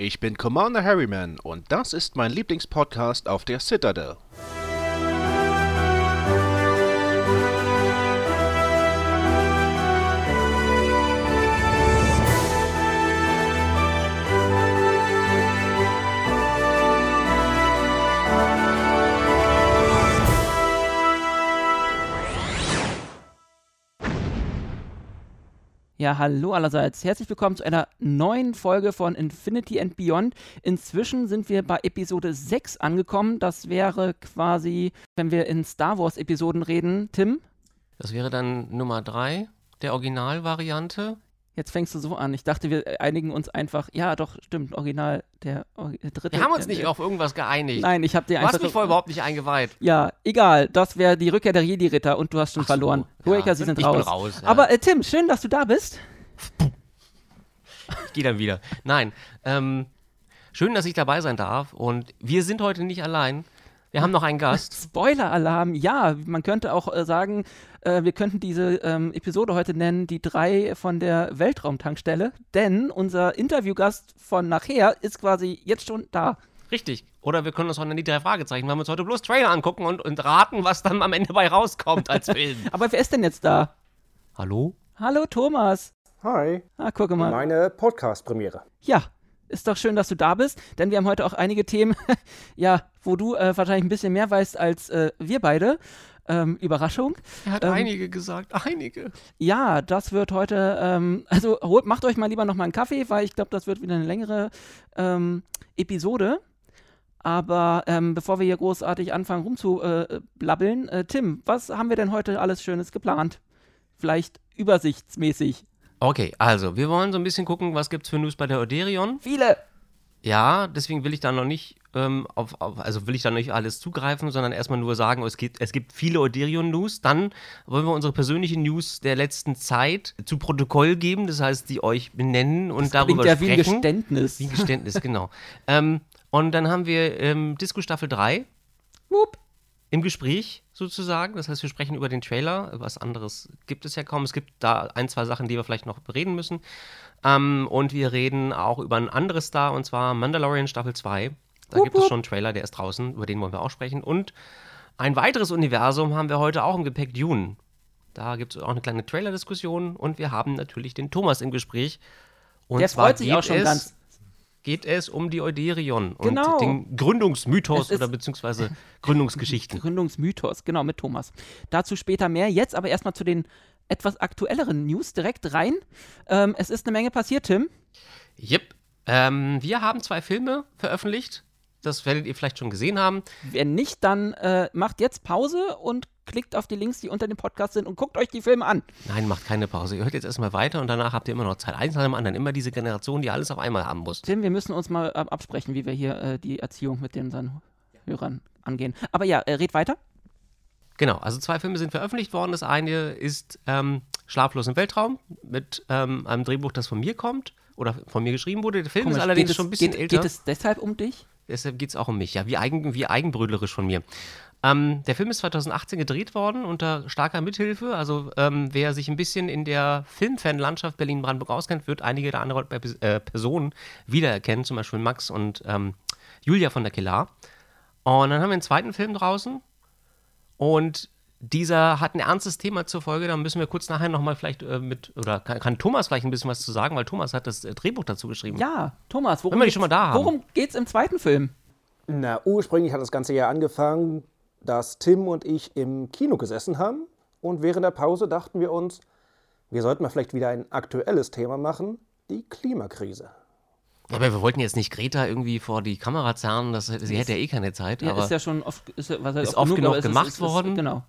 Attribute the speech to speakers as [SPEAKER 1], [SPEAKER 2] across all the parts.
[SPEAKER 1] Ich bin Commander Harryman und das ist mein Lieblingspodcast auf der Citadel.
[SPEAKER 2] Ja, hallo allerseits. Herzlich willkommen zu einer neuen Folge von Infinity and Beyond. Inzwischen sind wir bei Episode 6 angekommen. Das wäre quasi, wenn wir in Star Wars Episoden reden. Tim?
[SPEAKER 3] Das wäre dann Nummer 3 der Originalvariante.
[SPEAKER 2] Jetzt fängst du so an. Ich dachte, wir einigen uns einfach. Ja, doch, stimmt. Original, der, der dritte.
[SPEAKER 3] Wir haben uns nicht auf irgendwas geeinigt.
[SPEAKER 2] Nein, ich habe dir
[SPEAKER 3] du
[SPEAKER 2] einfach.
[SPEAKER 3] hast mich vorher überhaupt nicht eingeweiht.
[SPEAKER 2] Ja, egal. Das wäre die Rückkehr der Jedi-Ritter und du hast schon
[SPEAKER 3] Ach so,
[SPEAKER 2] verloren.
[SPEAKER 3] ja.
[SPEAKER 2] Sie sind
[SPEAKER 3] Ich
[SPEAKER 2] raus.
[SPEAKER 3] bin raus, ja.
[SPEAKER 2] Aber äh, Tim, schön, dass du da bist.
[SPEAKER 3] Ich gehe dann wieder. Nein. Ähm, schön, dass ich dabei sein darf. Und wir sind heute nicht allein. Wir haben noch einen Gast.
[SPEAKER 2] Spoiler-Alarm, ja, man könnte auch äh, sagen, äh, wir könnten diese ähm, Episode heute nennen, die drei von der Weltraumtankstelle, denn unser Interviewgast von nachher ist quasi jetzt schon da.
[SPEAKER 3] Richtig. Oder wir können uns heute die drei Fragezeichen, weil wir uns heute bloß Trailer angucken und, und raten, was dann am Ende bei rauskommt als Film.
[SPEAKER 2] Aber wer ist denn jetzt da?
[SPEAKER 3] Hallo?
[SPEAKER 2] Hallo Thomas.
[SPEAKER 4] Hi,
[SPEAKER 2] Ah, guck mal.
[SPEAKER 4] meine Podcast-Premiere.
[SPEAKER 2] Ja, ist doch schön, dass du da bist, denn wir haben heute auch einige Themen, ja, wo du äh, wahrscheinlich ein bisschen mehr weißt als äh, wir beide. Ähm, Überraschung.
[SPEAKER 3] Er hat
[SPEAKER 2] Ähm,
[SPEAKER 3] einige gesagt. Einige.
[SPEAKER 2] Ja, das wird heute, ähm, also holt, macht euch mal lieber noch mal einen Kaffee, weil ich glaube, das wird wieder eine längere ähm, Episode. Aber ähm, bevor wir hier großartig anfangen rumzublabbeln, äh, Tim, was haben wir denn heute alles Schönes geplant? Vielleicht übersichtsmäßig.
[SPEAKER 3] Okay, also, wir wollen so ein bisschen gucken, was gibt's für News bei der Oderion.
[SPEAKER 2] Viele!
[SPEAKER 3] Ja, deswegen will ich da noch nicht ähm, auf, auf, also will ich da nicht alles zugreifen, sondern erstmal nur sagen, es gibt, es gibt viele Oderion-News. Dann wollen wir unsere persönlichen News der letzten Zeit zu Protokoll geben, das heißt, die euch benennen und darüber
[SPEAKER 2] Klingt ja wie ein
[SPEAKER 3] sprechen.
[SPEAKER 2] Geständnis.
[SPEAKER 3] Wie ein Geständnis, genau. Ähm, und dann haben wir ähm, Disco Staffel 3
[SPEAKER 2] Wupp.
[SPEAKER 3] im Gespräch sozusagen. Das heißt, wir sprechen über den Trailer. Was anderes gibt es ja kaum. Es gibt da ein, zwei Sachen, die wir vielleicht noch bereden müssen. Ähm, und wir reden auch über ein anderes Star, und zwar Mandalorian Staffel 2. Da
[SPEAKER 2] Wup,
[SPEAKER 3] gibt es schon einen Trailer, der ist draußen, über den wollen wir auch sprechen. Und ein weiteres Universum haben wir heute auch im Gepäck, Dune. Da gibt es auch eine kleine Trailer-Diskussion und wir haben natürlich den Thomas im Gespräch. Und
[SPEAKER 2] Der freut sich
[SPEAKER 3] geht
[SPEAKER 2] auch schon
[SPEAKER 3] es,
[SPEAKER 2] ganz.
[SPEAKER 3] Geht es um die Euderion
[SPEAKER 2] Genau.
[SPEAKER 3] und den Gründungsmythos oder beziehungsweise Gründungsgeschichten.
[SPEAKER 2] Gründungsmythos, genau, mit Thomas. Dazu später mehr. Jetzt aber erstmal zu den etwas aktuelleren News direkt rein. Ähm, es ist eine Menge passiert, Tim.
[SPEAKER 3] Yep. Ähm, wir haben zwei Filme veröffentlicht. Das werdet ihr vielleicht schon gesehen haben.
[SPEAKER 2] Wenn nicht, dann äh, macht jetzt Pause und klickt auf die Links, die unter dem Podcast sind und guckt euch die Filme an.
[SPEAKER 3] Nein, macht keine Pause. Ihr hört jetzt erstmal weiter und danach habt ihr immer noch Zeit. Eins nach dem anderen. Immer diese Generation, die alles auf einmal haben muss.
[SPEAKER 2] Tim, wir müssen uns mal äh, absprechen, wie wir hier äh, die Erziehung mit unseren Hörern angehen. Aber ja, äh, red weiter.
[SPEAKER 3] Genau, also zwei Filme sind veröffentlicht worden. Das eine ist ähm, Schlaflos im Weltraum mit ähm, einem Drehbuch, das von mir kommt oder von mir geschrieben wurde. Der Film ist
[SPEAKER 2] Komisch,
[SPEAKER 3] allerdings
[SPEAKER 2] geht es-
[SPEAKER 3] schon ein bisschen
[SPEAKER 2] geht,
[SPEAKER 3] älter.
[SPEAKER 2] Geht es deshalb um dich?
[SPEAKER 3] Deshalb geht es auch um mich, ja, wie, eigen, wie eigenbrödlerisch von mir. Ähm, der Film ist 2018 gedreht worden unter starker Mithilfe. Also ähm, wer sich ein bisschen in der Filmfanlandschaft Berlin-Brandenburg auskennt, wird einige der anderen äh, Personen wiedererkennen, zum Beispiel Max und ähm, Julia von der Killar. Und dann haben wir einen zweiten Film draußen und dieser hat ein ernstes Thema zur Folge. Da müssen wir kurz nachher nochmal vielleicht äh, mit, oder kann, kann Thomas vielleicht ein bisschen was zu sagen, weil Thomas hat das äh, Drehbuch dazu geschrieben.
[SPEAKER 2] Ja, Thomas, worum
[SPEAKER 3] Wenn wir
[SPEAKER 2] geht's-
[SPEAKER 3] schon mal da haben.
[SPEAKER 2] Worum geht's im zweiten Film?
[SPEAKER 4] Na, ursprünglich hat das ganze Jahr angefangen, dass Tim und ich im Kino gesessen haben. Und während der Pause dachten wir uns, wir sollten mal vielleicht wieder ein aktuelles Thema machen, die Klimakrise.
[SPEAKER 3] Aber wir wollten jetzt nicht Greta irgendwie vor die Kamera zerren, das, sie hätte ja eh keine Zeit.
[SPEAKER 2] Ja,
[SPEAKER 3] aber
[SPEAKER 2] ist ja schon oft, ist, ja- was heißt
[SPEAKER 3] Ist oft genug
[SPEAKER 2] es
[SPEAKER 3] gemacht
[SPEAKER 2] es ist,
[SPEAKER 3] worden.
[SPEAKER 2] Genau.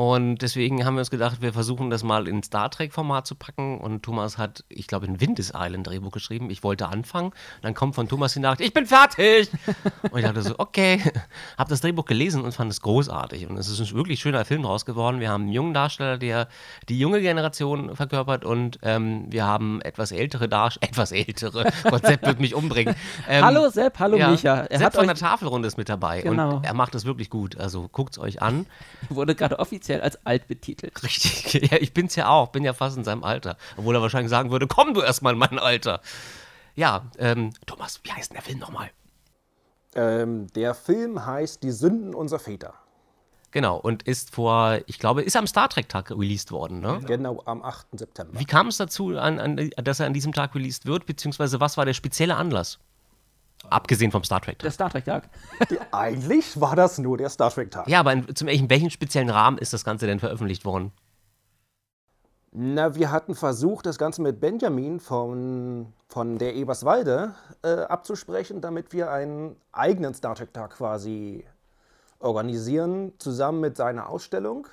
[SPEAKER 3] Und deswegen haben wir uns gedacht, wir versuchen das mal in Star Trek-Format zu packen. Und Thomas hat, ich glaube, in Windes Island Drehbuch geschrieben. Ich wollte anfangen. Dann kommt von Thomas die Nachricht, ich bin fertig. und ich dachte so, okay. Hab das Drehbuch gelesen und fand es großartig. Und es ist ein wirklich schöner Film draus geworden. Wir haben einen jungen Darsteller, der die junge Generation verkörpert. Und ähm, wir haben etwas ältere Darsteller, etwas ältere. Gott, Sepp wird mich umbringen. Ähm,
[SPEAKER 2] hallo Sepp, hallo
[SPEAKER 3] ja,
[SPEAKER 2] Micha. Er
[SPEAKER 3] Sepp
[SPEAKER 2] hat
[SPEAKER 3] von der Tafelrunde ist mit dabei.
[SPEAKER 2] Genau.
[SPEAKER 3] Und er macht es wirklich gut. Also guckt es euch an.
[SPEAKER 2] wurde gerade offiziell als alt betitelt.
[SPEAKER 3] Richtig, ja, ich bin's ja auch, bin ja fast in seinem Alter. Obwohl er wahrscheinlich sagen würde, komm du erstmal in mein Alter. Ja, ähm, Thomas, wie heißt denn der Film nochmal?
[SPEAKER 4] Ähm, der Film heißt Die Sünden unserer Väter.
[SPEAKER 3] Genau, und ist vor, ich glaube, ist am Star Trek-Tag released worden, ne?
[SPEAKER 4] Genau am 8. September.
[SPEAKER 3] Wie kam es dazu, an, an, dass er an diesem Tag released wird, beziehungsweise was war der spezielle Anlass? Abgesehen vom Star Trek-Tag.
[SPEAKER 2] Der Star Trek-Tag.
[SPEAKER 4] Eigentlich war das nur der Star Trek-Tag.
[SPEAKER 3] Ja, aber in, zum, in welchem speziellen Rahmen ist das Ganze denn veröffentlicht worden?
[SPEAKER 4] Na, wir hatten versucht, das Ganze mit Benjamin von, von der Eberswalde äh, abzusprechen, damit wir einen eigenen Star Trek-Tag quasi organisieren, zusammen mit seiner Ausstellung,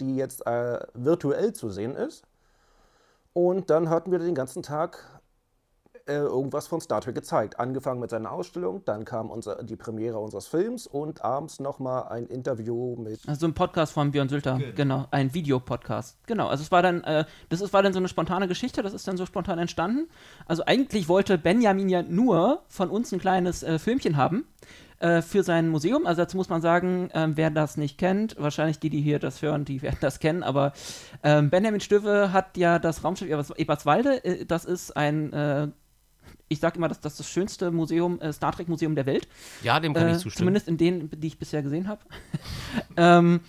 [SPEAKER 4] die jetzt äh, virtuell zu sehen ist. Und dann hatten wir den ganzen Tag äh, irgendwas von Star Trek gezeigt. Angefangen mit seiner Ausstellung, dann kam unser, die Premiere unseres Films und abends nochmal ein Interview mit
[SPEAKER 2] Also ein Podcast von Björn Sülter, genau, ein Videopodcast. Genau, also es war dann, äh, das ist, war dann so eine spontane Geschichte, das ist dann so spontan entstanden. Also eigentlich wollte Benjamin ja nur von uns ein kleines äh, Filmchen haben äh, für sein Museum. Also dazu muss man sagen, ähm, wer das nicht kennt, wahrscheinlich die, die hier das hören, die werden das kennen, aber ähm, Benjamin Stöwe hat ja das Raumschiff Ebers- Eberswalde, äh, das ist ein, äh, ich sage immer, das, das ist das schönste Museum, äh, Star Trek Museum der Welt.
[SPEAKER 3] Ja, dem kann
[SPEAKER 2] Äh,
[SPEAKER 3] ich zustimmen.
[SPEAKER 2] Zumindest in denen, die ich bisher gesehen habe. ähm,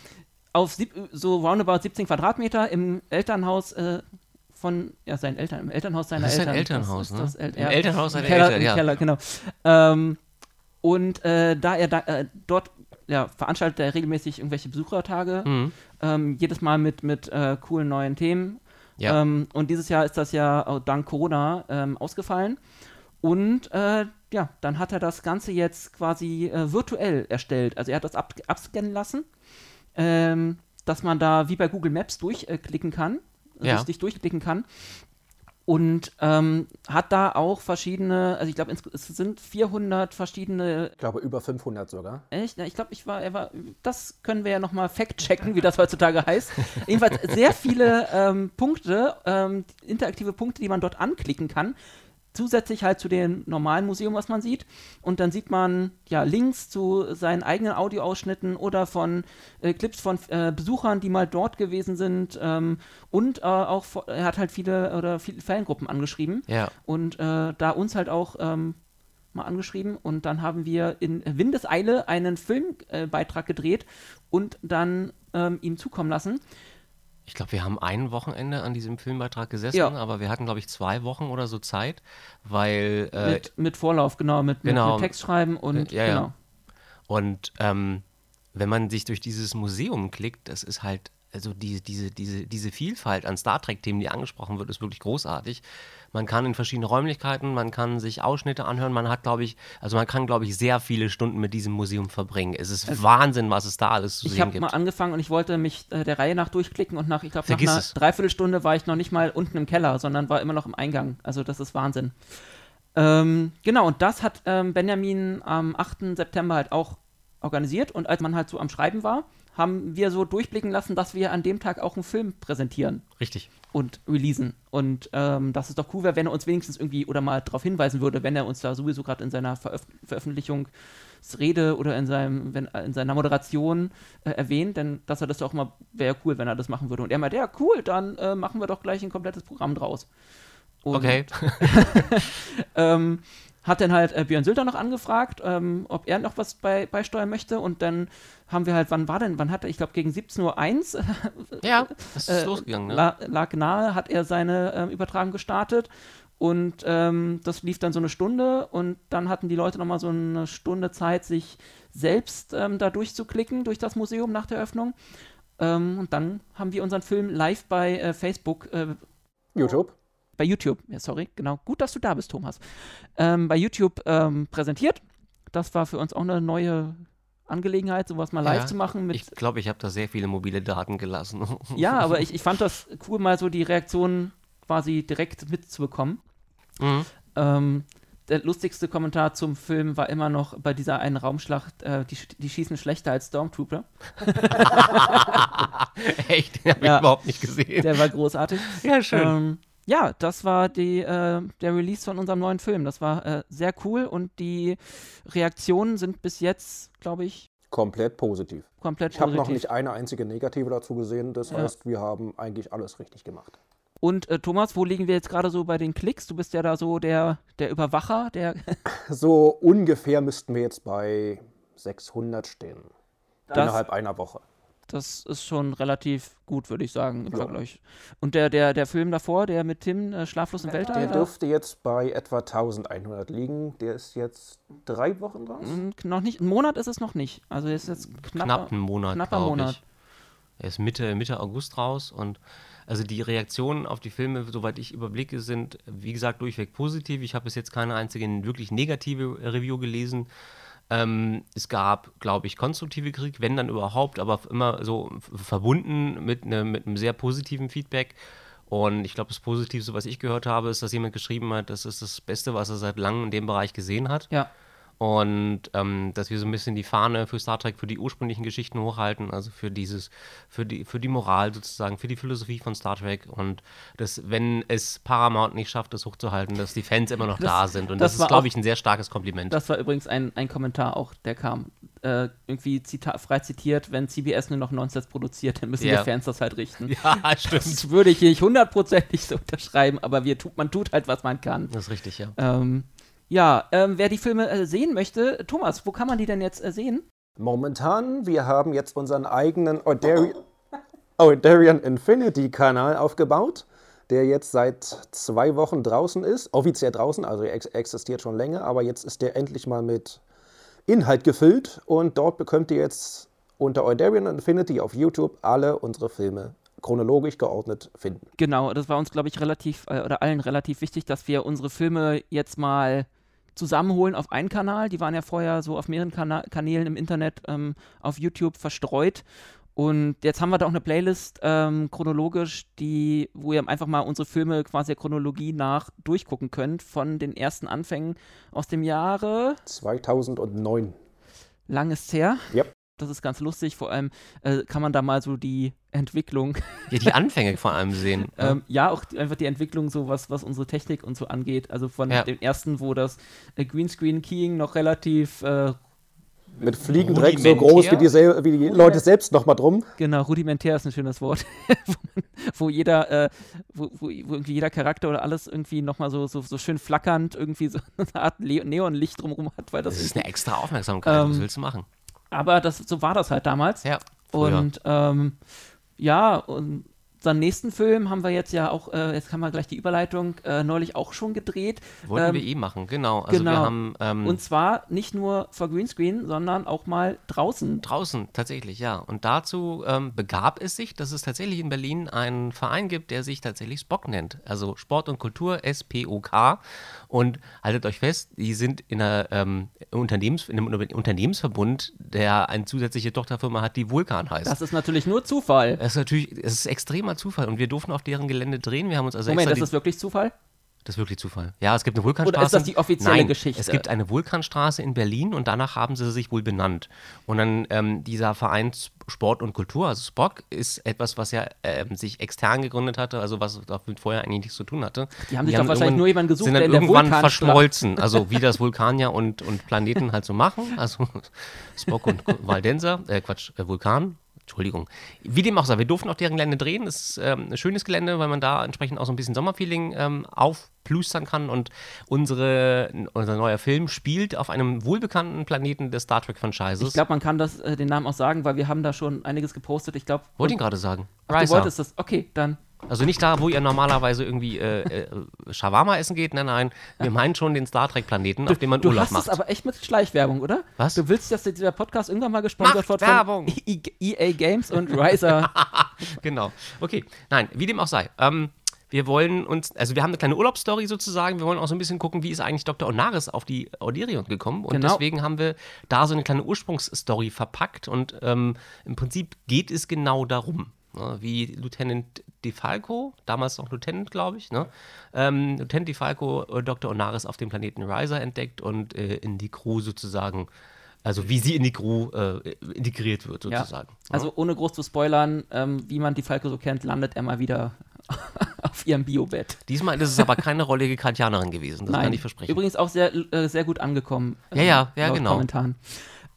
[SPEAKER 2] auf so roundabout 17 Quadratmeter im Elternhaus äh, von ja, seinen Eltern, im Elternhaus seiner
[SPEAKER 3] Das ist sein
[SPEAKER 2] Eltern.
[SPEAKER 3] Elternhaus,
[SPEAKER 2] das
[SPEAKER 3] ne?
[SPEAKER 2] ist das El
[SPEAKER 3] Im
[SPEAKER 2] ja,
[SPEAKER 3] Elternhaus seiner
[SPEAKER 2] Keller,
[SPEAKER 3] Eltern, ja.
[SPEAKER 2] Keller, genau. Ähm, und äh, da er da, äh, dort ja, veranstaltet er regelmäßig irgendwelche Besuchertage,
[SPEAKER 3] Mhm.
[SPEAKER 2] ähm, jedes Mal mit, mit äh, coolen neuen Themen.
[SPEAKER 3] Ja.
[SPEAKER 2] Ähm, und dieses Jahr ist das ja dank Corona ähm, ausgefallen. Und äh, ja, dann hat er das Ganze jetzt quasi äh, virtuell erstellt. Also er hat das ab abscannen lassen, ähm, dass man da wie bei Google Maps durchklicken kann, also
[SPEAKER 3] Ja.
[SPEAKER 2] sich durchklicken kann. Und ähm, hat da auch verschiedene, also ich glaube, es sind 400 verschiedene
[SPEAKER 4] ich glaube, über 500 sogar.
[SPEAKER 2] Echt? Ja, ich glaube, ich war, er war, das können wir ja nochmal fact-checken, wie das heutzutage heißt. Jedenfalls sehr viele ähm, Punkte, ähm, interaktive Punkte, die man dort anklicken kann. Zusätzlich halt zu dem normalen Museum, was man sieht. Und dann sieht man ja Links zu seinen eigenen Audioausschnitten oder von äh, Clips von äh, Besuchern, die mal dort gewesen sind. Ähm, und äh, auch, er hat halt viele oder viele Fangruppen angeschrieben
[SPEAKER 3] Ja.
[SPEAKER 2] und äh, da uns halt auch ähm, mal angeschrieben und dann haben wir in Windeseile einen Filmbeitrag Beitrag gedreht und dann ähm, ihm zukommen lassen.
[SPEAKER 3] Ich glaube, wir haben ein Wochenende an diesem Filmbeitrag gesessen,
[SPEAKER 2] Ja.
[SPEAKER 3] aber wir hatten, glaube ich, zwei Wochen oder so Zeit, weil äh,
[SPEAKER 2] mit, mit Vorlauf, genau, mit,
[SPEAKER 3] genau.
[SPEAKER 2] mit Text schreiben und
[SPEAKER 3] Äh, ja, ja.
[SPEAKER 2] genau.
[SPEAKER 3] Und ähm, wenn man sich durch dieses Museum klickt, das ist halt, also diese, diese, diese, diese Vielfalt an Star Trek-Themen, die angesprochen wird, ist wirklich großartig. Man kann in verschiedene Räumlichkeiten, man kann sich Ausschnitte anhören, man hat, glaube ich, also man kann, glaube ich, sehr viele Stunden mit diesem Museum verbringen. Es ist Wahnsinn, was es da alles zu
[SPEAKER 2] Ich
[SPEAKER 3] sehen
[SPEAKER 2] habe
[SPEAKER 3] gibt.
[SPEAKER 2] mal angefangen und ich wollte mich äh, der Reihe nach durchklicken und nach, ich glaube, nach einer
[SPEAKER 3] es.
[SPEAKER 2] Dreiviertelstunde war ich noch nicht mal unten im Keller, sondern war immer noch im Eingang. Also das ist Wahnsinn. Ähm, genau, und das hat ähm, Benjamin am 8. September halt auch organisiert und als man halt so am Schreiben war, haben wir so durchblicken lassen, dass wir an dem Tag auch einen Film präsentieren
[SPEAKER 3] Richtig.
[SPEAKER 2] und releasen. Und ähm, dass es doch cool wäre, wenn er uns wenigstens irgendwie oder mal darauf hinweisen würde, wenn er uns da sowieso gerade in seiner Veröf Veröffentlichungsrede oder in, seinem, wenn, in seiner Moderation äh, erwähnt, denn dass er das doch mal, wäre cool, wenn er das machen würde. Und er meinte, ja, cool, dann äh, machen wir doch gleich ein komplettes Programm draus. Und,
[SPEAKER 3] Okay.
[SPEAKER 2] ähm, hat dann halt äh, Björn Sülter noch angefragt, ähm, ob er noch was bei, beisteuern möchte. Und dann haben wir halt, wann war denn, wann hat er, ich glaube gegen 17.01 Uhr
[SPEAKER 3] ja, das ist
[SPEAKER 2] äh,
[SPEAKER 3] losgegangen, ne?
[SPEAKER 2] la, lag nahe, hat er seine ähm, Übertragung gestartet. Und ähm, das lief dann so eine Stunde und dann hatten die Leute nochmal so eine Stunde Zeit, sich selbst ähm, da durchzuklicken durch das Museum nach der Öffnung. Ähm, und dann haben wir unseren Film live bei äh, Facebook äh,
[SPEAKER 4] YouTube.
[SPEAKER 2] Bei YouTube, ja, sorry, genau, gut, dass du da bist, Thomas, ähm, bei YouTube ähm, präsentiert. Das war für uns auch eine neue Angelegenheit, sowas mal live
[SPEAKER 3] Ja,
[SPEAKER 2] zu machen.
[SPEAKER 3] Ich glaube, ich habe da sehr viele mobile Daten gelassen.
[SPEAKER 2] ja, aber ich, ich fand das cool, mal so die Reaktionen quasi direkt mitzubekommen.
[SPEAKER 3] Mhm.
[SPEAKER 2] Ähm, der lustigste Kommentar zum Film war immer noch bei dieser einen Raumschlacht, äh, die, die schießen schlechter als Stormtrooper.
[SPEAKER 3] Echt? Den habe ich
[SPEAKER 2] Ja.
[SPEAKER 3] überhaupt nicht gesehen.
[SPEAKER 2] Der war großartig.
[SPEAKER 3] ja, schön.
[SPEAKER 2] Ähm, ja, das war die, äh, der Release von unserem neuen Film. Das war äh, sehr cool und die Reaktionen sind bis jetzt, glaube ich,
[SPEAKER 4] Komplett positiv.
[SPEAKER 2] komplett
[SPEAKER 4] Ich habe noch nicht eine einzige negative dazu gesehen. Das
[SPEAKER 2] Ja.
[SPEAKER 4] heißt, wir haben eigentlich alles richtig gemacht.
[SPEAKER 2] Und äh, Thomas, wo liegen wir jetzt gerade so bei den Klicks? Du bist ja da so der, der Überwacher, der.
[SPEAKER 4] So ungefähr müssten wir jetzt bei 600 stehen.
[SPEAKER 2] Das-
[SPEAKER 4] innerhalb einer Woche.
[SPEAKER 2] Das ist schon relativ gut, würde ich sagen, im Vergleich. Und der, der, der Film davor, der mit Tim, äh, Schlaflos im Weltall,
[SPEAKER 4] Der
[SPEAKER 2] da-
[SPEAKER 4] dürfte jetzt bei etwa 1100 liegen. Der ist jetzt drei Wochen raus.
[SPEAKER 2] Mm, noch nicht, ein Monat ist es noch nicht. Also ist jetzt knapper,
[SPEAKER 3] Knapp einen Monat,
[SPEAKER 2] knapper Monat.
[SPEAKER 3] Ich. Er ist Mitte, Mitte August raus und also die Reaktionen auf die Filme, soweit ich überblicke, sind, wie gesagt, durchweg positiv. Ich habe bis jetzt keine einzige wirklich negative Review gelesen. Ähm, es gab, glaube ich, konstruktive Kritik, wenn dann überhaupt, aber immer so verbunden mit, ne, mit einem sehr positiven Feedback. Und ich glaube, das Positivste, was ich gehört habe, ist, dass jemand geschrieben hat, das ist das Beste, was er seit langem in dem Bereich gesehen hat.
[SPEAKER 2] Ja.
[SPEAKER 3] Und ähm, dass wir so ein bisschen die Fahne für Star Trek, für die ursprünglichen Geschichten hochhalten, also für dieses, für die, für die Moral sozusagen, für die Philosophie von Star Trek und dass, wenn es Paramount nicht schafft, das hochzuhalten, dass die Fans immer noch
[SPEAKER 2] Das-
[SPEAKER 3] da sind. Und
[SPEAKER 2] das
[SPEAKER 3] das, ist, glaube ich, ein sehr starkes Kompliment.
[SPEAKER 2] Das war übrigens ein, ein Kommentar auch, der kam. Äh, irgendwie zita frei zitiert, wenn CBS nur noch Nonsens produziert, dann müssen
[SPEAKER 3] Ja.
[SPEAKER 2] wir Fans das halt richten.
[SPEAKER 3] ja, stimmt.
[SPEAKER 2] Das würde ich nicht hundertprozentig so unterschreiben, aber wir tut, man tut halt, was man kann.
[SPEAKER 3] Das ist richtig, ja.
[SPEAKER 2] Ähm, ja, ähm, wer die Filme äh, sehen möchte, Thomas, wo kann man die denn jetzt äh, sehen?
[SPEAKER 4] Momentan, wir haben jetzt unseren eigenen Eudari- Eudarian Infinity Kanal aufgebaut, der jetzt seit zwei Wochen draußen ist. Offiziell draußen, also er ex existiert schon länger, aber jetzt ist der endlich mal mit Inhalt gefüllt und dort bekommt ihr jetzt unter Eudarian Infinity auf YouTube alle unsere Filme chronologisch geordnet finden.
[SPEAKER 2] Genau, das war uns, glaube ich, relativ, äh, oder allen relativ wichtig, dass wir unsere Filme jetzt mal zusammenholen auf einen Kanal. Die waren ja vorher so auf mehreren Kana Kanälen im Internet, ähm, auf YouTube verstreut. Und jetzt haben wir da auch eine Playlist ähm, chronologisch, die, wo ihr einfach mal unsere Filme quasi der Chronologie nach durchgucken könnt, von den ersten Anfängen aus dem Jahre
[SPEAKER 4] 2009.
[SPEAKER 2] lang ist's her.
[SPEAKER 4] Yep.
[SPEAKER 2] Das ist ganz lustig. Vor allem äh, kann man da mal so die Entwicklung
[SPEAKER 3] ja. Die Anfänge vor allem sehen. ne?
[SPEAKER 2] Ähm, ja, auch die, einfach die Entwicklung, so was, was unsere Technik und so angeht. Also von
[SPEAKER 3] Ja.
[SPEAKER 2] dem ersten, wo das äh, Greenscreen-Keying noch relativ äh,
[SPEAKER 4] Mit Fliegendreck so groß wie die, sel- wie die Leute selbst nochmal drum.
[SPEAKER 2] genau rudimentär ist ein schönes Wort, wo, jeder, äh, wo, wo, wo irgendwie jeder Charakter oder alles irgendwie nochmal so, so, so schön flackernd irgendwie so eine Art Le Neonlicht drumherum hat, weil das,
[SPEAKER 3] Das ist eine extra Aufmerksamkeit. was
[SPEAKER 2] Ähm,
[SPEAKER 3] willst du machen?
[SPEAKER 2] Aber das, so war das halt damals.
[SPEAKER 3] Ja. früher.
[SPEAKER 2] Und ähm, ja, und unseren nächsten Film haben wir jetzt ja auch, äh, jetzt kann man gleich die Überleitung, äh, neulich auch schon gedreht.
[SPEAKER 3] Wollten
[SPEAKER 2] ähm,
[SPEAKER 3] wir eh machen, genau. Also
[SPEAKER 2] genau.
[SPEAKER 3] haben ähm,
[SPEAKER 2] Und zwar nicht nur vor Greenscreen, sondern auch mal draußen.
[SPEAKER 3] Draußen, tatsächlich, ja. Und dazu ähm, begab es sich, dass es tatsächlich in Berlin einen Verein gibt, der sich tatsächlich SPOK nennt. Also Sport und Kultur, SPOK. Und haltet euch fest, die sind in, einer, ähm, Unternehmens, in einem Unternehmensverbund, der eine zusätzliche Tochterfirma hat, die Vulkan heißt.
[SPEAKER 2] Das ist natürlich nur Zufall.
[SPEAKER 3] das ist natürlich, es ist extremer Zufall. Und wir durften auf deren Gelände drehen. Wir haben uns also
[SPEAKER 2] Moment, das ist wirklich Zufall?
[SPEAKER 3] Das ist wirklich Zufall. Ja, es gibt eine Vulkanstraße.
[SPEAKER 2] Oder ist das die offizielle
[SPEAKER 3] Nein,
[SPEAKER 2] Geschichte?
[SPEAKER 3] Es gibt eine Vulkanstraße in Berlin und danach haben sie sich wohl benannt. Und dann ähm, dieser Verein Sport und Kultur, also SPOC, ist etwas, was ja ähm, sich extern gegründet hatte, also was damit vorher eigentlich nichts zu tun hatte.
[SPEAKER 2] Die haben sich doch wahrscheinlich nur jemanden gesucht,
[SPEAKER 3] sind
[SPEAKER 2] der
[SPEAKER 3] dann
[SPEAKER 2] der
[SPEAKER 3] irgendwann
[SPEAKER 2] Vulkanstra-
[SPEAKER 3] verschmolzen, also wie das Vulkanier und, und Planeten halt so machen. Also Spock und Valdenser, äh, Quatsch, äh, Vulkan. Entschuldigung. Wie dem auch sei, wir durften auf deren Gelände drehen. Es ist ähm, ein schönes Gelände, weil man da entsprechend auch so ein bisschen Sommerfeeling ähm, aufplustern kann. Und unsere, unser neuer Film spielt auf einem wohlbekannten Planeten des Star Trek-Franchises.
[SPEAKER 2] Ich glaube, man kann das, äh, den Namen auch sagen, weil wir haben da schon einiges gepostet. Ich glaube,
[SPEAKER 3] Wollte ihn gerade sagen.
[SPEAKER 2] Ach, du wolltest das. Okay, dann.
[SPEAKER 3] Also nicht da, wo ihr normalerweise irgendwie äh, äh, Shawarma essen geht. Nein, nein. Wir meinen schon den Star Trek-Planeten, auf dem man
[SPEAKER 2] Du
[SPEAKER 3] Urlaub
[SPEAKER 2] hast
[SPEAKER 3] macht.
[SPEAKER 2] es aber echt mit Schleichwerbung, oder?
[SPEAKER 3] Was?
[SPEAKER 2] Du willst, dass dieser Podcast irgendwann mal gesponsert wird
[SPEAKER 3] Werbung.
[SPEAKER 2] von E- EA Games und Riser.
[SPEAKER 3] Genau. Okay. Nein, wie dem auch sei. Ähm, wir wollen uns, also wir haben eine kleine Urlaubsstory sozusagen. Wir wollen auch so ein bisschen gucken, wie ist eigentlich Dr. Onaris auf die Audirion gekommen. Und
[SPEAKER 2] Genau.
[SPEAKER 3] deswegen haben wir da so eine kleine Ursprungsstory verpackt. Und ähm, im Prinzip geht es genau darum. Ne? Wie Lieutenant DeFalco, damals noch Lieutenant, glaube ich, ne? ähm, Lieutenant DeFalco äh, Dr. Onaris auf dem Planeten Riser entdeckt und äh, in die Crew sozusagen, also wie sie in die Crew äh, integriert wird
[SPEAKER 2] Ja.
[SPEAKER 3] sozusagen. ne?
[SPEAKER 2] Also ohne groß zu spoilern, ähm, wie man die Falke so kennt, landet er mal wieder auf ihrem Biobett.
[SPEAKER 3] Diesmal ist es aber keine rollige Kantianerin gewesen, das
[SPEAKER 2] Nein,
[SPEAKER 3] kann ich versprechen.
[SPEAKER 2] Übrigens auch sehr, äh, sehr gut angekommen.
[SPEAKER 3] Ja, ja, ja,
[SPEAKER 2] laut
[SPEAKER 3] genau.
[SPEAKER 2] Kommentaren.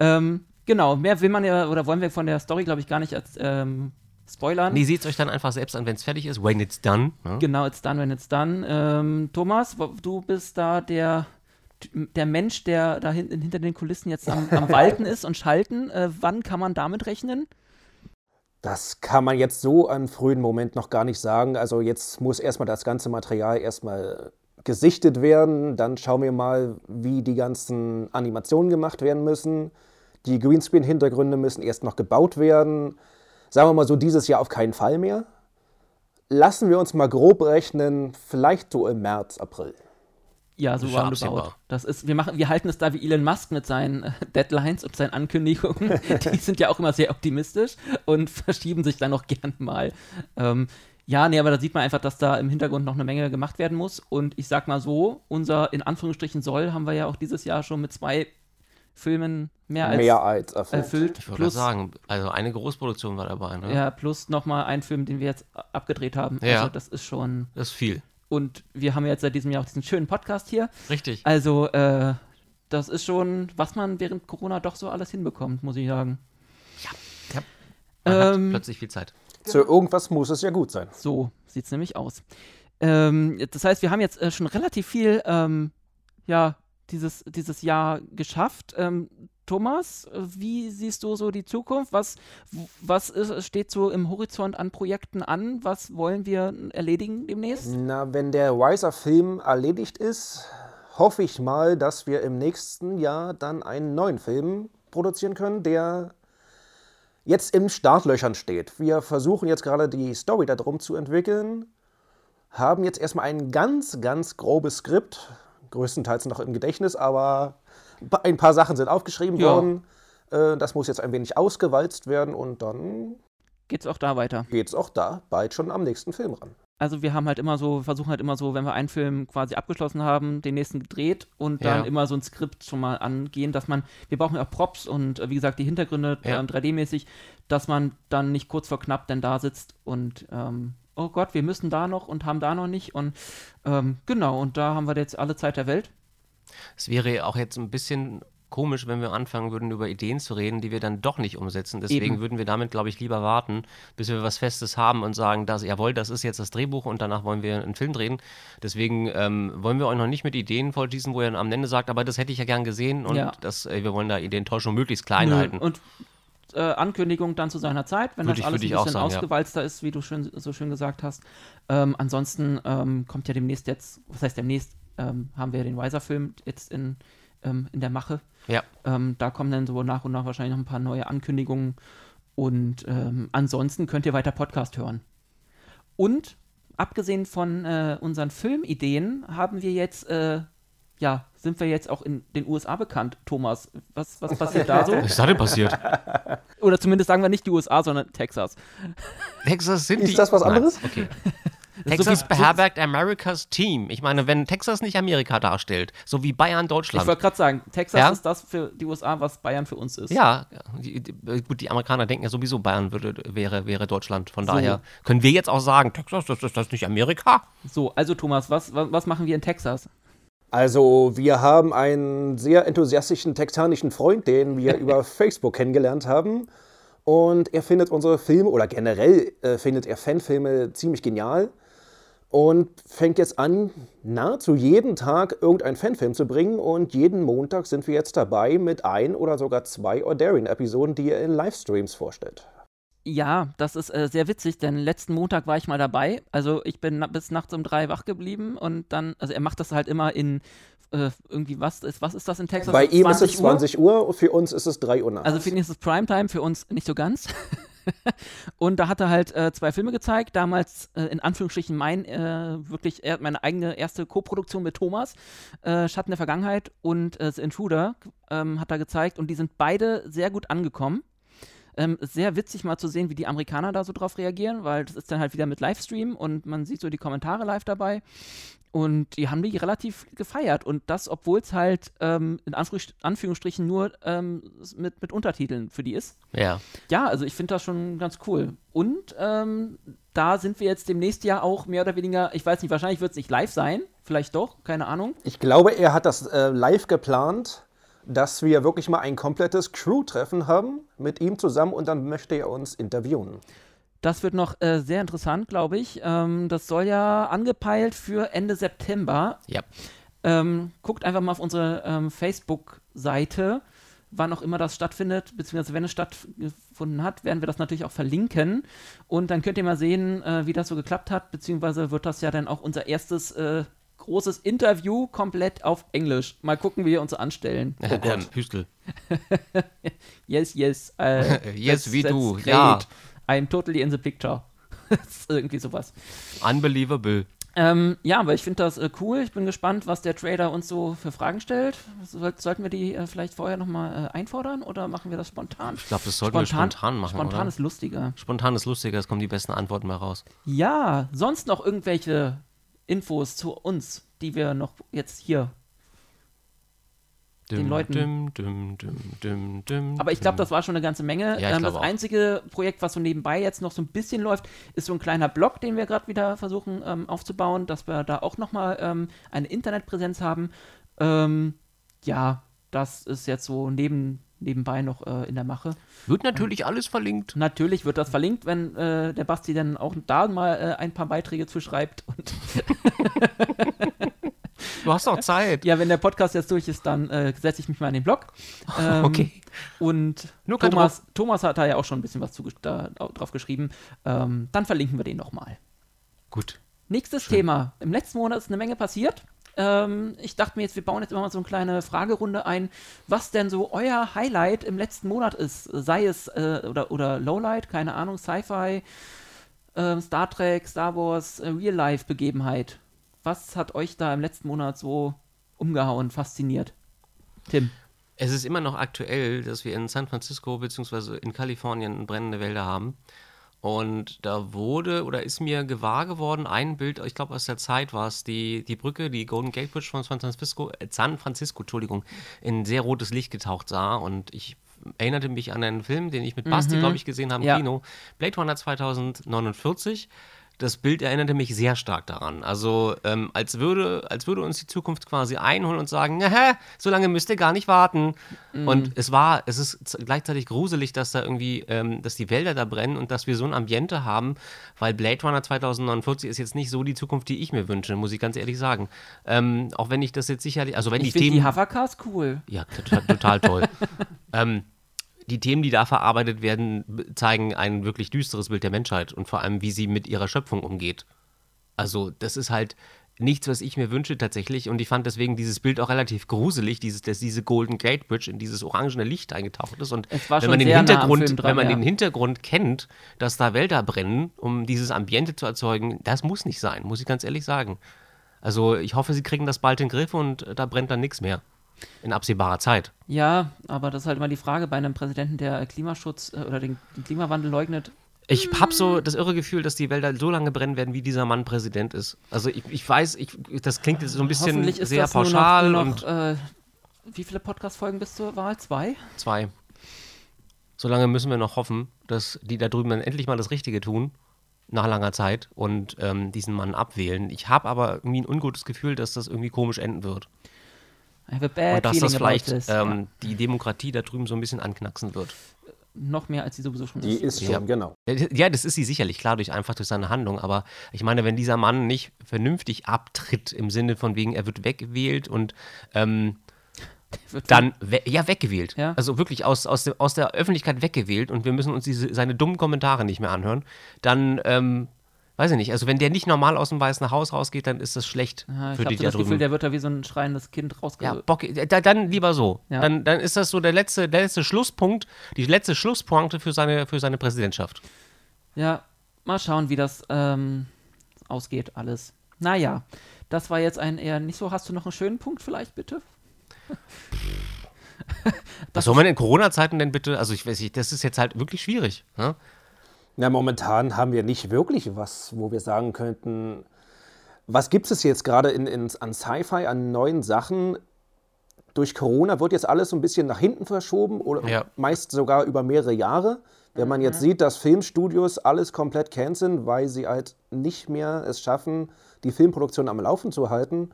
[SPEAKER 2] Ähm, genau, mehr will man ja, oder wollen wir von der Story, glaube ich, gar nicht als, ähm, spoilern.
[SPEAKER 3] Nee, seht es euch dann einfach selbst an, wenn es fertig ist. When it's done. Ne?
[SPEAKER 2] Genau, it's done when it's done. Ähm, Thomas, du bist da der, der Mensch, der da hinten hinter den Kulissen jetzt am, am Walten ist und Schalten. Äh, wann kann man damit rechnen?
[SPEAKER 4] Das kann man jetzt so am frühen Moment noch gar nicht sagen. Also jetzt muss erstmal das ganze Material erstmal gesichtet werden. Dann schauen wir mal, wie die ganzen Animationen gemacht werden müssen. Die Greenscreen-Hintergründe müssen erst noch gebaut werden. Sagen wir mal so, dieses Jahr auf keinen Fall mehr. Lassen wir uns mal grob rechnen, vielleicht so im März, April.
[SPEAKER 2] Ja, so
[SPEAKER 3] ja
[SPEAKER 2] roundabout. Das ist, wir machen, wir halten es da wie Elon Musk mit seinen äh, Deadlines und seinen Ankündigungen. Die sind ja auch immer sehr optimistisch und verschieben sich dann auch gern mal. Ähm, ja, nee, aber da sieht man einfach, dass da im Hintergrund noch eine Menge gemacht werden muss. Und ich sag mal so, unser in Anführungsstrichen Soll haben wir ja auch dieses Jahr schon mit zwei Filmen mehr als
[SPEAKER 4] Mehr als erfüllt.
[SPEAKER 2] erfüllt.
[SPEAKER 3] Ich würde sagen, also eine Großproduktion war dabei. Ne?
[SPEAKER 2] ja, plus nochmal ein Film, den wir jetzt abgedreht haben.
[SPEAKER 3] Ja.
[SPEAKER 2] Also das ist schon.
[SPEAKER 3] Das ist viel.
[SPEAKER 2] Und wir haben jetzt seit diesem Jahr auch diesen schönen Podcast hier.
[SPEAKER 3] Richtig.
[SPEAKER 2] Also, äh, das ist schon, was man während Corona doch so alles hinbekommt, muss ich sagen.
[SPEAKER 3] Man hat
[SPEAKER 2] ähm,
[SPEAKER 3] plötzlich viel Zeit.
[SPEAKER 4] Zu irgendwas muss es ja gut sein.
[SPEAKER 2] So sieht es nämlich aus. Ähm, das heißt, wir haben jetzt äh, schon relativ viel, ähm, ja, dieses, dieses Jahr geschafft. Ähm, Thomas, wie siehst du so die Zukunft? Was, was ist, steht so im Horizont an Projekten an? Was wollen wir erledigen demnächst?
[SPEAKER 4] Na, wenn der Riser-Film erledigt ist, hoffe ich mal, dass wir im nächsten Jahr dann einen neuen Film produzieren können, der jetzt in Startlöchern steht. Wir versuchen jetzt gerade die Story darum zu entwickeln, haben jetzt erstmal ein ganz, ganz grobes Skript, größtenteils noch im Gedächtnis, aber ein paar Sachen sind aufgeschrieben
[SPEAKER 2] Ja.
[SPEAKER 4] worden. Äh, Das muss jetzt ein wenig ausgewalzt werden und dann
[SPEAKER 2] Geht's auch da weiter?
[SPEAKER 4] geht's auch da bald schon am nächsten Film ran.
[SPEAKER 2] Also wir haben halt immer so, versuchen halt immer so, wenn wir einen Film quasi abgeschlossen haben, den nächsten gedreht und dann
[SPEAKER 3] Ja.
[SPEAKER 2] immer so ein Skript schon mal angehen, dass man, wir brauchen ja auch Props und äh, wie gesagt die Hintergründe
[SPEAKER 3] Ja.
[SPEAKER 2] ähm, 3D-mäßig, dass man dann nicht kurz vor knapp denn da sitzt und ähm, oh Gott, wir müssen da noch und haben da noch nicht und ähm, genau, und da haben wir jetzt alle Zeit der Welt.
[SPEAKER 3] Es wäre auch jetzt ein bisschen komisch, wenn wir anfangen würden, über Ideen zu reden, die wir dann doch nicht umsetzen. Deswegen
[SPEAKER 2] Eben.
[SPEAKER 3] würden wir damit, glaube ich, lieber warten, bis wir was Festes haben und sagen, dass, jawohl, das ist jetzt das Drehbuch und danach wollen wir einen Film drehen. Deswegen ähm, wollen wir euch noch nicht mit Ideen vollschießen, wo ihr am Ende sagt, aber das hätte ich ja gern gesehen und
[SPEAKER 2] Ja.
[SPEAKER 3] das, äh, wir wollen da die Enttäuschung möglichst klein
[SPEAKER 2] Nö.
[SPEAKER 3] halten.
[SPEAKER 2] Und äh, Ankündigung dann zu seiner Zeit, wenn
[SPEAKER 3] Würde
[SPEAKER 2] das
[SPEAKER 3] ich-
[SPEAKER 2] alles ein bisschen
[SPEAKER 3] sagen, ja.
[SPEAKER 2] ausgewalzter ist, wie du schön, so schön gesagt hast. Ähm, ansonsten ähm, kommt ja demnächst jetzt, was heißt demnächst, ähm, haben wir den Wiser-Film jetzt in, ähm, in der Mache.
[SPEAKER 3] Ja.
[SPEAKER 2] Ähm, da kommen dann so nach und nach wahrscheinlich noch ein paar neue Ankündigungen. Und ähm, ansonsten könnt ihr weiter Podcast hören. Und abgesehen von äh, unseren Filmideen haben wir jetzt, äh, ja, sind wir jetzt auch in den USA bekannt, Thomas. Was, was passiert da so?
[SPEAKER 3] Was ist da denn passiert?
[SPEAKER 2] Oder zumindest sagen wir nicht die USA, sondern Texas.
[SPEAKER 3] Texas sind
[SPEAKER 4] Ist
[SPEAKER 3] die.
[SPEAKER 4] das was
[SPEAKER 3] Nein,
[SPEAKER 4] anderes?
[SPEAKER 3] Okay.
[SPEAKER 2] So
[SPEAKER 3] Texas
[SPEAKER 2] wie-
[SPEAKER 3] beherbergt Americas Team. Ich meine, wenn Texas nicht Amerika darstellt, so wie Bayern
[SPEAKER 2] Ich
[SPEAKER 3] Deutschland.
[SPEAKER 2] wollte gerade sagen, Texas
[SPEAKER 3] Ja?
[SPEAKER 2] ist das für die USA, was Bayern für uns ist.
[SPEAKER 3] Ja, die, die, gut, die Amerikaner denken ja sowieso, Bayern würde, wäre, wäre Deutschland. Von
[SPEAKER 2] So.
[SPEAKER 3] daher können wir jetzt auch sagen, Texas, das ist das nicht Amerika?
[SPEAKER 2] So, also Thomas, was, was, was machen wir in Texas?
[SPEAKER 4] Also, wir haben einen sehr enthusiastischen texanischen Freund, den wir über Facebook kennengelernt haben. Und er findet unsere Filme oder generell äh, findet er Fanfilme ziemlich genial und fängt jetzt an, nahezu jeden Tag irgendeinen Fanfilm zu bringen. Und jeden Montag sind wir jetzt dabei mit ein oder sogar zwei Ordarian-Episoden, die er in Livestreams vorstellt.
[SPEAKER 2] Ja, das ist äh, sehr witzig, denn letzten Montag war ich mal dabei. Also ich bin na bis nachts um drei wach geblieben und dann, also er macht das halt immer in äh, irgendwie, was ist, was ist das in Texas?
[SPEAKER 4] Bei ihm ist es
[SPEAKER 2] 20 Uhr?
[SPEAKER 4] 20 Uhr, für uns ist es 3 Uhr nachts.
[SPEAKER 2] Also für ihn ist es Primetime, für uns nicht so ganz. und da hat er halt äh, zwei Filme gezeigt. Damals äh, in Anführungsstrichen mein, äh, wirklich er, meine eigene erste Co-Produktion mit Thomas, äh, Schatten der Vergangenheit und äh, The Intruder ähm, hat er gezeigt. Und die sind beide sehr gut angekommen. Ähm, sehr witzig mal zu sehen, wie die Amerikaner da so drauf reagieren, weil das ist dann halt wieder mit Livestream und man sieht so die Kommentare live dabei. Und die haben die relativ gefeiert. Und das, obwohl es halt ähm, in Anführungs- Anführungsstrichen nur ähm, mit, mit Untertiteln für die ist.
[SPEAKER 3] Ja.
[SPEAKER 2] Ja, also ich finde das schon ganz cool. Und ähm, da sind wir jetzt demnächst ja auch mehr oder weniger, ich weiß nicht, wahrscheinlich wird es nicht live sein, vielleicht doch, keine Ahnung.
[SPEAKER 4] Ich glaube, er hat das äh, live geplant, dass wir wirklich mal ein komplettes Crew-Treffen haben mit ihm zusammen und dann möchte er uns interviewen.
[SPEAKER 2] Das wird noch äh, sehr interessant, glaube ich. Ähm, das soll ja angepeilt für Ende September.
[SPEAKER 3] Ja.
[SPEAKER 2] Ähm, guckt einfach mal auf unsere ähm, Facebook-Seite, wann auch immer das stattfindet, beziehungsweise wenn es stattgefunden hat, werden wir das natürlich auch verlinken. Und dann könnt ihr mal sehen, äh, wie das so geklappt hat, beziehungsweise wird das ja dann auch unser erstes äh, großes Interview komplett auf Englisch. Mal gucken, wie wir uns anstellen.
[SPEAKER 3] Oh Gott. Hüstel.
[SPEAKER 2] Yes, yes. äh,
[SPEAKER 3] Yes, wie du,
[SPEAKER 2] great.
[SPEAKER 3] ja.
[SPEAKER 2] I'm totally in the picture. Irgendwie sowas.
[SPEAKER 3] Unbelievable.
[SPEAKER 2] Ähm, ja, aber ich finde das äh, cool. Ich bin gespannt, was der Trader uns so für Fragen stellt. Soll, sollten wir die äh, vielleicht vorher nochmal äh, einfordern oder machen wir das spontan?
[SPEAKER 3] Ich glaube, das sollten wir spontan machen,
[SPEAKER 2] Spontan
[SPEAKER 3] oder?
[SPEAKER 2] ist lustiger.
[SPEAKER 3] Spontan ist lustiger, es kommen die besten Antworten mal raus.
[SPEAKER 2] Ja, sonst noch irgendwelche Infos zu uns, die wir noch jetzt hier. Den Leuten-
[SPEAKER 3] Düm, düm, düm,
[SPEAKER 2] Aber ich glaube, das war schon eine ganze Menge.
[SPEAKER 3] Ja,
[SPEAKER 2] ähm, das
[SPEAKER 3] auch.
[SPEAKER 2] einzige Projekt, was so nebenbei jetzt noch so ein bisschen läuft, ist so ein kleiner Blog, den wir gerade wieder versuchen ähm, aufzubauen, dass wir da auch nochmal ähm, eine Internetpräsenz haben. Ähm, ja, das ist jetzt so neben, nebenbei noch äh, in der Mache.
[SPEAKER 3] Wird natürlich alles verlinkt.
[SPEAKER 2] Natürlich wird das verlinkt, wenn äh, der Basti dann auch da mal äh, ein paar Beiträge zu schreibt. Und
[SPEAKER 3] Du hast doch Zeit.
[SPEAKER 2] ja, wenn der Podcast jetzt durch ist, dann äh, setze ich mich mal in den Blog. Ähm,
[SPEAKER 3] Okay.
[SPEAKER 2] Und
[SPEAKER 3] Nur
[SPEAKER 2] Thomas, Thomas hat da ja auch schon ein bisschen was zu, da, drauf geschrieben. Ähm, dann verlinken wir den nochmal.
[SPEAKER 3] Gut.
[SPEAKER 2] Nächstes Thema. Im letzten Monat ist eine Menge passiert. Ähm, ich dachte mir jetzt, wir bauen jetzt immer mal so eine kleine Fragerunde ein, was denn so euer Highlight im letzten Monat ist. Sei es äh, oder, oder Lowlight, keine Ahnung, Sci-Fi, ähm, Star Trek, Star Wars, äh, Real-Life-Begebenheit. Was hat euch da im letzten Monat so umgehauen, fasziniert? Tim.
[SPEAKER 3] Es ist immer noch aktuell, dass wir in San Francisco bzw. in Kalifornien brennende Wälder haben. Und da wurde oder ist mir gewahr geworden, ein Bild, ich glaube aus der Zeit war es, die, die Brücke, die Golden Gate Bridge von San Francisco, äh, San Francisco, Entschuldigung, in sehr rotes Licht getaucht sah. Und ich erinnerte mich an einen Film, den ich mit Basti, glaube ich, gesehen habe im
[SPEAKER 2] Ja.
[SPEAKER 3] Kino. Blade Runner 2049. Das Bild erinnerte mich sehr stark daran. Also ähm, als, würde, als würde uns die Zukunft quasi einholen und sagen, "Aha, so lange müsst ihr gar nicht warten. Und es war, es ist gleichzeitig gruselig, dass da irgendwie, ähm, dass die Wälder da brennen und dass wir so ein Ambiente haben, weil Blade Runner 2049 ist jetzt nicht so die Zukunft, die ich mir wünsche, muss ich ganz ehrlich sagen. Ähm, auch wenn ich das jetzt sicherlich, also wenn
[SPEAKER 2] Ich
[SPEAKER 3] die Themen...
[SPEAKER 2] die Hovercars cool.
[SPEAKER 3] Ja, total, total toll. ähm, die Themen, die da verarbeitet werden, zeigen ein wirklich düsteres Bild der Menschheit und vor allem, wie sie mit ihrer Schöpfung umgeht. Also, das ist halt nichts, was ich mir wünsche tatsächlich. Und ich fand deswegen dieses Bild auch relativ gruselig, dieses, dass diese Golden Gate Bridge in dieses orangene Licht eingetaucht ist. Und
[SPEAKER 2] Es war
[SPEAKER 3] wenn man den Hintergrund,
[SPEAKER 2] dran,
[SPEAKER 3] wenn man
[SPEAKER 2] ja.
[SPEAKER 3] den Hintergrund kennt, dass da Wälder brennen, um dieses Ambiente zu erzeugen, das muss nicht sein, muss ich ganz ehrlich sagen. Also ich hoffe, sie kriegen das bald in den Griff und äh, da brennt dann nichts mehr. In absehbarer Zeit.
[SPEAKER 2] Ja, aber das ist halt immer die Frage bei einem Präsidenten, der Klimaschutz äh, oder den, den Klimawandel leugnet.
[SPEAKER 3] Ich habe so das irre Gefühl, dass die Wälder so lange brennen werden, wie dieser Mann Präsident ist. Also ich, ich weiß, ich, das klingt jetzt so ein bisschen sehr
[SPEAKER 2] das nur noch-
[SPEAKER 3] pauschal
[SPEAKER 2] nur
[SPEAKER 3] und
[SPEAKER 2] noch, äh, wie viele Podcast-Folgen bis zur Wahl? Zwei?
[SPEAKER 3] zwei. Solange müssen wir noch hoffen, dass die da drüben dann endlich mal das Richtige tun, nach langer Zeit, und ähm, diesen Mann abwählen. Ich habe aber irgendwie ein ungutes Gefühl, dass das irgendwie komisch enden wird.
[SPEAKER 2] I have a bad
[SPEAKER 3] und dass das vielleicht ähm, die Demokratie da drüben so ein bisschen anknacksen wird.
[SPEAKER 2] noch mehr als sie sowieso schon
[SPEAKER 4] Die
[SPEAKER 2] ist.
[SPEAKER 4] ist schon,
[SPEAKER 3] Ja.
[SPEAKER 4] genau.
[SPEAKER 3] Ja, das ist sie sicherlich, klar, durch einfach durch seine Handlung. Aber ich meine, wenn dieser Mann nicht vernünftig abtritt, im Sinne von wegen, er wird weggewählt und ähm,
[SPEAKER 2] Wird
[SPEAKER 3] dann, we ja, weggewählt.
[SPEAKER 2] Ja.
[SPEAKER 3] Also wirklich aus, aus, dem, aus der Öffentlichkeit weggewählt und wir müssen uns diese, seine dummen Kommentare nicht mehr anhören, dann, ähm, weiß ich nicht, also wenn der nicht normal aus dem Weißen Haus rausgeht, dann ist das schlecht
[SPEAKER 2] Ja, ich
[SPEAKER 3] für
[SPEAKER 2] habe
[SPEAKER 3] die
[SPEAKER 2] so
[SPEAKER 3] da
[SPEAKER 2] das Gefühl,
[SPEAKER 3] drüben.
[SPEAKER 2] der wird da wie so ein schreiendes Kind rausge...
[SPEAKER 3] Ja, Bock, da, dann lieber so.
[SPEAKER 2] Ja.
[SPEAKER 3] Dann, dann ist das so der letzte, der letzte Schlusspunkt, die letzte Schlusspointe für seine, für seine Präsidentschaft.
[SPEAKER 2] Ja, mal schauen, wie das ähm, ausgeht alles. Naja, das war jetzt ein eher nicht so. Hast du noch einen schönen Punkt vielleicht, bitte?
[SPEAKER 3] Was soll man in Corona-Zeiten denn bitte? Also ich weiß nicht, das ist jetzt halt wirklich schwierig. Ne?
[SPEAKER 4] Na, momentan haben wir nicht wirklich was, wo wir sagen könnten, was gibt es jetzt gerade in, in, an Sci-Fi, an neuen Sachen? Durch Corona wird jetzt alles so ein bisschen nach hinten verschoben oder
[SPEAKER 3] Ja.
[SPEAKER 4] meist sogar über mehrere Jahre. Wenn man jetzt sieht, dass Filmstudios alles komplett canceln, weil sie halt nicht mehr es schaffen, die Filmproduktion am Laufen zu halten.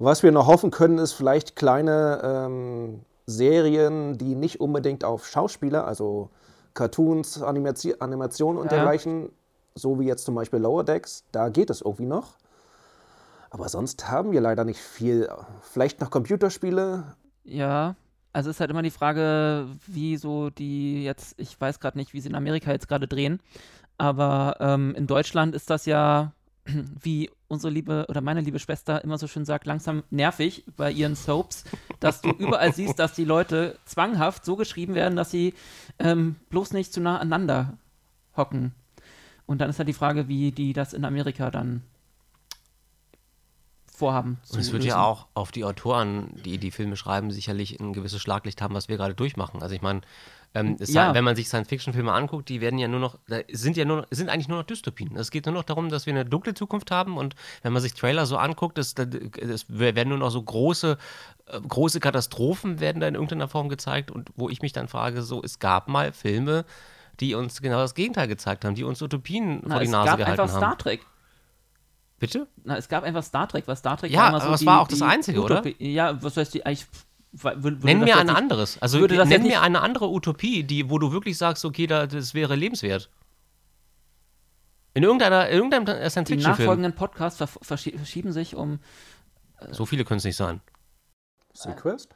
[SPEAKER 4] Was wir noch hoffen können, ist vielleicht kleine ähm, Serien, die nicht unbedingt auf Schauspieler, also Cartoons, Animationen und
[SPEAKER 2] Ja.
[SPEAKER 4] dergleichen, so wie jetzt zum Beispiel Lower Decks, da geht es irgendwie noch. Aber sonst haben wir leider nicht viel. Vielleicht noch Computerspiele.
[SPEAKER 2] Ja, also ist halt immer die Frage, wie so die jetzt, ich weiß gerade nicht, wie sie in Amerika jetzt gerade drehen, aber ähm, in Deutschland ist das ja, wie unsere liebe oder meine liebe Schwester immer so schön sagt, langsam nervig bei ihren Soaps, dass du überall siehst, dass die Leute zwanghaft so geschrieben werden, dass sie ähm, bloß nicht zu nah aneinander hocken. Und dann ist halt die Frage, wie die das in Amerika dann vorhaben.
[SPEAKER 3] Und es wird ja auch auf die Autoren, die die Filme schreiben, sicherlich ein gewisses Schlaglicht haben, was wir gerade durchmachen. Also ich meine, ähm, es
[SPEAKER 2] Ja.
[SPEAKER 3] wenn man sich Science-Fiction-Filme anguckt, die werden ja nur noch, sind ja nur, noch- sind eigentlich nur noch Dystopien. Es geht nur noch darum, dass wir eine dunkle Zukunft haben und wenn man sich Trailer so anguckt, es werden nur noch so große, äh, große Katastrophen werden da in irgendeiner Form gezeigt und wo ich mich dann frage, so, es gab mal Filme, die uns genau das Gegenteil gezeigt haben, die uns Utopien
[SPEAKER 2] Na,
[SPEAKER 3] vor die
[SPEAKER 2] es
[SPEAKER 3] Nase
[SPEAKER 2] gab
[SPEAKER 3] gehalten
[SPEAKER 2] einfach
[SPEAKER 3] haben.
[SPEAKER 2] Star Trek.
[SPEAKER 3] Bitte?
[SPEAKER 2] Na, es gab einfach Star Trek, weil Star Trek
[SPEAKER 3] Ja,
[SPEAKER 2] war immer so
[SPEAKER 3] aber es war auch das Einzige, oder?
[SPEAKER 2] Utopie- Ja, was heißt die eigentlich?
[SPEAKER 3] Nenn
[SPEAKER 2] das
[SPEAKER 3] mir ein anderes. Also
[SPEAKER 2] würde das
[SPEAKER 3] nenn mir eine andere Utopie, die, wo du wirklich sagst, okay, da, das wäre lebenswert. In irgendeiner, in irgendeinem
[SPEAKER 2] Die
[SPEAKER 3] Science-Fiction-Film.
[SPEAKER 2] nachfolgenden Podcasts ver verschie- verschieben sich um
[SPEAKER 3] So viele können es nicht sein.
[SPEAKER 4] Sequest?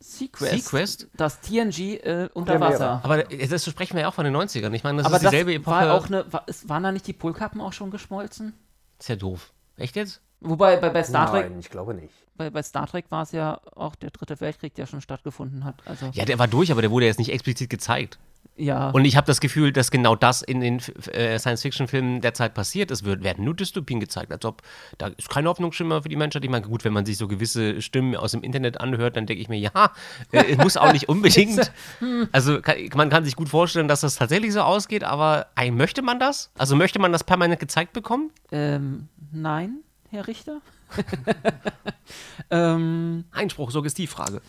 [SPEAKER 2] Sequest.
[SPEAKER 3] Sequest?
[SPEAKER 2] Das TNG äh, unter
[SPEAKER 4] Ja.
[SPEAKER 2] Wasser.
[SPEAKER 3] Aber das sprechen wir ja auch von den 90ern. Ich meine, das
[SPEAKER 2] Aber
[SPEAKER 3] ist
[SPEAKER 2] das
[SPEAKER 3] dieselbe Epoche.
[SPEAKER 2] war auch eine. War, waren da nicht die Polkappen auch schon geschmolzen?
[SPEAKER 3] ist ja doof. Echt jetzt?
[SPEAKER 2] Wobei bei, bei Star Trek,
[SPEAKER 4] Nein, ich glaube nicht.
[SPEAKER 2] bei, bei Star Trek war es ja auch der dritte Weltkrieg, der schon stattgefunden hat. Also
[SPEAKER 3] Ja, der war durch, aber der wurde jetzt nicht explizit gezeigt.
[SPEAKER 2] ja.
[SPEAKER 3] Und ich habe das Gefühl, dass genau das in den äh, Science-Fiction-Filmen der Zeit passiert. Es wird, werden nur Dystopien gezeigt, als ob da ist keine Hoffnungsschimmer für die Menschheit. Ich meine, gut, wenn man sich so gewisse Stimmen aus dem Internet anhört, dann denke ich mir, ja, äh, es muss auch nicht unbedingt. Also kann, man kann sich gut vorstellen, dass das tatsächlich so ausgeht, aber ey, möchte man das? Also möchte man das permanent gezeigt bekommen?
[SPEAKER 2] ähm, nein, Herr Richter. ähm,
[SPEAKER 3] Einspruch, Suggestivfrage.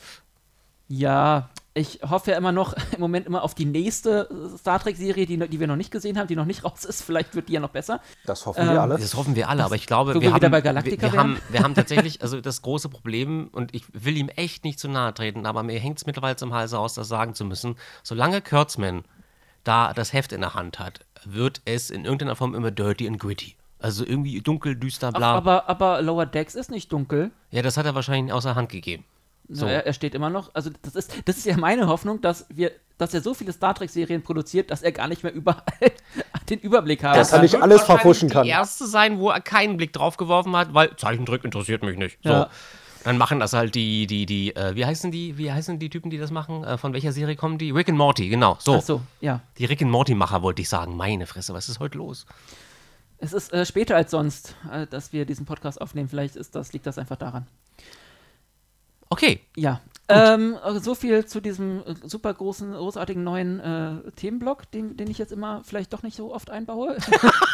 [SPEAKER 2] Ja, ich hoffe ja immer noch im Moment immer auf die nächste Star Trek-Serie, die, die wir noch nicht gesehen haben, die noch nicht raus ist. Vielleicht wird die ja noch besser.
[SPEAKER 4] Das hoffen wir alle.
[SPEAKER 3] Das hoffen wir alle, aber ich glaube,
[SPEAKER 2] wo
[SPEAKER 3] wir
[SPEAKER 2] wir
[SPEAKER 3] haben,
[SPEAKER 2] wieder bei Galactica
[SPEAKER 3] wir, wir, haben, wir haben tatsächlich, also das große Problem, und ich will ihm echt nicht zu nahe treten, aber mir hängt es mittlerweile zum Hals aus, das sagen zu müssen, solange Kurtzman da das Heft in der Hand hat, wird es in irgendeiner Form immer dirty and gritty. Also irgendwie dunkel, düster, bla.
[SPEAKER 2] Aber, aber Lower Decks ist nicht dunkel.
[SPEAKER 3] ja, das hat er wahrscheinlich außer Hand gegeben. So.
[SPEAKER 2] Er, er steht immer noch. Also das ist, das ist ja meine Hoffnung, dass wir, dass er so viele Star Trek-Serien produziert, dass er gar nicht mehr überall den Überblick hat.
[SPEAKER 4] Das kann ich
[SPEAKER 3] wird
[SPEAKER 4] alles verfuschen kann.
[SPEAKER 3] Die erste sein, wo er keinen Blick drauf geworfen hat, weil Zeichentrick interessiert mich nicht. So.
[SPEAKER 2] Ja.
[SPEAKER 3] Dann machen das halt die, die, die, äh, wie heißen die, wie heißen die Typen, die das machen? Äh, von welcher Serie kommen die? Rick and Morty, genau. So.
[SPEAKER 2] Ach so, ja.
[SPEAKER 3] Die Rick and Morty-Macher wollte ich sagen. Meine Fresse, was ist heute los?
[SPEAKER 2] Es ist äh, später als sonst, äh, dass wir diesen Podcast aufnehmen. Vielleicht ist das, liegt das einfach daran.
[SPEAKER 3] Okay.
[SPEAKER 2] Ja. Ähm, also so viel zu diesem äh, super großen, großartigen neuen äh, Themenblock, den, den ich jetzt immer vielleicht doch nicht so oft einbaue.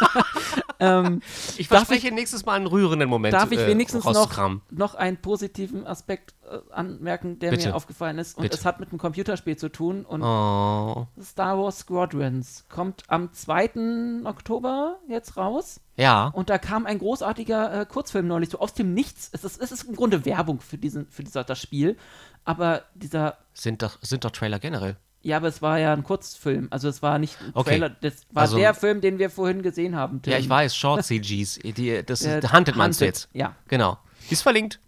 [SPEAKER 2] ähm,
[SPEAKER 3] Ich
[SPEAKER 2] Darf
[SPEAKER 3] verspreche nächstes Mal einen rührenden Moment.
[SPEAKER 2] darf ich
[SPEAKER 3] äh,
[SPEAKER 2] wenigstens noch,
[SPEAKER 3] rauszukramen.
[SPEAKER 2] noch einen positiven Aspekt äh, anmerken, der
[SPEAKER 3] Bitte.
[SPEAKER 2] mir aufgefallen ist. Und
[SPEAKER 3] Bitte.
[SPEAKER 2] es hat mit einem Computerspiel zu tun. Und
[SPEAKER 3] Oh.
[SPEAKER 2] Star Wars Squadrons kommt am 2. Oktober jetzt raus.
[SPEAKER 3] Ja.
[SPEAKER 2] Und da kam ein großartiger äh, Kurzfilm neulich so aus dem Nichts. Es ist, es ist im Grunde Werbung für, diesen, für dieser, das Spiel. Aber dieser
[SPEAKER 3] Sind doch, sind doch Trailer generell.
[SPEAKER 2] Ja, aber es war ja ein Kurzfilm. Also es war nicht ein
[SPEAKER 3] Okay.
[SPEAKER 2] Trailer. Das war
[SPEAKER 3] Also-
[SPEAKER 2] der Film, den wir vorhin gesehen haben. Tim.
[SPEAKER 3] Ja, ich weiß, Short CGs. Die, das
[SPEAKER 2] Äh,
[SPEAKER 3] ist Hunted meinst du jetzt?
[SPEAKER 2] Ja,
[SPEAKER 3] Genau. Ist verlinkt.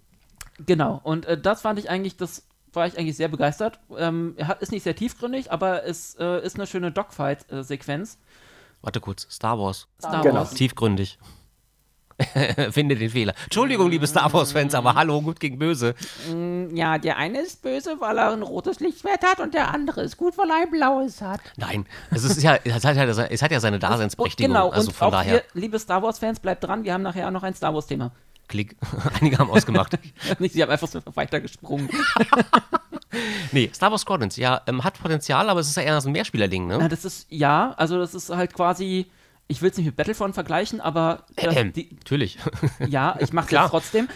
[SPEAKER 2] genau. Und äh, das fand ich eigentlich, das war ich eigentlich sehr begeistert. Ähm, er hat, ist nicht sehr tiefgründig, aber es äh, ist eine schöne Dogfight-Sequenz.
[SPEAKER 3] Warte kurz. Star Wars.
[SPEAKER 2] Star
[SPEAKER 4] Genau.
[SPEAKER 2] Wars.
[SPEAKER 3] Tiefgründig. Finde den Fehler. Entschuldigung, liebe Star Wars-Fans, aber hallo, gut gegen böse.
[SPEAKER 2] Ja, der eine ist böse, weil er ein rotes Lichtschwert hat und der andere ist gut, weil er ein blaues hat.
[SPEAKER 3] Nein, es, ist ja, es, hat ja, es hat ja seine Daseinsberechtigung.
[SPEAKER 2] genau,
[SPEAKER 3] also
[SPEAKER 2] und
[SPEAKER 3] von
[SPEAKER 2] auch
[SPEAKER 3] daher,
[SPEAKER 2] ihr, liebe Star Wars-Fans, bleibt dran. Wir haben nachher auch noch ein Star Wars-Thema.
[SPEAKER 3] Klick. Einige haben ausgemacht.
[SPEAKER 2] Nicht, sie haben einfach so weitergesprungen.
[SPEAKER 3] nee, Star Wars Squadrons, ja, ähm, hat Potenzial, aber es ist ja eher so ein Mehrspieler-Ding,
[SPEAKER 2] Ja,
[SPEAKER 3] ne?
[SPEAKER 2] das ist, ja, also das ist halt quasi, ich will es nicht mit Battlefront vergleichen, aber das,
[SPEAKER 3] Ähm,
[SPEAKER 2] die,
[SPEAKER 3] Natürlich.
[SPEAKER 2] ja, ich mache jetzt trotzdem.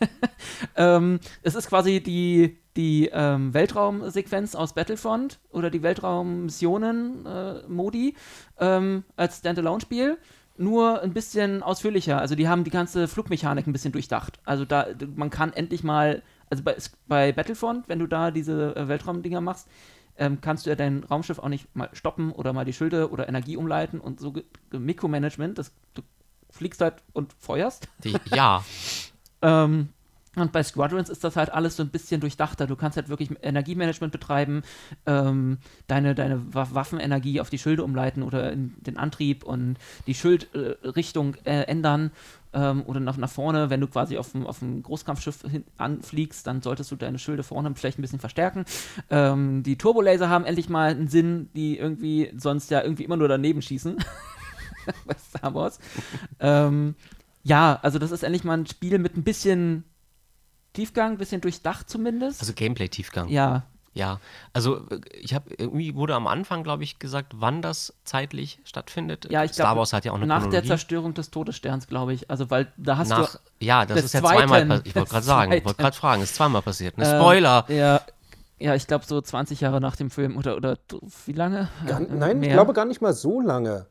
[SPEAKER 2] ähm, es ist quasi die, die ähm, Weltraumsequenz aus Battlefront oder die Weltraummissionen-Modi ähm, als Standalone-Spiel. Nur ein bisschen ausführlicher. Also die haben die ganze Flugmechanik ein bisschen durchdacht. Also da, man kann endlich mal, also bei, bei Battlefront, wenn du da diese äh, Weltraumdinger machst, ähm, kannst du ja dein Raumschiff auch nicht mal stoppen oder mal die Schilde oder Energie umleiten und so Ge- Ge- Mikromanagement, das du fliegst halt und feuerst.
[SPEAKER 3] Die, ja,
[SPEAKER 2] Ähm, und bei Squadrons ist das halt alles so ein bisschen durchdachter. Du kannst halt wirklich Energiemanagement betreiben, ähm, deine, deine Wa- Waffenenergie auf die Schilde umleiten oder in den Antrieb und die Schildrichtung äh, ändern ähm, oder nach, nach vorne. Wenn du quasi auf dem, auf dem Großkampfschiff hin, anfliegst, dann solltest du deine Schilde vorne vielleicht ein bisschen verstärken. Ähm, die Turbolaser haben endlich mal einen Sinn, die irgendwie sonst ja irgendwie immer nur daneben schießen. bei Star Wars. ähm, ja, also das ist endlich mal ein Spiel mit ein bisschen Tiefgang, ein bisschen durchdacht zumindest.
[SPEAKER 3] also Gameplay-Tiefgang.
[SPEAKER 2] ja,
[SPEAKER 3] Ja, also äh, ich habe irgendwie wurde am Anfang, glaube ich, gesagt, wann das zeitlich stattfindet.
[SPEAKER 2] ja, ich
[SPEAKER 3] Star
[SPEAKER 2] glaube,
[SPEAKER 3] Wars hat ja auch eine
[SPEAKER 2] nach der
[SPEAKER 3] Chronologie.
[SPEAKER 2] Zerstörung des Todessterns, glaube ich. Also, weil da hast
[SPEAKER 3] Nach,
[SPEAKER 2] du.
[SPEAKER 3] ja, das ist ja zweimal
[SPEAKER 2] Zweiten,
[SPEAKER 3] passiert. Ich wollte gerade sagen, ich wollte gerade fragen, ist zweimal passiert. Ne?
[SPEAKER 2] ähm,
[SPEAKER 3] Spoiler!
[SPEAKER 2] Ja, ja, ich glaube so 20 Jahre nach dem Film oder, oder wie lange?
[SPEAKER 4] Gar,
[SPEAKER 2] Äh,
[SPEAKER 4] nein, ich
[SPEAKER 2] mehr?
[SPEAKER 4] glaube gar nicht mal so lange.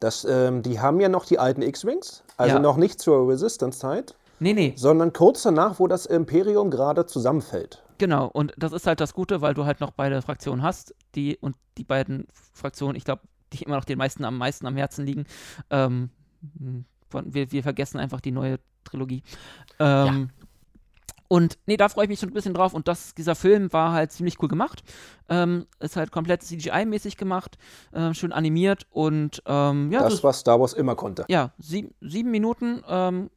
[SPEAKER 4] Das, ähm, die haben ja noch die alten X-Wings, also
[SPEAKER 2] Ja.
[SPEAKER 4] noch nicht zur Resistance-Zeit,
[SPEAKER 2] Nee, nee,
[SPEAKER 4] sondern kurz danach, wo das Imperium gerade zusammenfällt.
[SPEAKER 2] genau. Und das ist halt das Gute, weil du halt noch beide Fraktionen hast. Die und die beiden Fraktionen, ich glaube, die immer noch den meisten am meisten am Herzen liegen. Ähm, von, wir, wir vergessen einfach die neue Trilogie. Ähm, Und nee, da freue ich mich schon ein bisschen drauf. Und das, dieser Film war halt ziemlich cool gemacht. Ähm, ist halt komplett CGI-mäßig gemacht, äh, schön animiert und ähm, ja,
[SPEAKER 4] das, was Star Wars immer konnte.
[SPEAKER 2] ja sieb, sieben Minuten ähm,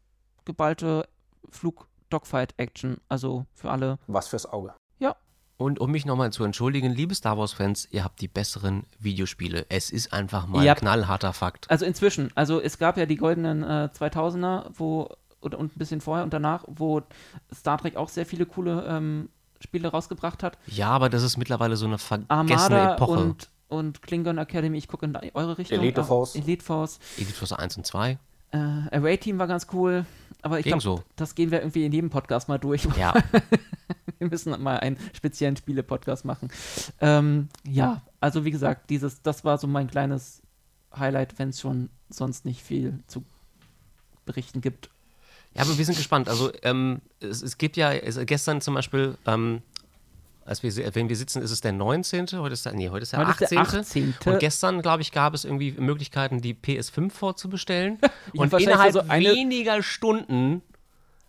[SPEAKER 2] geballte Flug-Dogfight-Action. Also für alle.
[SPEAKER 4] Was fürs Auge.
[SPEAKER 3] Und um mich nochmal zu entschuldigen, liebe Star Wars-Fans, ihr habt die besseren Videospiele. Es ist einfach mal
[SPEAKER 2] Ja.
[SPEAKER 3] ein knallharter Fakt.
[SPEAKER 2] Also inzwischen, also es gab ja die goldenen äh, 2000er, wo oder, und ein bisschen vorher und danach, wo Star Trek auch sehr viele coole ähm, Spiele rausgebracht hat.
[SPEAKER 3] Ja, aber das ist mittlerweile so eine vergessene
[SPEAKER 2] Armada
[SPEAKER 3] Epoche.
[SPEAKER 2] und, und Klingon Academy, ich gucke in eure Richtung.
[SPEAKER 4] Elite Force.
[SPEAKER 2] Elite Force.
[SPEAKER 3] Elite Force 1 und 2.
[SPEAKER 2] Äh, Array Team war ganz cool, aber ich glaube,
[SPEAKER 3] Ebenso.
[SPEAKER 2] das gehen wir irgendwie in jedem Podcast mal durch.
[SPEAKER 3] Ja,
[SPEAKER 2] Wir müssen mal einen speziellen Spiele-Podcast machen. Ähm, ja, also wie gesagt, dieses, das war so mein kleines Highlight, wenn es schon sonst nicht viel zu berichten gibt.
[SPEAKER 3] Ja, aber wir sind gespannt. Also ähm, es, es gibt ja es, gestern zum Beispiel, ähm, als wir, si- wenn wir sitzen, ist es der 19. Heute ist der, nee, heute ist der
[SPEAKER 2] Heute ist
[SPEAKER 3] 18.
[SPEAKER 2] der 18.
[SPEAKER 3] Und gestern, glaube ich, gab es irgendwie Möglichkeiten, die PS5 vorzubestellen. Und innerhalb
[SPEAKER 2] so
[SPEAKER 3] weniger Stunden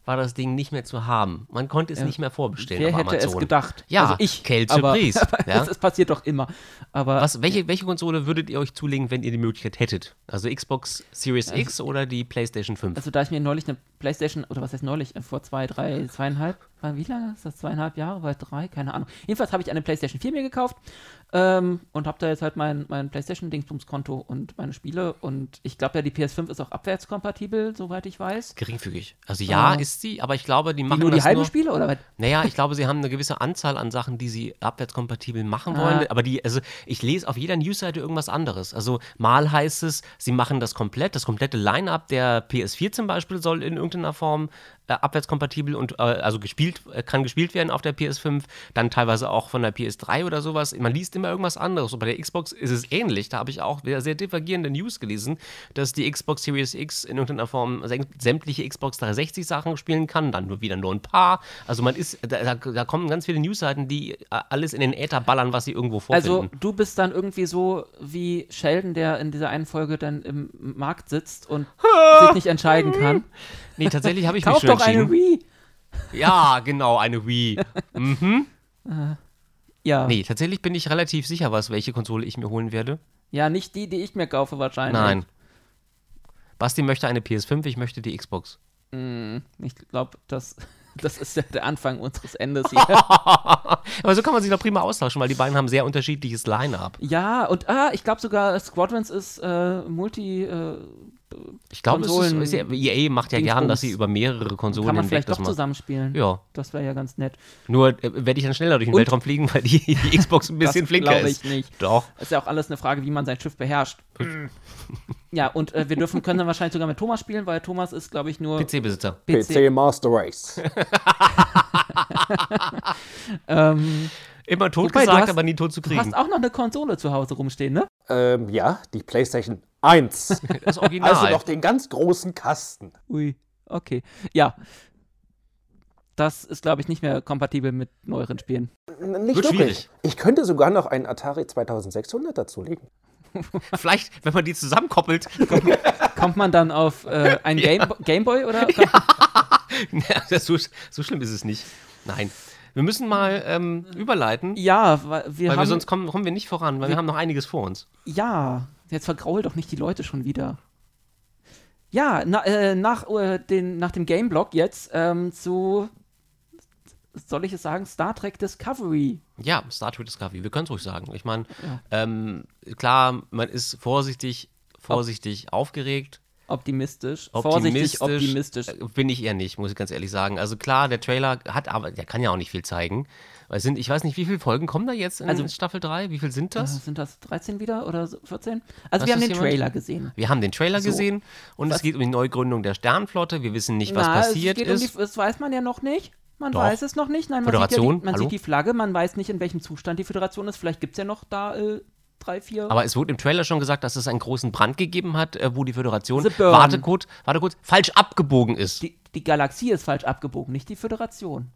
[SPEAKER 3] war das Ding nicht mehr zu haben. Man konnte es
[SPEAKER 2] Ja.
[SPEAKER 3] nicht mehr vorbestellen
[SPEAKER 2] Wer hätte
[SPEAKER 3] Amazon.
[SPEAKER 2] es gedacht?
[SPEAKER 3] Ja,
[SPEAKER 2] also ich.
[SPEAKER 3] Kälte
[SPEAKER 2] aber,
[SPEAKER 3] Bries,
[SPEAKER 2] aber
[SPEAKER 3] ja.
[SPEAKER 2] das, passiert doch immer. Aber
[SPEAKER 3] Was, welche, welche Konsole würdet ihr euch zulegen, wenn ihr die Möglichkeit hättet? Also Xbox Series X oder die PlayStation 5?
[SPEAKER 2] also da ich mir neulich eine Playstation, oder was heißt neulich, äh, vor zwei, drei, zweieinhalb, wie lange ist das? Zweieinhalb Jahre, war drei, keine Ahnung. Jedenfalls habe ich eine Playstation 4 mir gekauft ähm, und habe da jetzt halt mein, mein Playstation-Dingsbums-Konto und meine Spiele und ich glaube ja, die PS5 ist auch abwärtskompatibel, soweit ich weiß.
[SPEAKER 3] Geringfügig. Also ja,
[SPEAKER 2] Äh,
[SPEAKER 3] ist sie, aber ich glaube, die
[SPEAKER 2] Die
[SPEAKER 3] machen
[SPEAKER 2] nur die halben
[SPEAKER 3] nur.
[SPEAKER 2] Spiele oder was?
[SPEAKER 3] Naja, ich glaube, sie haben eine gewisse Anzahl an Sachen, die sie abwärtskompatibel machen
[SPEAKER 2] Ah.
[SPEAKER 3] wollen. Aber die, also ich lese auf jeder Newsseite irgendwas anderes. Also mal heißt es, sie machen das komplett, das komplette Line-up der PS4 zum Beispiel soll in irgendeiner Form äh, abwärtskompatibel und äh, also gespielt, äh, kann gespielt werden auf der PS5, dann teilweise auch von der PS3 oder sowas. Man liest immer irgendwas anderes. Und bei der Xbox ist es ähnlich. Da habe ich auch sehr divergierende News gelesen, dass die Xbox Series X in irgendeiner Form säm- sämtliche Xbox 360 Sachen spielen kann, dann nur wieder nur ein paar. Also man ist, da, da, kommen ganz viele Newsseiten, die äh, alles in den Äther ballern, was sie irgendwo vorfinden.
[SPEAKER 2] Also du bist dann irgendwie so wie Sheldon, der in dieser einen Folge dann im Markt sitzt und sich nicht entscheiden kann.
[SPEAKER 3] nee, tatsächlich habe ich mich schon
[SPEAKER 2] doch eine. Wii.
[SPEAKER 3] Ja, genau, eine Wii.
[SPEAKER 2] Ja.
[SPEAKER 3] Nee, tatsächlich bin ich relativ sicher, was welche Konsole ich mir holen werde.
[SPEAKER 2] Ja, nicht die, die ich mir kaufe wahrscheinlich.
[SPEAKER 3] Nein. Basti möchte eine PS5, ich möchte die Xbox.
[SPEAKER 2] Mm, Ich glaube, das, das ist ja der Anfang unseres Endes hier.
[SPEAKER 3] Aber so kann man sich doch prima austauschen, weil die beiden haben sehr unterschiedliches Line-up.
[SPEAKER 2] ja, und ah, ich glaube sogar Squadrons ist äh, Multi. Äh,
[SPEAKER 3] Ich glaube, es ist,
[SPEAKER 2] Konsolen-
[SPEAKER 3] ist ja, EA macht ja gern, dass sie über mehrere Konsolen
[SPEAKER 2] kann man vielleicht doch zusammenspielen.
[SPEAKER 3] Ja,
[SPEAKER 2] Das wäre ja ganz nett.
[SPEAKER 3] nur äh, werde ich dann schneller durch den
[SPEAKER 2] Und-
[SPEAKER 3] Weltraum fliegen, weil die, die Xbox ein bisschen
[SPEAKER 2] das
[SPEAKER 3] flinker
[SPEAKER 2] glaube ich
[SPEAKER 3] ist.
[SPEAKER 2] nicht.
[SPEAKER 3] Doch.
[SPEAKER 2] Ist ja auch alles eine Frage, wie man sein Schiff beherrscht. ja, und äh, wir dürfen, können dann wahrscheinlich sogar mit Thomas spielen, weil Thomas ist, glaube ich, nur
[SPEAKER 3] PC-Besitzer.
[SPEAKER 4] PC Master Race.
[SPEAKER 2] Ähm,
[SPEAKER 3] Immer tot
[SPEAKER 2] Wobei, du
[SPEAKER 3] gesagt,
[SPEAKER 2] hast-
[SPEAKER 3] aber nie tot zu
[SPEAKER 2] du
[SPEAKER 3] kriegen.
[SPEAKER 2] hast auch noch eine Konsole zu Hause rumstehen, ne?
[SPEAKER 4] Ähm, ja, die PlayStation 1.
[SPEAKER 3] Das Original.
[SPEAKER 4] Also noch den ganz großen Kasten.
[SPEAKER 2] Ui, okay. Ja. das ist, glaube ich, nicht mehr kompatibel mit neueren Spielen.
[SPEAKER 4] Nicht
[SPEAKER 3] Wird
[SPEAKER 4] wirklich.
[SPEAKER 3] schwierig.
[SPEAKER 4] Ich könnte sogar noch einen Atari 2600 dazulegen.
[SPEAKER 3] Vielleicht, wenn man die zusammenkoppelt.
[SPEAKER 2] Kommt man dann auf äh, ein
[SPEAKER 3] Ja.
[SPEAKER 2] Game Gameboy oder?
[SPEAKER 3] Ja, so, so schlimm ist es nicht. Nein. Wir müssen mal ähm, überleiten,
[SPEAKER 2] Ja, weil wir
[SPEAKER 3] weil
[SPEAKER 2] haben.
[SPEAKER 3] wir sonst kommen, kommen wir nicht voran, weil wir haben noch einiges vor uns.
[SPEAKER 2] Ja, jetzt vergraul doch nicht die Leute schon wieder. Ja, na, äh, nach, äh, den, nach dem Gameblock jetzt ähm, zu, soll ich es sagen, Star Trek Discovery.
[SPEAKER 3] Ja, Star Trek Discovery, wir können es ruhig sagen. Ich meine,
[SPEAKER 2] Ja.
[SPEAKER 3] ähm, klar, man ist vorsichtig, vorsichtig aufgeregt.
[SPEAKER 2] Optimistisch. Vorsichtig optimistisch.
[SPEAKER 3] äh, Bin ich eher nicht, muss ich ganz ehrlich sagen. Also klar, der Trailer hat aber, der kann ja auch nicht viel zeigen. Weil sind, ich weiß nicht, wie viele Folgen kommen da jetzt in
[SPEAKER 2] Also-
[SPEAKER 3] Staffel 3? Wie viel sind
[SPEAKER 2] Äh,
[SPEAKER 3] das?
[SPEAKER 2] sind das 13 wieder oder so 14? Also
[SPEAKER 3] Weiß
[SPEAKER 2] wir haben den
[SPEAKER 3] jemand?
[SPEAKER 2] Trailer gesehen.
[SPEAKER 3] Wir haben den Trailer
[SPEAKER 2] So.
[SPEAKER 3] gesehen und
[SPEAKER 2] Was-
[SPEAKER 3] es geht um die Neugründung der Sternflotte. Wir wissen nicht, was
[SPEAKER 2] Na,
[SPEAKER 3] passiert
[SPEAKER 2] es geht
[SPEAKER 3] ist.
[SPEAKER 2] Um die, das weiß man ja noch nicht. Man
[SPEAKER 3] Doch.
[SPEAKER 2] weiß es noch nicht. Nein, man,
[SPEAKER 3] Föderation,
[SPEAKER 2] sieht, ja die, man sieht die Flagge, man weiß nicht, in welchem Zustand die Föderation ist. Vielleicht gibt es ja noch da äh, drei, vier.
[SPEAKER 3] Aber es wurde im Trailer schon gesagt, dass es einen großen Brand gegeben hat, äh, wo die Föderation, warte kurz, warte kurz, falsch abgebogen ist.
[SPEAKER 2] die, die Galaxie ist falsch abgebogen, nicht die Föderation.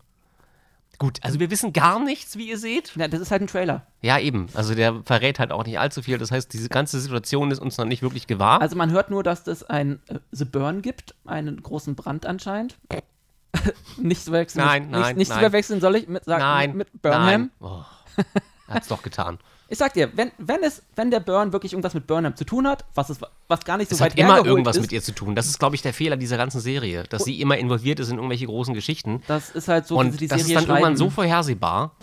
[SPEAKER 3] Gut, also wir wissen gar nichts, wie ihr seht.
[SPEAKER 2] Ja, das ist halt ein Trailer.
[SPEAKER 3] Ja, eben. Also der verrät halt auch nicht allzu viel. Das heißt, diese ganze Situation ist uns noch nicht wirklich gewahr.
[SPEAKER 2] Also man hört nur, dass es ein äh, The Burn gibt, einen großen Brand anscheinend. nicht zu verwechseln.
[SPEAKER 3] Nein, nein,
[SPEAKER 2] nicht, nicht zu
[SPEAKER 3] nein.
[SPEAKER 2] verwechseln soll ich mit, sagen,
[SPEAKER 3] nein,
[SPEAKER 2] mit Burnham.
[SPEAKER 3] nein. Oh, hat's doch getan.
[SPEAKER 2] Ich sag dir, wenn, wenn es, wenn der Burn wirklich irgendwas mit Burnham zu tun hat, was, es, was gar nicht so
[SPEAKER 3] Es
[SPEAKER 2] weit
[SPEAKER 3] hat immer irgendwas
[SPEAKER 2] ist,
[SPEAKER 3] mit ihr zu tun. Das ist, glaube ich, der Fehler dieser ganzen Serie, dass sie immer involviert ist in irgendwelche großen Geschichten.
[SPEAKER 2] das ist halt so,
[SPEAKER 3] Und
[SPEAKER 2] sie die
[SPEAKER 3] das
[SPEAKER 2] Serie
[SPEAKER 3] ist dann irgendwann
[SPEAKER 2] schreiben.
[SPEAKER 3] so vorhersehbar.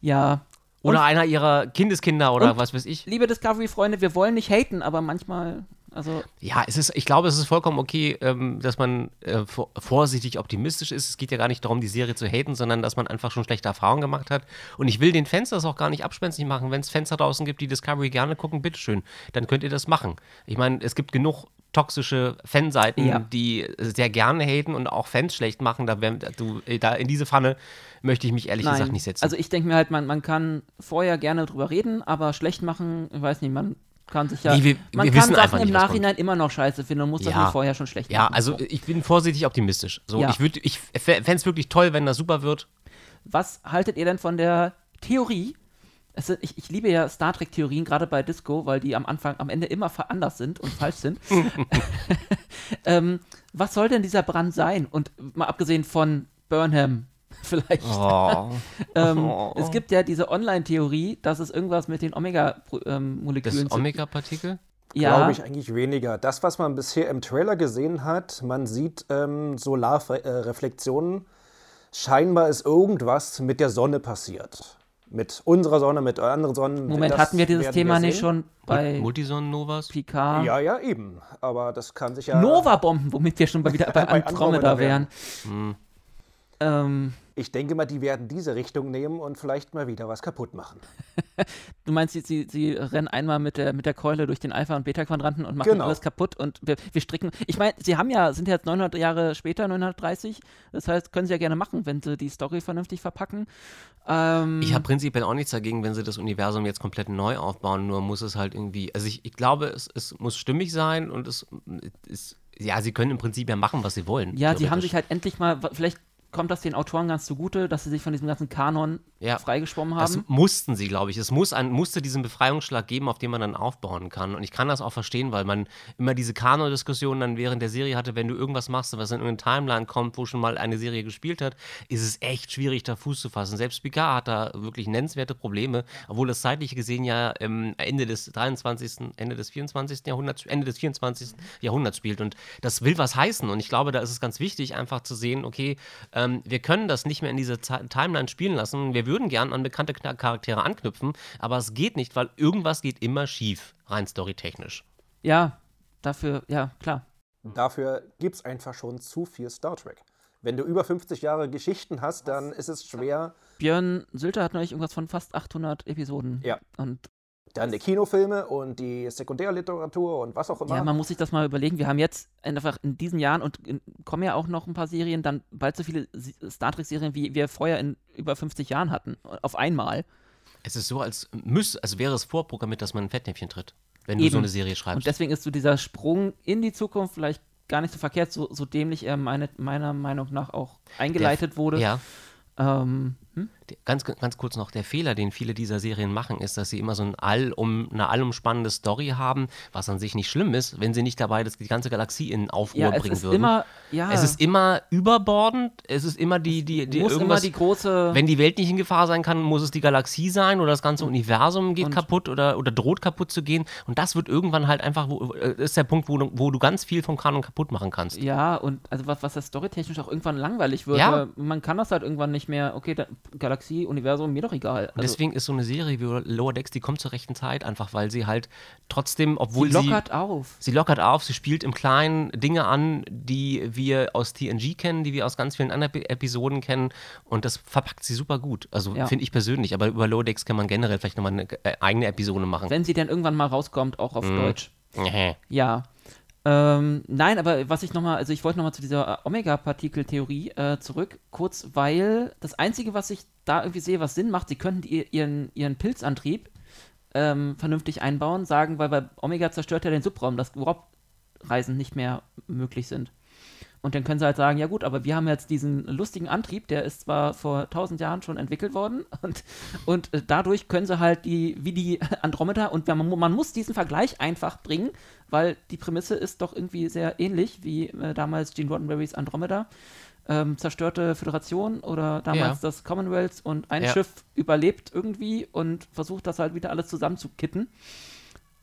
[SPEAKER 2] Ja.
[SPEAKER 3] Oder
[SPEAKER 2] Und-
[SPEAKER 3] einer ihrer Kindeskinder oder was weiß ich.
[SPEAKER 2] Liebe Discovery-Freunde, wir wollen nicht haten, aber manchmal, also
[SPEAKER 3] Ja, es ist, ich glaube, es ist vollkommen okay, ähm, dass man äh, vor, vorsichtig optimistisch ist. Es geht ja gar nicht darum, die Serie zu haten, sondern dass man einfach schon schlechte Erfahrungen gemacht hat. Und ich will den Fans das auch gar nicht abspenstig machen. Wenn es Fans da draußen gibt, die Discovery gerne gucken, bitteschön, dann könnt ihr das machen. Ich meine, es gibt genug toxische Fanseiten,
[SPEAKER 2] Ja.
[SPEAKER 3] die sehr gerne haten und auch Fans schlecht machen. Da, du, äh, da in diese Pfanne möchte ich mich ehrlich gesagt nicht setzen.
[SPEAKER 2] Also ich denke mir halt, man, man kann vorher gerne drüber reden, aber schlecht machen, ich weiß nicht, man kann sich ja,
[SPEAKER 3] Nee, wir-
[SPEAKER 2] man
[SPEAKER 3] wir
[SPEAKER 2] kann Sachen im Nachhinein immer noch scheiße finden und muss das
[SPEAKER 3] Ja.
[SPEAKER 2] nicht vorher schon schlecht
[SPEAKER 3] ja,
[SPEAKER 2] machen.
[SPEAKER 3] also
[SPEAKER 2] So.
[SPEAKER 3] ich bin vorsichtig optimistisch. So,
[SPEAKER 2] Ja.
[SPEAKER 3] ich würde, ich fände es wirklich toll, wenn das super wird.
[SPEAKER 2] Was haltet ihr denn von der Theorie? Sind, ich, ich liebe ja Star Trek-Theorien, gerade bei Disco, weil die am Anfang, am Ende immer anders sind und falsch sind. ähm, was soll denn dieser Brand sein? Und mal abgesehen von Burnham, vielleicht.
[SPEAKER 3] Oh.
[SPEAKER 2] Ähm,
[SPEAKER 3] Oh.
[SPEAKER 2] Es gibt ja diese Online-Theorie, dass es irgendwas mit den Omega-Molekülen
[SPEAKER 3] Das Omega-Partikel?
[SPEAKER 2] Ja,
[SPEAKER 4] Glaube ich eigentlich weniger. Das, was man bisher im Trailer gesehen hat, man sieht ähm, Solarreflexionen. Scheinbar ist irgendwas mit der Sonne passiert. Mit unserer Sonne, mit anderen Sonnen.
[SPEAKER 2] Moment,
[SPEAKER 4] Das
[SPEAKER 2] hatten wir dieses Thema nicht
[SPEAKER 4] sehen.
[SPEAKER 2] schon bei
[SPEAKER 3] Multisonnen-Novas?
[SPEAKER 2] Picard?
[SPEAKER 4] Ja, ja, eben. Aber das kann sich ja.
[SPEAKER 2] Nova-Bomben, womit wir schon bei wieder bei
[SPEAKER 4] Bei
[SPEAKER 2] Andromeda
[SPEAKER 4] Andromeda
[SPEAKER 2] wären.
[SPEAKER 3] Hm.
[SPEAKER 2] Ähm,
[SPEAKER 4] Ich denke mal, die werden diese Richtung nehmen und vielleicht mal wieder was kaputt machen.
[SPEAKER 2] du meinst, sie, sie, sie rennen einmal mit der, mit der Keule durch den Alpha- und Beta-Quadranten und machen
[SPEAKER 4] Genau.
[SPEAKER 2] alles kaputt und wir, wir stricken. Ich meine, sie haben ja, sind ja jetzt 900 Jahre später, 930. Das heißt, können sie ja gerne machen, wenn sie die Story vernünftig verpacken. Ähm,
[SPEAKER 3] Ich habe prinzipiell auch nichts dagegen, wenn sie das Universum jetzt komplett neu aufbauen, nur muss es halt irgendwie, also ich, ich glaube, es, es muss stimmig sein und es ist, ja, sie können im Prinzip ja machen, was sie wollen.
[SPEAKER 2] ja, sie haben sich halt endlich mal, vielleicht kommt das den Autoren ganz zugute, dass sie sich von diesem ganzen Kanon
[SPEAKER 3] Ja.
[SPEAKER 2] freigeschwommen
[SPEAKER 3] Das
[SPEAKER 2] haben.
[SPEAKER 3] mussten sie, glaube ich. Es muss ein, musste diesen Befreiungsschlag geben, auf den man dann aufbauen kann. Und ich kann das auch verstehen, weil man immer diese Kanon-Diskussion dann während der Serie hatte, wenn du irgendwas machst, was in irgendeine Timeline kommt, wo schon mal eine Serie gespielt hat, ist es echt schwierig, da Fuß zu fassen. Selbst Picard hat da wirklich nennenswerte Probleme, obwohl das zeitlich gesehen ja ähm, Ende des 23., Ende des 24. Jahrhunderts, Ende des 24. Jahrhunderts spielt. Und das will was heißen. Und ich glaube, da ist es ganz wichtig, einfach zu sehen, okay, ähm, wir können das nicht mehr in diese Ti- Timeline spielen lassen. Wir würden gern an bekannte Charaktere anknüpfen, aber es geht nicht, weil irgendwas geht immer schief, rein storytechnisch.
[SPEAKER 2] Ja, dafür, ja, klar.
[SPEAKER 4] Dafür gibt es einfach schon zu viel Star Trek. Wenn du über 50 Jahre Geschichten hast, dann ist es schwer,
[SPEAKER 2] Björn Sülter hat neulich irgendwas von fast 800 Episoden.
[SPEAKER 4] Ja.
[SPEAKER 2] Und
[SPEAKER 4] dann die Kinofilme und die Sekundärliteratur und was auch immer.
[SPEAKER 2] ja, man muss sich das mal überlegen. Wir haben jetzt einfach in diesen Jahren und in, kommen ja auch noch ein paar Serien, dann bald so viele Star Trek-Serien, wie wir vorher in über 50 Jahren hatten. Auf einmal.
[SPEAKER 3] Es ist so, als, müß, als wäre es vorprogrammiert, dass man ein Fettnäpfchen tritt, wenn du
[SPEAKER 2] Eben.
[SPEAKER 3] so eine Serie
[SPEAKER 2] Und
[SPEAKER 3] schreibst.
[SPEAKER 2] deswegen ist so dieser Sprung in die Zukunft vielleicht gar nicht so verkehrt, so, so dämlich er meine, meiner Meinung nach auch eingeleitet wurde.
[SPEAKER 3] Ja.
[SPEAKER 2] Ähm, hm?
[SPEAKER 3] Ganz, ganz kurz noch, der Fehler, den viele dieser Serien machen, ist, dass sie immer so ein Allum, eine allumspannende Story haben, was an sich nicht schlimm ist, wenn sie nicht dabei das, die ganze Galaxie in Aufruhr
[SPEAKER 2] ja,
[SPEAKER 3] bringen
[SPEAKER 2] ist
[SPEAKER 3] würden.
[SPEAKER 2] immer, ja,
[SPEAKER 3] es ist immer überbordend, es ist immer die, die, die
[SPEAKER 2] muss immer
[SPEAKER 3] irgendwas,
[SPEAKER 2] die große,
[SPEAKER 3] wenn die Welt nicht in Gefahr sein kann, muss es die Galaxie sein oder das ganze Universum geht kaputt oder, oder droht kaputt zu gehen. Und das wird irgendwann halt einfach, wo, äh, ist der Punkt, wo du, wo du ganz viel vom Kanon kaputt machen kannst.
[SPEAKER 2] ja, und also was, was das storytechnisch auch irgendwann langweilig wird,
[SPEAKER 3] Ja.
[SPEAKER 2] man kann das halt irgendwann nicht mehr, okay, da, Galaxie, Universum, mir doch egal. Also,
[SPEAKER 3] deswegen ist so eine Serie wie Lower Decks, die kommt zur rechten Zeit, einfach weil sie halt trotzdem, obwohl
[SPEAKER 2] sie
[SPEAKER 3] sie.
[SPEAKER 2] lockert auf.
[SPEAKER 3] Sie lockert auf, sie spielt im Kleinen Dinge an, die wir aus TNG kennen, die wir aus ganz vielen anderen Epi- Episoden kennen und das verpackt sie super gut. Also
[SPEAKER 2] Ja.
[SPEAKER 3] finde ich persönlich, aber über Lodex kann man generell vielleicht nochmal eine äh, eigene Episode machen.
[SPEAKER 2] Wenn sie dann irgendwann mal rauskommt, auch auf
[SPEAKER 3] Mhm.
[SPEAKER 2] Deutsch. Ja. Ähm, nein, aber was ich nochmal, also ich wollte nochmal zu dieser äh, Omega-Partikel-Theorie äh, zurück, kurz, weil das Einzige, was ich da irgendwie sehe, was Sinn macht, sie könnten die, ihren, ihren Pilzantrieb ähm, vernünftig einbauen, sagen, weil bei Omega zerstört ja den Subraum, dass Warp-Reisen nicht mehr möglich sind. Und dann können sie halt sagen, ja gut, aber wir haben jetzt diesen lustigen Antrieb, der ist zwar vor tausend Jahren schon entwickelt worden und, und dadurch können sie halt die, wie die Andromeda, und man, man muss diesen Vergleich einfach bringen, weil die Prämisse ist doch irgendwie sehr ähnlich wie äh, damals Gene Roddenberrys Andromeda. Ähm, zerstörte Föderation oder damals
[SPEAKER 3] Ja.
[SPEAKER 2] das Commonwealth und ein
[SPEAKER 3] Ja.
[SPEAKER 2] Schiff überlebt irgendwie und versucht das halt wieder alles zusammenzukitten.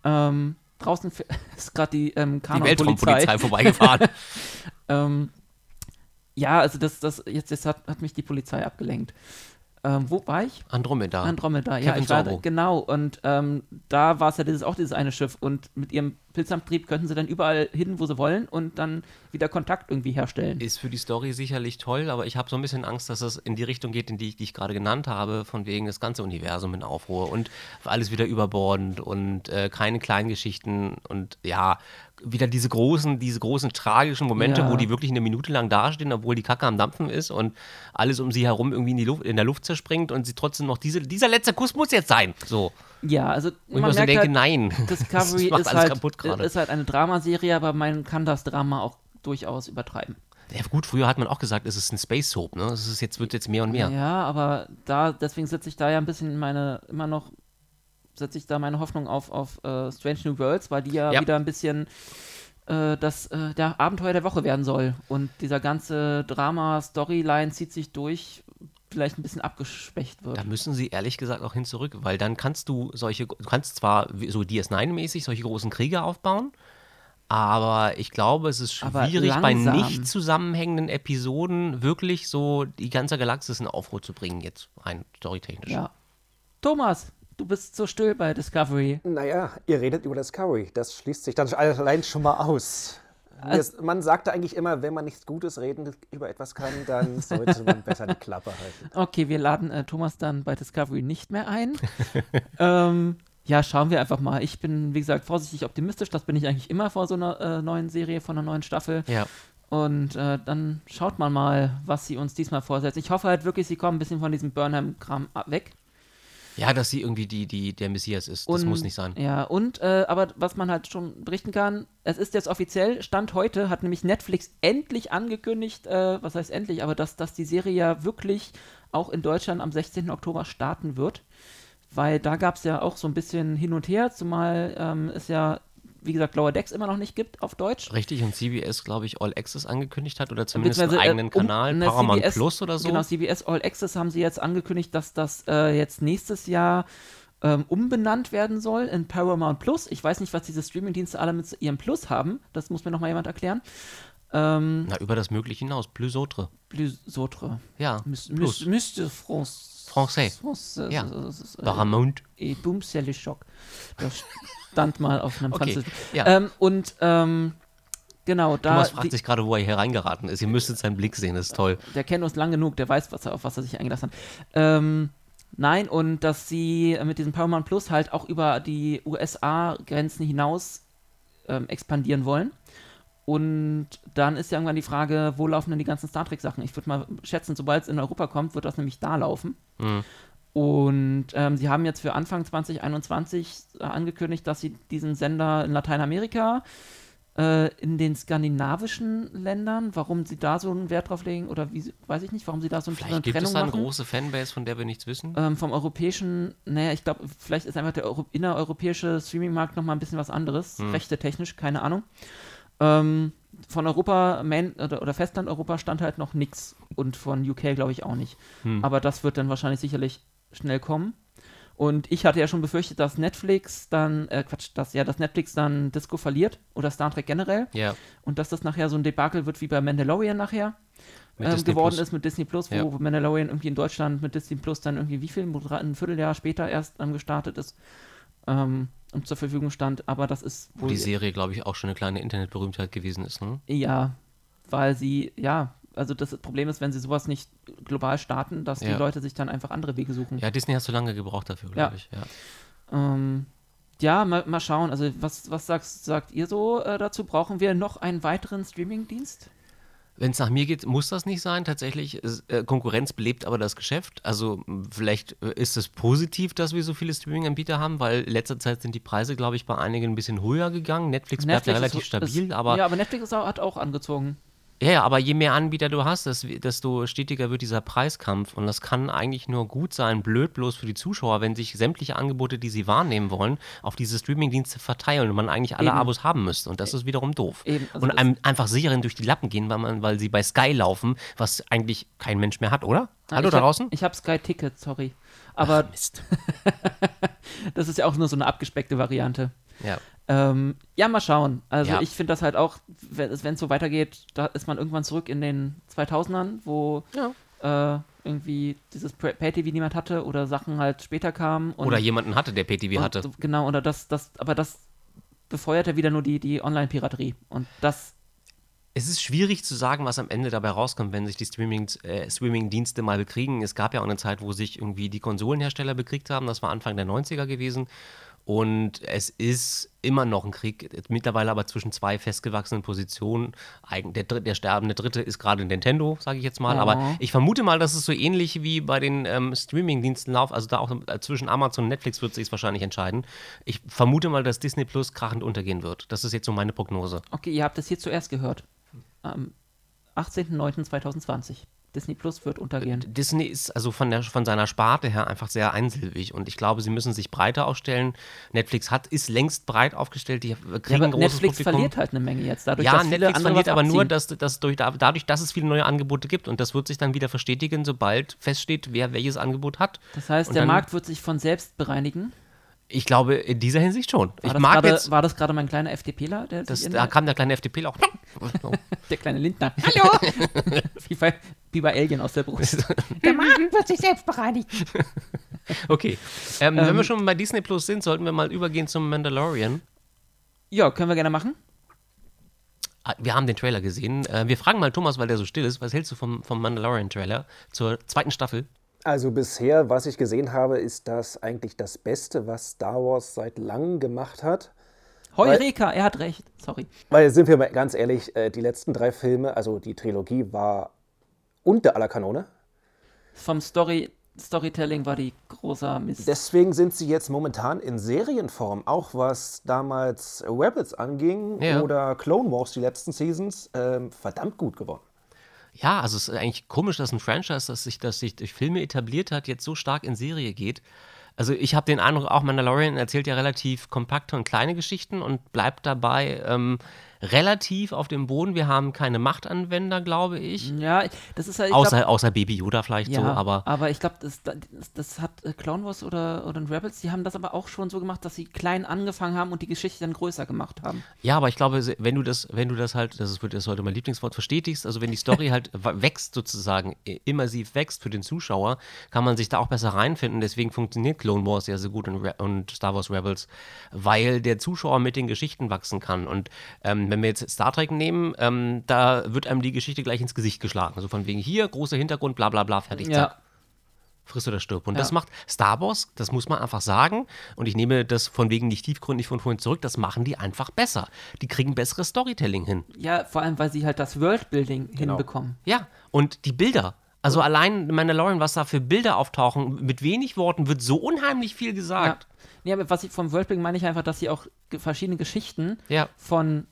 [SPEAKER 2] Ähm, draußen ist gerade die ähm,
[SPEAKER 3] die
[SPEAKER 2] Kanon-Polizei.
[SPEAKER 3] Weltraumpolizei vorbeigefahren.
[SPEAKER 2] Ähm, ja, also das, das, jetzt, jetzt hat, hat mich die Polizei abgelenkt. Ähm, wo war ich?
[SPEAKER 3] Andromeda.
[SPEAKER 2] Andromeda, ja,
[SPEAKER 3] Kevin
[SPEAKER 2] ich war,
[SPEAKER 3] Sorbo.
[SPEAKER 2] genau. Und ähm, da war es ja dieses, auch dieses eine Schiff. Und mit ihrem Pilzantrieb könnten sie dann überall hin, wo sie wollen und dann wieder Kontakt irgendwie herstellen.
[SPEAKER 3] Ist für die Story sicherlich toll, aber ich habe so ein bisschen Angst, dass es in die Richtung geht, in die ich, die ich gerade genannt habe, von wegen das ganze Universum in Aufruhr und alles wieder überbordend und äh, keine kleinen Geschichten und ja, wieder diese großen, diese großen tragischen Momente,
[SPEAKER 2] Ja.
[SPEAKER 3] wo die wirklich eine Minute lang dastehen, obwohl die Kacke am Dampfen ist und alles um sie herum irgendwie in, die Luft, in der Luft zerspringt und sie trotzdem noch diese, dieser letzte Kuss muss jetzt sein. So.
[SPEAKER 2] Ja, also
[SPEAKER 3] Und ich
[SPEAKER 2] man
[SPEAKER 3] so
[SPEAKER 2] merkt
[SPEAKER 3] denke,
[SPEAKER 2] halt,
[SPEAKER 3] nein.
[SPEAKER 2] Discovery ist halt, ist halt eine Dramaserie, aber man kann das Drama auch durchaus übertreiben.
[SPEAKER 3] Ja, gut, früher hat man auch gesagt, es ist ein Space Soap, ne? Es ist jetzt, wird jetzt mehr und mehr.
[SPEAKER 2] Ja, aber da, deswegen setze ich da ja ein bisschen meine, immer noch, setze ich da meine Hoffnung auf, auf äh, Strange New Worlds, weil die ja,
[SPEAKER 3] Ja.
[SPEAKER 2] wieder ein bisschen äh, das äh, der Abenteuer der Woche werden soll. Und dieser ganze Drama-Storyline zieht sich durch, vielleicht ein bisschen abgeschwächt wird.
[SPEAKER 3] Da müssen sie ehrlich gesagt auch hin zurück, weil dann kannst du solche, du kannst zwar wie- so DS9-mäßig solche großen Kriege aufbauen, aber ich glaube, es ist schwierig, bei nicht zusammenhängenden Episoden wirklich so die ganze Galaxis in Aufruhr zu bringen, jetzt rein storytechnisch.
[SPEAKER 2] Ja. Thomas, du bist so still bei Discovery.
[SPEAKER 4] Naja, ihr redet über Discovery. Das schließt sich dann allein schon mal aus. Mir ist- man sagte eigentlich immer, wenn man nichts Gutes reden über etwas kann, dann sollte man besser die Klappe halten.
[SPEAKER 2] Okay, wir laden äh, Thomas dann bei Discovery nicht mehr ein. ähm, ja, schauen wir einfach mal. Ich bin, wie gesagt, vorsichtig optimistisch. Das bin ich eigentlich immer vor so einer äh, neuen Serie, von einer neuen Staffel.
[SPEAKER 3] Ja.
[SPEAKER 2] Und äh, dann schaut man mal, was sie uns diesmal vorsetzen. Ich hoffe halt wirklich, sie kommen ein bisschen von diesem Burnham-Kram weg.
[SPEAKER 3] Ja, dass sie irgendwie die, die, der Messias ist. Das
[SPEAKER 2] Und-
[SPEAKER 3] muss nicht sein.
[SPEAKER 2] Ja, und, äh, aber was man halt schon berichten kann, es ist jetzt offiziell, Stand heute hat nämlich Netflix endlich angekündigt, äh, was heißt endlich, aber dass, dass die Serie ja wirklich auch in Deutschland am 16. Oktober starten wird. Weil da gab es ja auch so ein bisschen hin und her, zumal ähm, es ja, wie gesagt, Lower Decks immer noch nicht gibt auf Deutsch.
[SPEAKER 3] Richtig, und CBS, glaube ich, All Access angekündigt hat oder zumindest einen
[SPEAKER 2] äh,
[SPEAKER 3] eigenen
[SPEAKER 2] um-
[SPEAKER 3] Kanal,
[SPEAKER 2] ne,
[SPEAKER 3] Paramount
[SPEAKER 2] CBS
[SPEAKER 3] Plus oder so.
[SPEAKER 2] Genau, CBS All Access haben sie jetzt angekündigt, dass das äh, jetzt nächstes Jahr ähm, umbenannt werden soll in Paramount Plus. Ich weiß nicht, was diese Streamingdienste alle mit ihrem Plus haben. Das muss mir noch mal jemand erklären. Ähm,
[SPEAKER 3] Na, über das Mögliche hinaus. Plus autre.
[SPEAKER 2] Plus autre.
[SPEAKER 3] Ja, Plus.
[SPEAKER 2] mis- Monsieur France.
[SPEAKER 3] Français.
[SPEAKER 2] France,
[SPEAKER 3] Ja.
[SPEAKER 2] äh,
[SPEAKER 3] Paramount.
[SPEAKER 2] Et boom, c'est le choc. Das stand mal auf einem
[SPEAKER 3] Okay, ja.
[SPEAKER 2] Ähm, und ähm, genau, da.
[SPEAKER 3] Thomas fragt
[SPEAKER 2] die-
[SPEAKER 3] sich gerade, wo er hier reingeraten ist. Ihr müsstet seinen Blick sehen, das ist toll.
[SPEAKER 2] der kennt uns lang genug, der weiß, was er, auf was er sich eingelassen hat. Ähm, nein, und dass sie mit diesem Paramount Plus halt auch über die USA-Grenzen hinaus ähm, expandieren wollen. Und dann ist ja irgendwann die Frage, wo laufen denn die ganzen Star Trek-Sachen? Ich würde mal schätzen, sobald es in Europa kommt, wird das nämlich da laufen.
[SPEAKER 3] Mhm.
[SPEAKER 2] Und ähm, sie haben jetzt für Anfang 2021 äh, angekündigt, dass sie diesen Sender in Lateinamerika äh, in den skandinavischen Ländern, warum sie da so einen Wert drauf legen oder wie, weiß ich nicht, warum sie da so eine
[SPEAKER 3] Vielleicht gibt
[SPEAKER 2] Trennung
[SPEAKER 3] es da eine
[SPEAKER 2] machen.
[SPEAKER 3] große Fanbase, von der wir nichts wissen.
[SPEAKER 2] Ähm, vom europäischen, naja, ich glaube, vielleicht ist einfach der Euro innereuropäische Streaming-Markt nochmal ein bisschen was anderes,
[SPEAKER 3] Hm.
[SPEAKER 2] rechte technisch, keine Ahnung. Ähm, von Europa, Main, oder, oder Festland-Europa stand halt noch nichts und von UK glaube ich auch nicht.
[SPEAKER 3] Hm.
[SPEAKER 2] Aber das wird dann wahrscheinlich sicherlich schnell kommen. Und ich hatte ja schon befürchtet, dass Netflix dann, äh, Quatsch, dass ja, dass Netflix dann Disco verliert oder Star Trek generell
[SPEAKER 3] ja,
[SPEAKER 2] und dass das nachher so ein Debakel wird wie bei Mandalorian nachher ähm, geworden
[SPEAKER 3] Plus.
[SPEAKER 2] ist mit Disney Plus, wo
[SPEAKER 3] Ja.
[SPEAKER 2] Mandalorian irgendwie in Deutschland mit Disney Plus dann irgendwie wie viel, ein Vierteljahr später erst ähm, gestartet ist ähm, und zur Verfügung stand. Aber das ist
[SPEAKER 3] Wo die Serie, glaube ich, auch schon eine kleine Internetberühmtheit gewesen ist. Ne?
[SPEAKER 2] ja, weil sie, ja, also das Problem ist, wenn sie sowas nicht global starten, dass die
[SPEAKER 3] Ja.
[SPEAKER 2] Leute sich dann einfach andere Wege suchen.
[SPEAKER 3] Ja, Disney hat so lange gebraucht dafür,
[SPEAKER 2] Ja.
[SPEAKER 3] glaube ich. Ja.
[SPEAKER 2] Ähm, ja, mal, mal schauen. Also was, was sagst, sagt ihr so äh, dazu? Brauchen wir noch einen weiteren Streamingdienst?
[SPEAKER 3] Wenn es nach mir geht, muss das nicht sein. Tatsächlich, ist, äh, Konkurrenz belebt aber das Geschäft. Also vielleicht äh, ist es positiv, dass wir so viele Streaming-Anbieter haben, weil in letzter Zeit sind die Preise, glaube ich, bei einigen ein bisschen höher gegangen. Netflix, bleibt ja
[SPEAKER 2] ist-
[SPEAKER 3] relativ
[SPEAKER 2] ist,
[SPEAKER 3] stabil, aber
[SPEAKER 2] ja, aber Netflix ist auch, hat auch angezogen.
[SPEAKER 3] Ja, ja, aber je mehr Anbieter du hast, des- desto stetiger wird dieser Preiskampf. Und das kann eigentlich nur gut sein, blöd bloß für die Zuschauer, wenn sich sämtliche Angebote, die sie wahrnehmen wollen, auf diese Streamingdienste verteilen und man eigentlich alle
[SPEAKER 2] Eben.
[SPEAKER 3] Abos haben müsste. Und das ist wiederum doof.
[SPEAKER 2] Also
[SPEAKER 3] und einem einfach sicheren durch die Lappen gehen, weil, man, weil sie bei Sky laufen, was eigentlich kein Mensch mehr hat, oder? Hallo da draußen?
[SPEAKER 2] Ich habe Sky Ticket, sorry. Aber
[SPEAKER 3] Mist.
[SPEAKER 2] das ist ja auch nur so eine abgespeckte Variante.
[SPEAKER 3] Ja.
[SPEAKER 2] Ähm, ja, mal schauen. Also
[SPEAKER 3] Ja.
[SPEAKER 2] ich finde das halt auch, wenn es so weitergeht, da ist man irgendwann zurück in den 2000ern, wo äh, irgendwie dieses Pay- Pay-TV niemand hatte oder Sachen halt später kamen. Und,
[SPEAKER 3] Oder jemanden hatte, der
[SPEAKER 2] und,
[SPEAKER 3] hatte.
[SPEAKER 2] Genau, oder das, das, aber das befeuert ja wieder nur die, die Online-Piraterie. Und das,
[SPEAKER 3] Es ist schwierig zu sagen, was am Ende dabei rauskommt, wenn sich die äh, Streaming-Dienste mal bekriegen. Es gab ja auch eine Zeit, wo sich irgendwie die Konsolenhersteller bekriegt haben. Das war Anfang der 90er gewesen. Und es ist immer noch ein Krieg, mittlerweile aber zwischen zwei festgewachsenen Positionen. Der, der sterbende Dritte ist gerade Nintendo, sage ich jetzt mal.
[SPEAKER 2] Oh.
[SPEAKER 3] Aber ich vermute mal, dass es so ähnlich wie bei den ähm, Streaming-Diensten läuft. Also da auch äh, zwischen Amazon und Netflix wird sich wahrscheinlich entscheiden. Ich vermute mal, dass Disney Plus krachend untergehen wird. Das ist jetzt so meine Prognose.
[SPEAKER 2] okay, ihr habt das hier zuerst gehört. Am 18.09.2020. Disney Plus wird untergehen.
[SPEAKER 3] Disney ist also von, der, von seiner Sparte her einfach sehr einsilbig und ich glaube, sie müssen sich breiter aufstellen. Netflix hat, ist längst breit aufgestellt, die kriegen
[SPEAKER 2] Ja,
[SPEAKER 3] ein
[SPEAKER 2] aber
[SPEAKER 3] großes
[SPEAKER 2] Netflix
[SPEAKER 3] Publikum.
[SPEAKER 2] verliert halt eine Menge jetzt. Dadurch,
[SPEAKER 3] ja,
[SPEAKER 2] dass viele
[SPEAKER 3] Netflix
[SPEAKER 2] andere
[SPEAKER 3] verliert aber nur, dass, dass durch, dadurch, dass es viele neue Angebote gibt und das wird sich dann wieder verstetigen, sobald feststeht, wer welches Angebot hat.
[SPEAKER 2] Das heißt,
[SPEAKER 3] Und
[SPEAKER 2] der Markt wird sich von selbst bereinigen.
[SPEAKER 3] Ich glaube, in dieser Hinsicht schon.
[SPEAKER 2] War
[SPEAKER 3] ich
[SPEAKER 2] das
[SPEAKER 3] mag
[SPEAKER 2] gerade,
[SPEAKER 3] jetzt,
[SPEAKER 2] war das gerade mein kleiner FDPler, der
[SPEAKER 3] das, da kam der kleine FDP auch.
[SPEAKER 2] der kleine Lindner. Hallo! wie, bei, wie bei Alien aus der Brust.
[SPEAKER 5] Der Magen wird sich selbst bereinigen.
[SPEAKER 3] Okay. Ähm, wenn wir schon bei Disney Plus sind, sollten wir mal übergehen zum Mandalorian.
[SPEAKER 2] ja, können wir gerne machen.
[SPEAKER 3] Ah, Wir haben den Trailer gesehen. Äh, wir fragen mal Thomas, weil der so still ist. Was hältst du vom, vom Mandalorian-Trailer zur zweiten Staffel?
[SPEAKER 4] Also bisher, was ich gesehen habe, ist das eigentlich das Beste, was Star Wars seit langem gemacht hat.
[SPEAKER 2] Heureka, er hat recht. Sorry.
[SPEAKER 4] Weil, sind wir mal ganz ehrlich, äh, die letzten drei Filme, also die Trilogie, war unter aller Kanone.
[SPEAKER 2] Vom Story, Storytelling war die großer Mist.
[SPEAKER 4] Deswegen sind sie jetzt momentan in Serienform, auch was damals Rebels anging
[SPEAKER 3] Ja.
[SPEAKER 4] oder Clone Wars, die letzten Seasons, ähm, verdammt gut geworden.
[SPEAKER 3] Ja, also es ist eigentlich komisch, dass ein Franchise, das sich, das sich durch Filme etabliert hat, jetzt so stark in Serie geht. Also ich habe den Eindruck, auch Mandalorian erzählt ja relativ kompakte und kleine Geschichten und bleibt dabei ähm, relativ auf dem Boden. Wir haben keine Machtanwender, glaube ich.
[SPEAKER 2] ja, das ist halt.
[SPEAKER 3] Außer,
[SPEAKER 2] glaub,
[SPEAKER 3] außer Baby Yoda vielleicht
[SPEAKER 2] ja,
[SPEAKER 3] so, aber
[SPEAKER 2] ich glaube, das, das, hat äh, Clone Wars oder, oder Rebels, die haben das aber auch schon so gemacht, dass sie klein angefangen haben und die Geschichte dann größer gemacht haben.
[SPEAKER 3] Ja, aber ich glaube, wenn du das, wenn du das halt, das wird das heute mein Lieblingswort, verstetigst, also wenn die Story halt wächst sozusagen, immersiv wächst für den Zuschauer, kann man sich da auch besser reinfinden. Deswegen funktioniert Clone Wars ja so gut und, Re und Star Wars Rebels, weil der Zuschauer mit den Geschichten wachsen kann. Und ähm, wenn wir jetzt Star Trek nehmen, ähm, da wird einem die Geschichte gleich ins Gesicht geschlagen. Also von wegen hier, großer Hintergrund, bla bla bla, fertig, zack. Friss oder stirb. Und
[SPEAKER 2] Ja.
[SPEAKER 3] das macht Star Wars, das muss man einfach sagen. Und ich nehme das von wegen nicht tiefgründig von vorhin zurück, das machen die einfach besser. Die kriegen besseres Storytelling hin.
[SPEAKER 2] Ja, vor allem, weil sie halt das Worldbuilding
[SPEAKER 3] Genau.
[SPEAKER 2] hinbekommen.
[SPEAKER 3] Ja, und die Bilder. Also allein Mandalorian, was da für Bilder auftauchen, mit wenig Worten wird so unheimlich viel
[SPEAKER 2] Ja.
[SPEAKER 3] gesagt.
[SPEAKER 2] Nee, aber was ich vom Worldbuilding meine ich einfach, dass sie auch verschiedene Geschichten
[SPEAKER 3] Ja.
[SPEAKER 2] von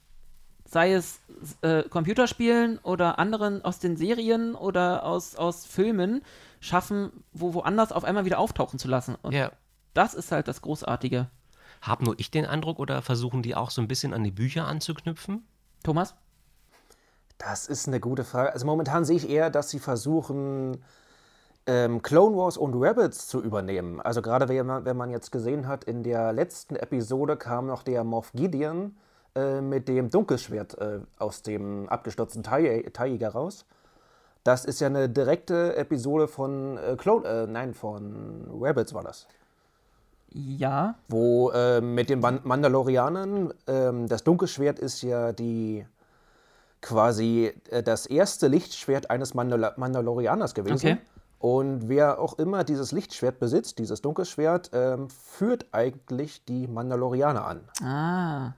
[SPEAKER 2] sei es äh, Computerspielen oder anderen aus den Serien oder aus, aus Filmen, schaffen, wo woanders auf einmal wieder auftauchen zu lassen. Und
[SPEAKER 3] Ja.
[SPEAKER 2] das ist halt das Großartige.
[SPEAKER 3] Hab nur ich den Eindruck oder versuchen die auch so ein bisschen an die Bücher anzuknüpfen?
[SPEAKER 2] Thomas?
[SPEAKER 4] Das ist eine gute Frage. Also momentan sehe ich eher, dass sie versuchen, ähm, Clone Wars und Rebels zu übernehmen. Also gerade wenn man, wenn man jetzt gesehen hat, in der letzten Episode kam noch der Moff Gideon äh, mit dem Dunkelschwert äh, aus dem abgestürzten TIE raus. Das ist ja eine direkte Episode von äh, Clone, äh, nein, von Rebels war das.
[SPEAKER 2] Ja.
[SPEAKER 4] Wo äh, mit den Man Mandalorianern, ähm, das Dunkelschwert ist ja die quasi das erste Lichtschwert eines Mandal Mandalorianers gewesen.
[SPEAKER 2] Okay.
[SPEAKER 4] Und wer auch immer dieses Lichtschwert besitzt, dieses Dunkelschwert, ähm, führt eigentlich die Mandalorianer an,
[SPEAKER 2] Ah.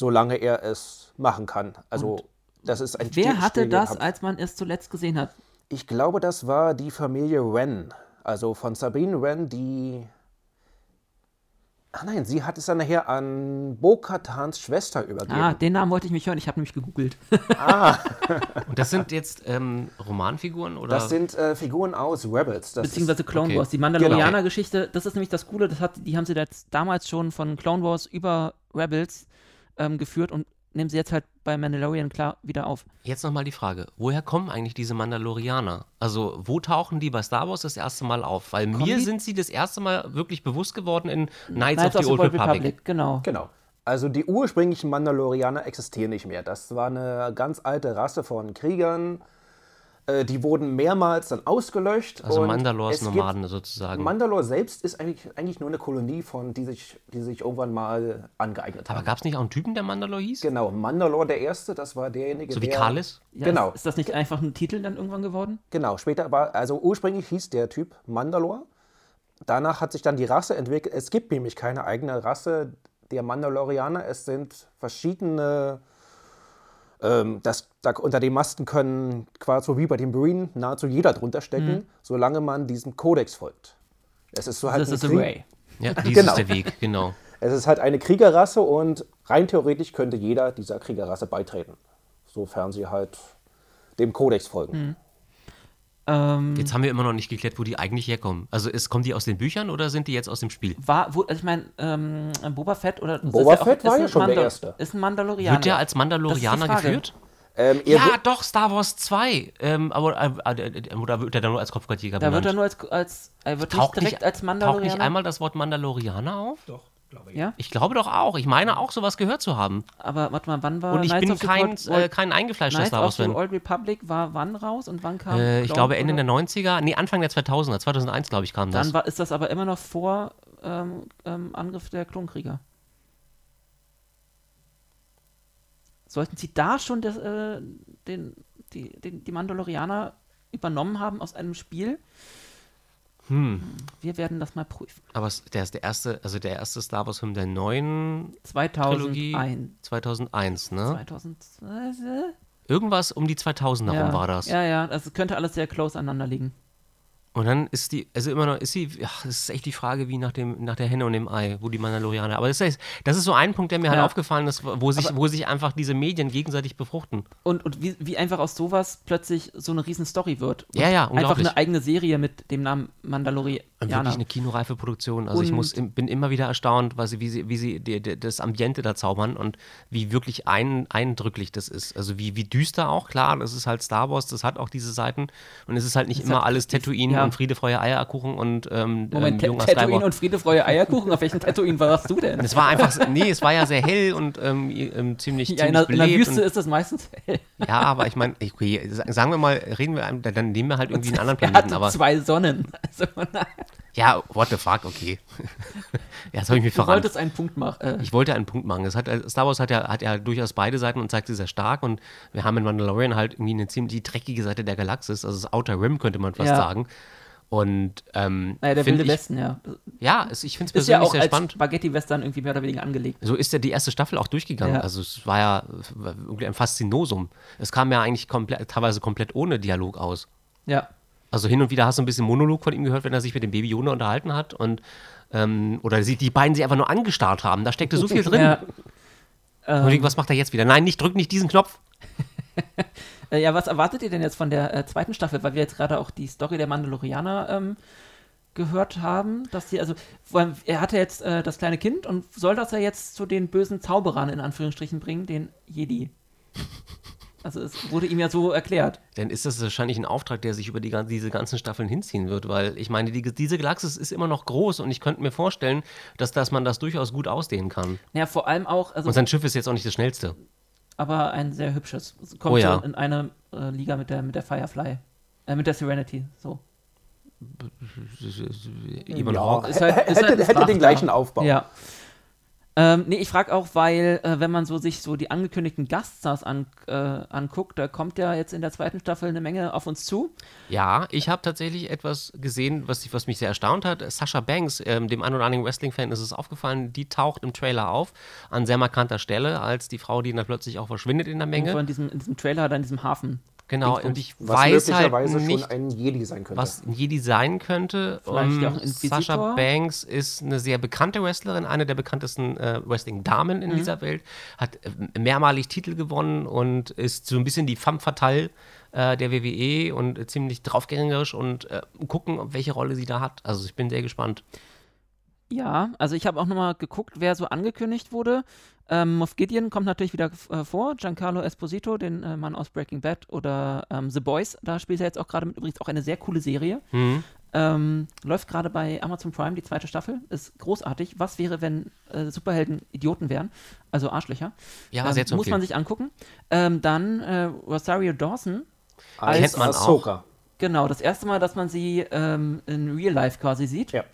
[SPEAKER 4] Solange er es machen kann. Also das ist ein
[SPEAKER 2] Wer hatte das, als man es zuletzt gesehen hat?
[SPEAKER 4] Ich glaube, das war die Familie Wren. Also von Sabine Wren, die. Ach nein, sie hat es dann nachher an Bo-Katans Schwester übergeben.
[SPEAKER 2] Ah, den Namen wollte ich mich hören. Ich habe nämlich gegoogelt.
[SPEAKER 3] Und das sind jetzt ähm, Romanfiguren oder?
[SPEAKER 4] das sind äh, Figuren aus Rebels. Das
[SPEAKER 2] Beziehungsweise Clone
[SPEAKER 3] okay.
[SPEAKER 2] Wars. Die Mandalorianer-Geschichte, das ist nämlich das Coole, das, hat, die haben sie damals schon von Clone Wars über Rebels ähm, geführt und nehmen sie jetzt halt bei Mandalorian klar wieder auf.
[SPEAKER 3] Jetzt nochmal die Frage, woher kommen eigentlich diese Mandalorianer? Also, wo tauchen die bei Star Wars das erste Mal auf? Weil mir
[SPEAKER 2] die-
[SPEAKER 3] sind sie das erste Mal wirklich bewusst geworden in Knights, of the Old Republic.
[SPEAKER 2] Genau.
[SPEAKER 4] ist, genau. Also die ursprünglichen Mandalorianer existieren nicht mehr. Das war eine ganz alte Rasse von Kriegern. Äh, die wurden mehrmals dann ausgelöscht.
[SPEAKER 3] Also Mandalors
[SPEAKER 4] es gibt-
[SPEAKER 3] Nomaden sozusagen.
[SPEAKER 4] Mandalore selbst ist eigentlich, eigentlich nur eine Kolonie von, die sich, die sich irgendwann mal angeeignet
[SPEAKER 3] Aber
[SPEAKER 4] haben.
[SPEAKER 3] gab es nicht auch einen Typen, der Mandalor hieß?
[SPEAKER 4] Genau, Mandalore der Erste, das war derjenige,
[SPEAKER 3] So wie
[SPEAKER 4] der...
[SPEAKER 3] Kalis?
[SPEAKER 2] Ja,
[SPEAKER 4] Genau.
[SPEAKER 2] Ist, ist das nicht einfach ein Titel dann irgendwann geworden?
[SPEAKER 4] Genau, später war, also ursprünglich hieß der Typ Mandalore. Danach hat sich dann die Rasse entwickelt. Es gibt nämlich keine eigene Rasse der Mandalorianer. Es sind verschiedene, ähm, das, da, unter den Masten können quasi so wie bei den Marinen nahezu jeder drunter stecken, solange man diesem Kodex folgt. Es ist so halt
[SPEAKER 2] Das
[SPEAKER 4] ein Krieg-.
[SPEAKER 3] Ja, dies
[SPEAKER 4] Genau.
[SPEAKER 3] ist der Weg, genau.
[SPEAKER 4] Es ist halt eine Kriegerrasse und rein theoretisch könnte jeder dieser Kriegerrasse beitreten, sofern sie halt dem Kodex folgen.
[SPEAKER 2] Ähm,
[SPEAKER 3] Jetzt haben wir immer noch nicht geklärt, wo die eigentlich herkommen. Also ist, kommen die aus den Büchern oder sind die jetzt aus dem Spiel?
[SPEAKER 2] war, wo, also ich meine, ähm, Boba Fett oder.
[SPEAKER 4] Boba
[SPEAKER 2] ist auch-
[SPEAKER 4] Fett
[SPEAKER 2] ist
[SPEAKER 4] war
[SPEAKER 2] ein
[SPEAKER 4] ja schon der
[SPEAKER 2] Mandal-
[SPEAKER 4] Erste.
[SPEAKER 2] Ist ein Mandalorianer.
[SPEAKER 3] Wird der als Mandalorianer geführt?
[SPEAKER 4] Ähm,
[SPEAKER 3] Ja, doch, Star Wars 2. Ähm, aber äh, äh, oder wird er dann nur als Kopfgeldjäger
[SPEAKER 2] Da wird
[SPEAKER 3] benannt?
[SPEAKER 2] er nur als, als er wird
[SPEAKER 3] taucht
[SPEAKER 2] nicht direkt als
[SPEAKER 3] Taucht
[SPEAKER 2] Mandalorianer.
[SPEAKER 3] nicht einmal das Wort Mandalorianer auf?
[SPEAKER 6] Doch, glaube ich.
[SPEAKER 2] ja,
[SPEAKER 3] Ich glaube doch auch. Ich meine auch, sowas gehört zu haben.
[SPEAKER 2] aber warte mal, wann war
[SPEAKER 3] Und ich
[SPEAKER 2] Knights
[SPEAKER 3] bin kein, äh, kein eingefleischter
[SPEAKER 2] Knights
[SPEAKER 3] Star
[SPEAKER 2] of the
[SPEAKER 3] Wars-Fan.
[SPEAKER 2] Old Republic war wann raus und wann kam?
[SPEAKER 3] Äh, ich
[SPEAKER 2] Clone
[SPEAKER 3] glaube Ende
[SPEAKER 2] oder?
[SPEAKER 3] der 90er, nee, Anfang der 2000er, 2001 glaube ich kam das.
[SPEAKER 2] Dann war, ist das aber immer noch vor ähm, ähm, Angriff der Klonkrieger. Sollten sie da schon das, äh, den, die, den, die Mandalorianer übernommen haben aus einem Spiel?
[SPEAKER 3] Hm.
[SPEAKER 2] Wir werden das mal prüfen.
[SPEAKER 3] Aber der ist der erste, also der erste Star Wars Film der neuen
[SPEAKER 2] 2001.
[SPEAKER 3] Trilogie 2001, ne?
[SPEAKER 2] 2000, äh,
[SPEAKER 3] Irgendwas um die 2000er
[SPEAKER 2] ja,
[SPEAKER 3] rum war das.
[SPEAKER 2] Ja, ja, das könnte alles sehr close aneinander liegen.
[SPEAKER 3] Und dann ist die, also immer noch, ist sie, ja, das ist echt die Frage, wie nach dem, nach der Henne und dem Ei, wo die Mandalorianer. Aber das ist, das ist so ein Punkt, der mir halt
[SPEAKER 2] Ja.
[SPEAKER 3] aufgefallen ist, wo sich, wo sich einfach diese Medien gegenseitig befruchten.
[SPEAKER 2] Und, und wie, wie einfach aus sowas plötzlich so eine riesen Story wird. Und
[SPEAKER 3] Ja, ja,
[SPEAKER 2] Einfach eine eigene Serie mit dem Namen Mandalorianer.
[SPEAKER 3] Wirklich eine kinoreife Produktion. Also ich muss, bin immer wieder erstaunt, sie, wie sie, wie sie die, die, das Ambiente da zaubern und wie wirklich ein, eindrücklich das ist. Also wie, wie düster auch, klar, das ist halt Star Wars, das hat auch diese Seiten und es ist halt nicht
[SPEAKER 2] Es
[SPEAKER 3] immer alles Tatooine
[SPEAKER 2] ja.
[SPEAKER 3] und Friede, Feuer, Eierkuchen und ähm,
[SPEAKER 2] Moment,
[SPEAKER 3] ähm,
[SPEAKER 2] Tatooine und Friede, Freude, Eierkuchen? Auf welchen Tatooine warst du denn?
[SPEAKER 3] Es war einfach, nee, es war ja sehr hell und ähm, ähm, ziemlich,
[SPEAKER 2] Ja, in,
[SPEAKER 3] ziemlich
[SPEAKER 2] der, in der. Wüste
[SPEAKER 3] und,
[SPEAKER 2] ist das meistens hell.
[SPEAKER 3] ja, aber ich meine, okay, sa- sagen wir mal, reden wir, einem- dann nehmen wir halt irgendwie einen anderen
[SPEAKER 2] Er
[SPEAKER 3] Planeten.
[SPEAKER 2] hatte
[SPEAKER 3] Aber
[SPEAKER 2] zwei Sonnen. Also, na,
[SPEAKER 3] ja, what the fuck, okay. ja, das habe ich mir
[SPEAKER 2] du
[SPEAKER 3] verraten.
[SPEAKER 2] wolltest einen Punkt machen. Äh,
[SPEAKER 3] Ich wollte einen Punkt machen. Es hat, Star Wars hat ja, hat ja durchaus beide Seiten und zeigt sie sehr stark. Und wir haben in Mandalorian halt irgendwie eine ziemlich dreckige Seite der Galaxis, also das Outer Rim könnte man fast
[SPEAKER 2] Ja.
[SPEAKER 3] sagen. Und ähm,
[SPEAKER 2] naja, der Wilde
[SPEAKER 3] ich,
[SPEAKER 2] Westen, ja.
[SPEAKER 3] Ja, es, ich finde es
[SPEAKER 2] Ist ja
[SPEAKER 3] persönlich
[SPEAKER 2] auch
[SPEAKER 3] sehr
[SPEAKER 2] als
[SPEAKER 3] spannend.
[SPEAKER 2] Spaghetti-Western irgendwie mehr oder weniger angelegt.
[SPEAKER 3] So ist ja die erste Staffel auch durchgegangen.
[SPEAKER 2] Ja.
[SPEAKER 3] Also es war ja war irgendwie ein Faszinosum. Es kam ja eigentlich komplett, teilweise komplett ohne Dialog aus.
[SPEAKER 2] Ja.
[SPEAKER 3] Also hin und wieder hast du ein bisschen Monolog von ihm gehört, wenn er sich mit dem Baby Yoda unterhalten hat und ähm, oder sie, die beiden sie einfach nur angestarrt haben. Da steckte so viel drin.
[SPEAKER 2] ja.
[SPEAKER 3] Überlegen, was macht er jetzt wieder? Nein, nicht drück nicht diesen Knopf.
[SPEAKER 2] Äh, ja, was erwartet ihr denn jetzt von der äh, zweiten Staffel? Weil wir jetzt gerade auch die Story der Mandalorianer ähm, gehört haben, dass die, also, er hatte jetzt äh, das kleine Kind und soll das ja jetzt zu den bösen Zauberern in Anführungsstrichen bringen, den Jedi. Also es wurde ihm ja so erklärt.
[SPEAKER 3] Dann ist das wahrscheinlich ein Auftrag, der sich über die, diese ganzen Staffeln hinziehen wird, weil ich meine, die, diese Galaxis ist immer noch groß und ich könnte mir vorstellen, dass, dass man das durchaus gut ausdehnen kann.
[SPEAKER 2] Ja, vor allem auch, also
[SPEAKER 3] Und sein Schiff ist jetzt auch nicht das schnellste.
[SPEAKER 2] aber ein sehr hübsches. Es kommt
[SPEAKER 3] Oh ja.
[SPEAKER 2] so in eine äh, Liga mit der, mit der Firefly. Äh, mit der Serenity. So.
[SPEAKER 3] Eben
[SPEAKER 4] Ja,
[SPEAKER 3] Hawk.
[SPEAKER 2] Ist halt- ist
[SPEAKER 4] hätte,
[SPEAKER 2] halt
[SPEAKER 4] hätte den gleichen Aufbau.
[SPEAKER 2] Ja. Ähm, nee, ich frage auch, weil, äh, wenn man so sich so die angekündigten Gaststars an, äh, anguckt, da kommt ja jetzt in der zweiten Staffel eine Menge auf uns zu.
[SPEAKER 3] Ja, ich habe tatsächlich etwas gesehen, was, was mich sehr erstaunt hat. Sascha Banks, ähm, dem ein oder anderen Wrestling-Fan ist es aufgefallen, die taucht im Trailer auf, an sehr markanter Stelle, als die Frau, die dann plötzlich auch verschwindet in der Menge.
[SPEAKER 2] in diesem, in diesem Trailer, da in diesem Hafen.
[SPEAKER 3] Genau,
[SPEAKER 2] Dingsbums.
[SPEAKER 3] und ich
[SPEAKER 4] Was
[SPEAKER 3] weiß halt
[SPEAKER 4] möglicherweise
[SPEAKER 3] nicht,
[SPEAKER 4] schon ein Jedi sein könnte.
[SPEAKER 3] was ein Jedi sein könnte.
[SPEAKER 2] Vielleicht
[SPEAKER 3] Ähm? Sasha Banks ist eine sehr bekannte Wrestlerin, eine der bekanntesten äh, Wrestling-Damen
[SPEAKER 2] Mhm.
[SPEAKER 3] in dieser Welt, hat äh, mehrmalig Titel gewonnen und ist so ein bisschen die femme fatale äh, der WWE und ziemlich draufgängerisch und äh, gucken, welche Rolle sie da hat. Also ich bin sehr gespannt.
[SPEAKER 2] Ja, also ich habe auch nochmal geguckt, wer so angekündigt wurde. Ähm, Moff Gideon kommt natürlich wieder äh, vor. Giancarlo Esposito, den äh, Mann aus Breaking Bad oder ähm, The Boys, da spielt er jetzt auch gerade mit. Übrigens auch eine sehr coole Serie.
[SPEAKER 3] Mhm.
[SPEAKER 2] Ähm, läuft gerade bei Amazon Prime die zweite Staffel. Ist großartig. Was wäre, wenn äh, Superhelden Idioten wären? Also Arschlöcher.
[SPEAKER 3] Ja,
[SPEAKER 2] ähm,
[SPEAKER 3] sehr zu
[SPEAKER 2] Muss man sich angucken. Ähm, dann äh, Rosario Dawson.
[SPEAKER 4] Als
[SPEAKER 3] kennt man auch.
[SPEAKER 4] Ahsoka.
[SPEAKER 2] Genau, das erste Mal, dass man sie ähm, in Real Life quasi sieht.
[SPEAKER 4] Ja.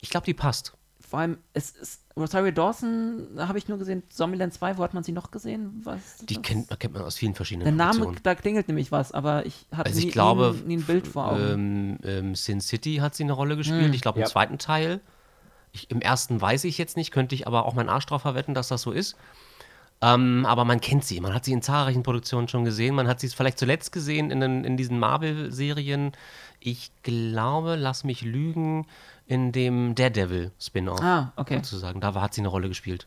[SPEAKER 3] Ich glaube, die passt.
[SPEAKER 2] Vor allem, es ist Rosario Dawson, da habe ich nur gesehen, Zombieland 2, wo hat man sie noch gesehen? Was,
[SPEAKER 3] Die kennt, kennt man aus vielen
[SPEAKER 2] Der
[SPEAKER 3] verschiedenen
[SPEAKER 2] Name,
[SPEAKER 3] Produktionen.
[SPEAKER 2] da klingelt nämlich was, aber ich hatte
[SPEAKER 3] Also ich
[SPEAKER 2] nie,
[SPEAKER 3] glaube,
[SPEAKER 2] nie, nie ein Bild vor Augen.
[SPEAKER 3] Ähm, ähm, Sin City hat sie eine Rolle gespielt. Ich glaube, im
[SPEAKER 4] Ja.
[SPEAKER 3] zweiten Teil. Ich, Im ersten weiß ich jetzt nicht, könnte ich aber auch meinen Arsch drauf verwetten, dass das so ist. Ähm, aber man kennt sie. Man hat sie in zahlreichen Produktionen schon gesehen. Man hat sie vielleicht zuletzt gesehen in, den, in diesen Marvel-Serien. Ich glaube, lass mich lügen, in dem Daredevil-Spin-Off.
[SPEAKER 2] ah, okay.
[SPEAKER 3] Sozusagen. Da hat sie eine Rolle gespielt.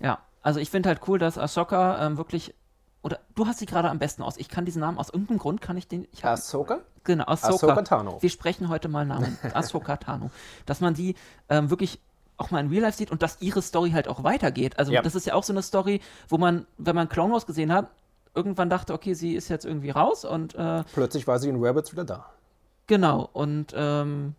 [SPEAKER 2] Ja, also ich finde halt cool, dass Ahsoka ähm, wirklich, oder du hast sie gerade am besten aus. Ich kann diesen Namen aus irgendeinem Grund, kann ich den, ich hab,
[SPEAKER 4] Ahsoka?
[SPEAKER 2] genau, Ahsoka.
[SPEAKER 4] Ahsoka Tano.
[SPEAKER 2] Wir sprechen heute mal Namen. Ahsoka Tano. Dass man die ähm, wirklich auch mal in Real Life sieht und dass ihre Story halt auch weitergeht. Also
[SPEAKER 4] Ja.
[SPEAKER 2] das ist ja auch so eine Story, wo man, wenn man Clone Wars gesehen hat, irgendwann dachte, okay, sie ist jetzt irgendwie raus und äh,
[SPEAKER 4] Plötzlich war sie in Rabbits wieder da.
[SPEAKER 2] Genau und ähm,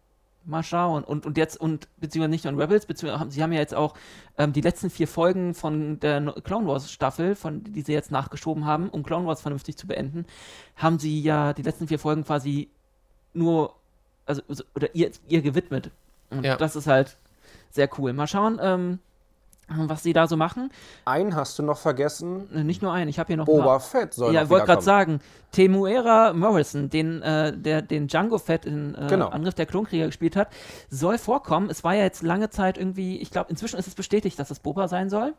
[SPEAKER 2] mal schauen und, und jetzt und beziehungsweise nicht nur in Rebels, beziehungsweise sie haben ja jetzt auch ähm, die letzten vier Folgen von der Clone Wars Staffel, von die sie jetzt nachgeschoben haben, um Clone Wars vernünftig zu beenden, haben sie ja die letzten vier Folgen quasi nur also so- oder ihr, ihr gewidmet. Und
[SPEAKER 3] Ja.
[SPEAKER 2] das ist halt sehr cool. Mal schauen, ähm, was sie da so machen.
[SPEAKER 4] Einen hast du noch vergessen.
[SPEAKER 2] Äh, Nicht nur einen, ich habe hier noch
[SPEAKER 4] Boba Fett soll
[SPEAKER 2] ja,
[SPEAKER 4] noch
[SPEAKER 2] wollte gerade sagen, Temuera Morrison, den, äh, der den Django Fett in äh,
[SPEAKER 4] Genau.
[SPEAKER 2] Angriff der Klonkrieger gespielt hat, soll vorkommen. Es war ja jetzt lange Zeit irgendwie, ich glaube, inzwischen ist es bestätigt, dass es Boba sein soll,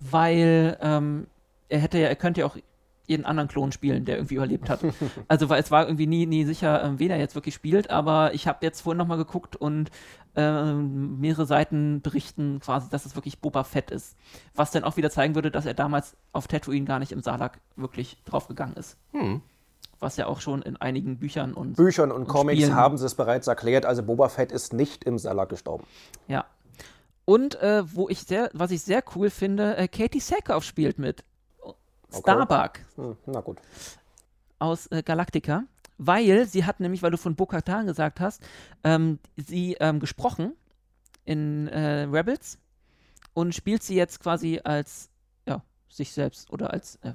[SPEAKER 2] weil ähm, er hätte ja, er könnte ja auch jeden anderen Klon spielen, der irgendwie überlebt hat. also weil es war irgendwie nie, nie sicher, ähm, wen er jetzt wirklich spielt, aber ich habe jetzt vorhin nochmal geguckt und ähm, mehrere Seiten berichten quasi, dass es wirklich Boba Fett ist. Was dann auch wieder zeigen würde, dass er damals auf Tatooine gar nicht im Salak wirklich draufgegangen ist.
[SPEAKER 3] Hm.
[SPEAKER 2] Was ja auch schon in einigen Büchern und
[SPEAKER 4] Büchern und Comics
[SPEAKER 2] Spielen.
[SPEAKER 4] haben sie es bereits erklärt. Also Boba Fett ist nicht im Salak gestorben.
[SPEAKER 2] ja. Und äh, wo ich sehr, was ich sehr cool finde, äh, Katie Sackhoff spielt mit. Starbuck
[SPEAKER 4] Hm, na gut.
[SPEAKER 2] aus äh, Galactica, weil sie hat nämlich, weil du von Bo-Katan gesagt hast, ähm, sie ähm, gesprochen in äh, Rebels und spielt sie jetzt quasi als ja, sich selbst oder als äh,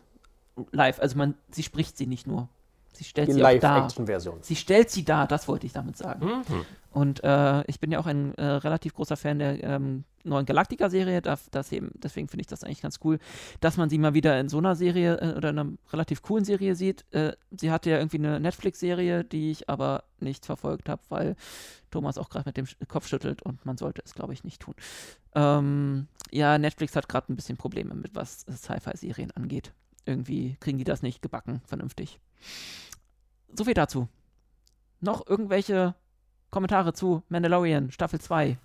[SPEAKER 2] live. Also man, sie spricht sie nicht nur. Sie stellt
[SPEAKER 4] Die
[SPEAKER 2] sie auch dar.
[SPEAKER 4] Live-Action-Version.
[SPEAKER 2] Sie stellt sie dar, das wollte ich damit sagen.
[SPEAKER 3] Mhm.
[SPEAKER 2] Und äh, ich bin ja auch ein äh, relativ großer Fan der ähm, neuen Galactica-Serie. Da, das eben, deswegen finde ich das eigentlich ganz cool, dass man sie mal wieder in so einer Serie äh, oder einer relativ coolen Serie sieht. Äh, sie hatte ja irgendwie eine Netflix-Serie, die ich aber nicht verfolgt habe, weil Thomas auch gerade mit dem Kopf schüttelt und man sollte es, glaube ich, nicht tun. Ähm, ja, Netflix hat gerade ein bisschen Probleme mit, was Sci-Fi-Serien angeht. Irgendwie kriegen die das nicht gebacken, vernünftig. So viel dazu. Noch irgendwelche Kommentare zu Mandalorian Staffel 2.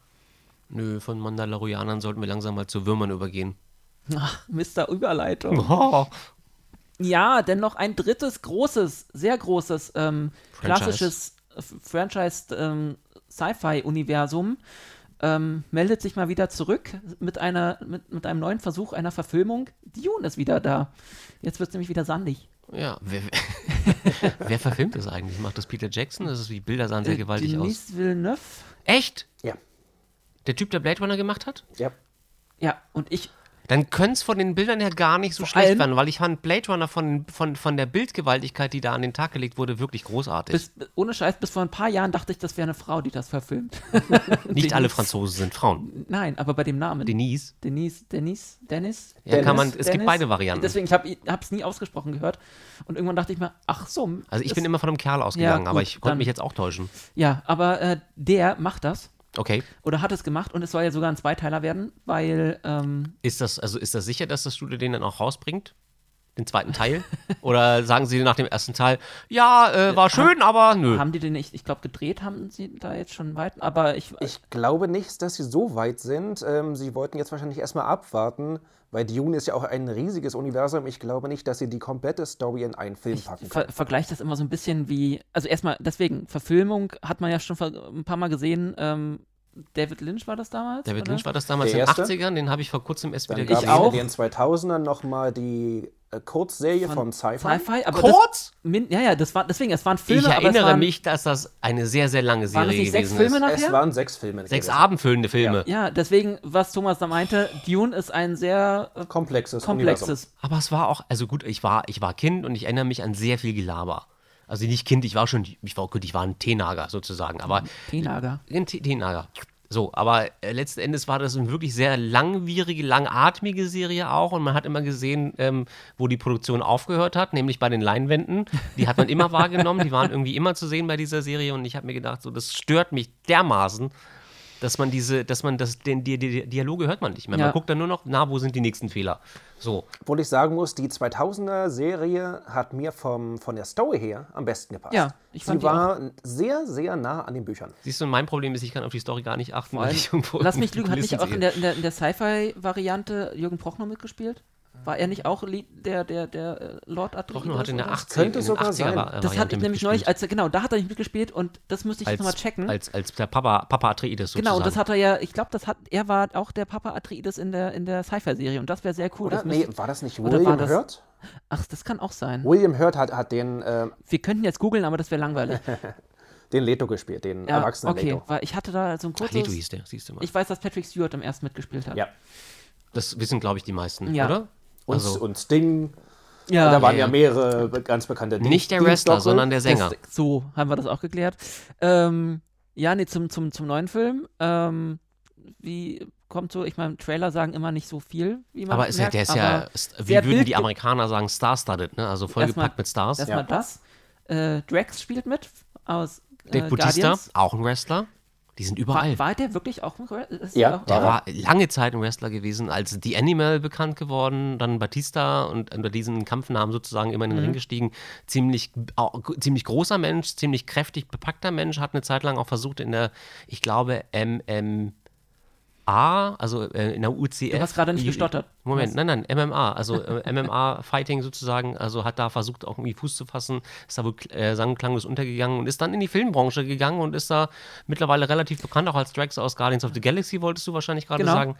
[SPEAKER 3] Nö, von Mandalorianern sollten wir langsam mal zu Würmern übergehen.
[SPEAKER 2] Ach, Mr. Überleitung.
[SPEAKER 3] Oh.
[SPEAKER 2] Ja, denn noch ein drittes großes, sehr großes, ähm,
[SPEAKER 3] Franchise.
[SPEAKER 2] klassisches äh, Franchise ähm, Sci-Fi-Universum ähm, meldet sich mal wieder zurück mit, einer, mit, mit einem neuen Versuch einer Verfilmung. Dune ist wieder da. Jetzt wird es nämlich wieder sandig.
[SPEAKER 3] Ja, wer, wer verfilmt das eigentlich? Macht das Peter Jackson? Das ist, die Bilder sahen sehr
[SPEAKER 2] Äh,
[SPEAKER 3] gewaltig aus.
[SPEAKER 2] Denis Villeneuve.
[SPEAKER 3] Echt?
[SPEAKER 4] Ja.
[SPEAKER 3] Der Typ, der Blade Runner gemacht hat?
[SPEAKER 4] Ja.
[SPEAKER 2] Ja, und ich,
[SPEAKER 3] Dann könnte es von den Bildern her gar nicht so schlecht werden, weil ich fand Blade Runner von, von, von der Bildgewaltigkeit, die da an den Tag gelegt wurde, wirklich großartig.
[SPEAKER 2] bis, ohne Scheiß, bis vor ein paar Jahren dachte ich, das wäre eine Frau, die das verfilmt.
[SPEAKER 3] nicht alle. Franzosen sind Frauen.
[SPEAKER 2] Nein, aber bei dem Namen.
[SPEAKER 3] Denise.
[SPEAKER 2] Denise, Denise, Dennis?
[SPEAKER 3] Ja, kann man,
[SPEAKER 4] Dennis,
[SPEAKER 3] es gibt
[SPEAKER 2] Dennis?
[SPEAKER 3] beide Varianten.
[SPEAKER 2] Deswegen, ich habe es nie ausgesprochen gehört. Und irgendwann dachte ich mir, ach so.
[SPEAKER 3] Also ich bin immer von einem Kerl ausgegangen,
[SPEAKER 2] Ja,
[SPEAKER 3] aber
[SPEAKER 2] gut,
[SPEAKER 3] ich konnte mich jetzt auch täuschen.
[SPEAKER 2] Ja, aber äh, der macht das.
[SPEAKER 3] Okay.
[SPEAKER 2] Oder hat es gemacht und es soll ja sogar ein Zweiteiler werden, weil ähm,
[SPEAKER 3] Ist das, also ist das sicher, dass das Studio den dann auch rausbringt? Den zweiten Teil? Oder sagen sie nach dem ersten Teil, ja, äh, war schön, aber nö.
[SPEAKER 2] haben die den nicht, ich glaube, gedreht haben sie da jetzt schon weit, aber ich,
[SPEAKER 4] Ich glaube nicht, dass sie so weit sind. Ähm, sie wollten jetzt wahrscheinlich erstmal abwarten, weil Dune ist ja auch ein riesiges Universum. Ich glaube nicht, dass sie die komplette Story in einen Film packen
[SPEAKER 2] ver
[SPEAKER 4] können.
[SPEAKER 2] vergleiche das immer so ein bisschen wie, also erstmal deswegen, Verfilmung hat man ja schon ver- ein paar Mal gesehen, ähm, David Lynch war das damals?
[SPEAKER 3] David
[SPEAKER 2] oder?
[SPEAKER 3] Lynch war das damals
[SPEAKER 4] Der
[SPEAKER 3] in den
[SPEAKER 4] erste?
[SPEAKER 3] 80ern, den habe ich vor kurzem erst
[SPEAKER 4] Dann
[SPEAKER 3] wieder
[SPEAKER 4] gab
[SPEAKER 2] Ich
[SPEAKER 4] es
[SPEAKER 2] auch.
[SPEAKER 4] in den 2000ern nochmal die äh, Kurzserie von, Sci-Fi.
[SPEAKER 2] Sci-Fi, aber
[SPEAKER 3] Kurz?
[SPEAKER 2] Das, min, ja, ja, das war, deswegen, es waren Filme,
[SPEAKER 3] Ich
[SPEAKER 2] aber es
[SPEAKER 3] erinnere
[SPEAKER 2] waren,
[SPEAKER 3] mich, dass das eine sehr, sehr lange
[SPEAKER 2] waren es
[SPEAKER 3] Serie
[SPEAKER 2] sechs
[SPEAKER 3] gewesen
[SPEAKER 2] Filme
[SPEAKER 3] ist.
[SPEAKER 2] nachher?
[SPEAKER 4] Es waren sechs Filme.
[SPEAKER 3] Sechs
[SPEAKER 4] gewesen.
[SPEAKER 3] abendfüllende Filme.
[SPEAKER 2] Ja, deswegen, was Thomas da meinte, Dune ist ein sehr äh,
[SPEAKER 4] Komplexes, Universum.
[SPEAKER 2] komplexes.
[SPEAKER 3] Aber es war auch, also gut, ich war, ich war Kind und ich erinnere mich an sehr viel Gelaber. Also nicht Kind, ich war schon, ich war gut, ich war ein Teenager sozusagen, aber
[SPEAKER 2] Teenager.
[SPEAKER 3] ein Te- Teenager. So, aber äh, letzten Endes war das eine wirklich sehr langwierige, langatmige Serie auch und man hat immer gesehen, ähm, wo die Produktion aufgehört hat, nämlich bei den Leinwänden. Die hat man immer wahrgenommen, die waren irgendwie immer zu sehen bei dieser Serie und ich habe mir gedacht, so, das stört mich dermaßen, dass man diese, dass man das, den, die, die Dialoge hört man nicht mehr.
[SPEAKER 2] Ja.
[SPEAKER 3] Man guckt dann nur noch, na, wo sind die nächsten Fehler? So,
[SPEAKER 4] Obwohl ich sagen muss, die 2000er-Serie hat mir vom, von der Story her am besten gepasst.
[SPEAKER 2] Ja, ich fand
[SPEAKER 4] Sie war sehr, sehr nah an den Büchern.
[SPEAKER 3] siehst du, mein Problem ist, ich kann auf die Story gar nicht achten, weil ich irgendwo
[SPEAKER 2] Lass mich lügen, hat nicht auch in der, in der, in der Sci-Fi-Variante Jürgen Prochnow mitgespielt? War er nicht auch Lied, der, der, der äh, Lord Atreides?
[SPEAKER 3] Prochnow hat in der
[SPEAKER 2] oder?
[SPEAKER 3] 80
[SPEAKER 4] Könnte
[SPEAKER 3] in den
[SPEAKER 4] sogar
[SPEAKER 3] 80er
[SPEAKER 4] sein.
[SPEAKER 3] Var-
[SPEAKER 2] Das hatte ich nämlich neulich, als er, genau, da hat er nicht mitgespielt und das müsste ich jetzt nochmal checken.
[SPEAKER 3] Als, als der Papa, Papa Atreides sozusagen.
[SPEAKER 2] genau, und das hat er ja, ich glaube, das hat, er war auch der Papa Atreides in der, in der Sci-Fi-Serie und das wäre sehr cool.
[SPEAKER 4] Oder?
[SPEAKER 2] Das
[SPEAKER 4] Nee, war das nicht William
[SPEAKER 2] war das-
[SPEAKER 4] Hurt?
[SPEAKER 2] Ach, das kann auch sein.
[SPEAKER 4] William Hurt hat, hat den, äh,
[SPEAKER 2] Wir könnten jetzt googeln, aber das wäre langweilig.
[SPEAKER 4] den Leto gespielt, den
[SPEAKER 2] Ja,
[SPEAKER 4] erwachsenen
[SPEAKER 2] okay,
[SPEAKER 4] Leto.
[SPEAKER 2] weil ich hatte da so ein
[SPEAKER 3] Ach,
[SPEAKER 2] kurzes...
[SPEAKER 3] Leto hieß der, siehst du mal.
[SPEAKER 2] ich weiß, dass Patrick Stewart im ersten mitgespielt hat.
[SPEAKER 4] Ja.
[SPEAKER 3] das wissen, glaube ich, die meisten,
[SPEAKER 2] Ja.
[SPEAKER 3] oder?
[SPEAKER 4] Und,
[SPEAKER 3] Also-
[SPEAKER 4] und Sting.
[SPEAKER 2] Ja,
[SPEAKER 4] da waren
[SPEAKER 3] ja,
[SPEAKER 4] ja,
[SPEAKER 3] ja.
[SPEAKER 4] mehrere ganz bekannte Ding-
[SPEAKER 3] Nicht der Wrestler, sondern der Sänger.
[SPEAKER 2] Das, so haben wir das auch geklärt. Ähm, ja, nee, zum, zum, zum neuen Film. Ähm, wie kommt so, ich meine, Trailer sagen immer nicht so viel, wie man
[SPEAKER 3] Aber ist ja,
[SPEAKER 2] merkt,
[SPEAKER 3] der ist ja, wie würden die Amerikaner sagen, star-studded, ne? Also vollgepackt mit Stars.
[SPEAKER 2] Erstmal
[SPEAKER 4] Ja.
[SPEAKER 2] das. Äh, Drax spielt mit aus äh,
[SPEAKER 3] Dave Bautista, auch ein Wrestler. Die sind überall.
[SPEAKER 2] War, war der wirklich auch ein Wre- ist
[SPEAKER 4] Ja,
[SPEAKER 2] der auch-
[SPEAKER 3] war lange Zeit ein Wrestler gewesen, als The Animal bekannt geworden, dann Batista und unter diesen Kampfnamen sozusagen immer in den
[SPEAKER 2] Mhm.
[SPEAKER 3] Ring gestiegen. Ziemlich, au- ziemlich großer Mensch, ziemlich kräftig bepackter Mensch, hat eine Zeit lang auch versucht in der, ich glaube, MMA, also äh, in der UCF.
[SPEAKER 2] Du hast gerade nicht gestottert.
[SPEAKER 3] Moment,
[SPEAKER 2] Was?
[SPEAKER 3] nein, nein, MMA, also äh, MMA-Fighting sozusagen, also hat da versucht auch irgendwie Fuß zu fassen, ist da wohl äh, sang- und klanglos untergegangen und ist dann in die Filmbranche gegangen und ist da mittlerweile relativ bekannt, auch als Drax aus Guardians of the Galaxy, wolltest du wahrscheinlich gerade
[SPEAKER 2] Genau.
[SPEAKER 3] sagen.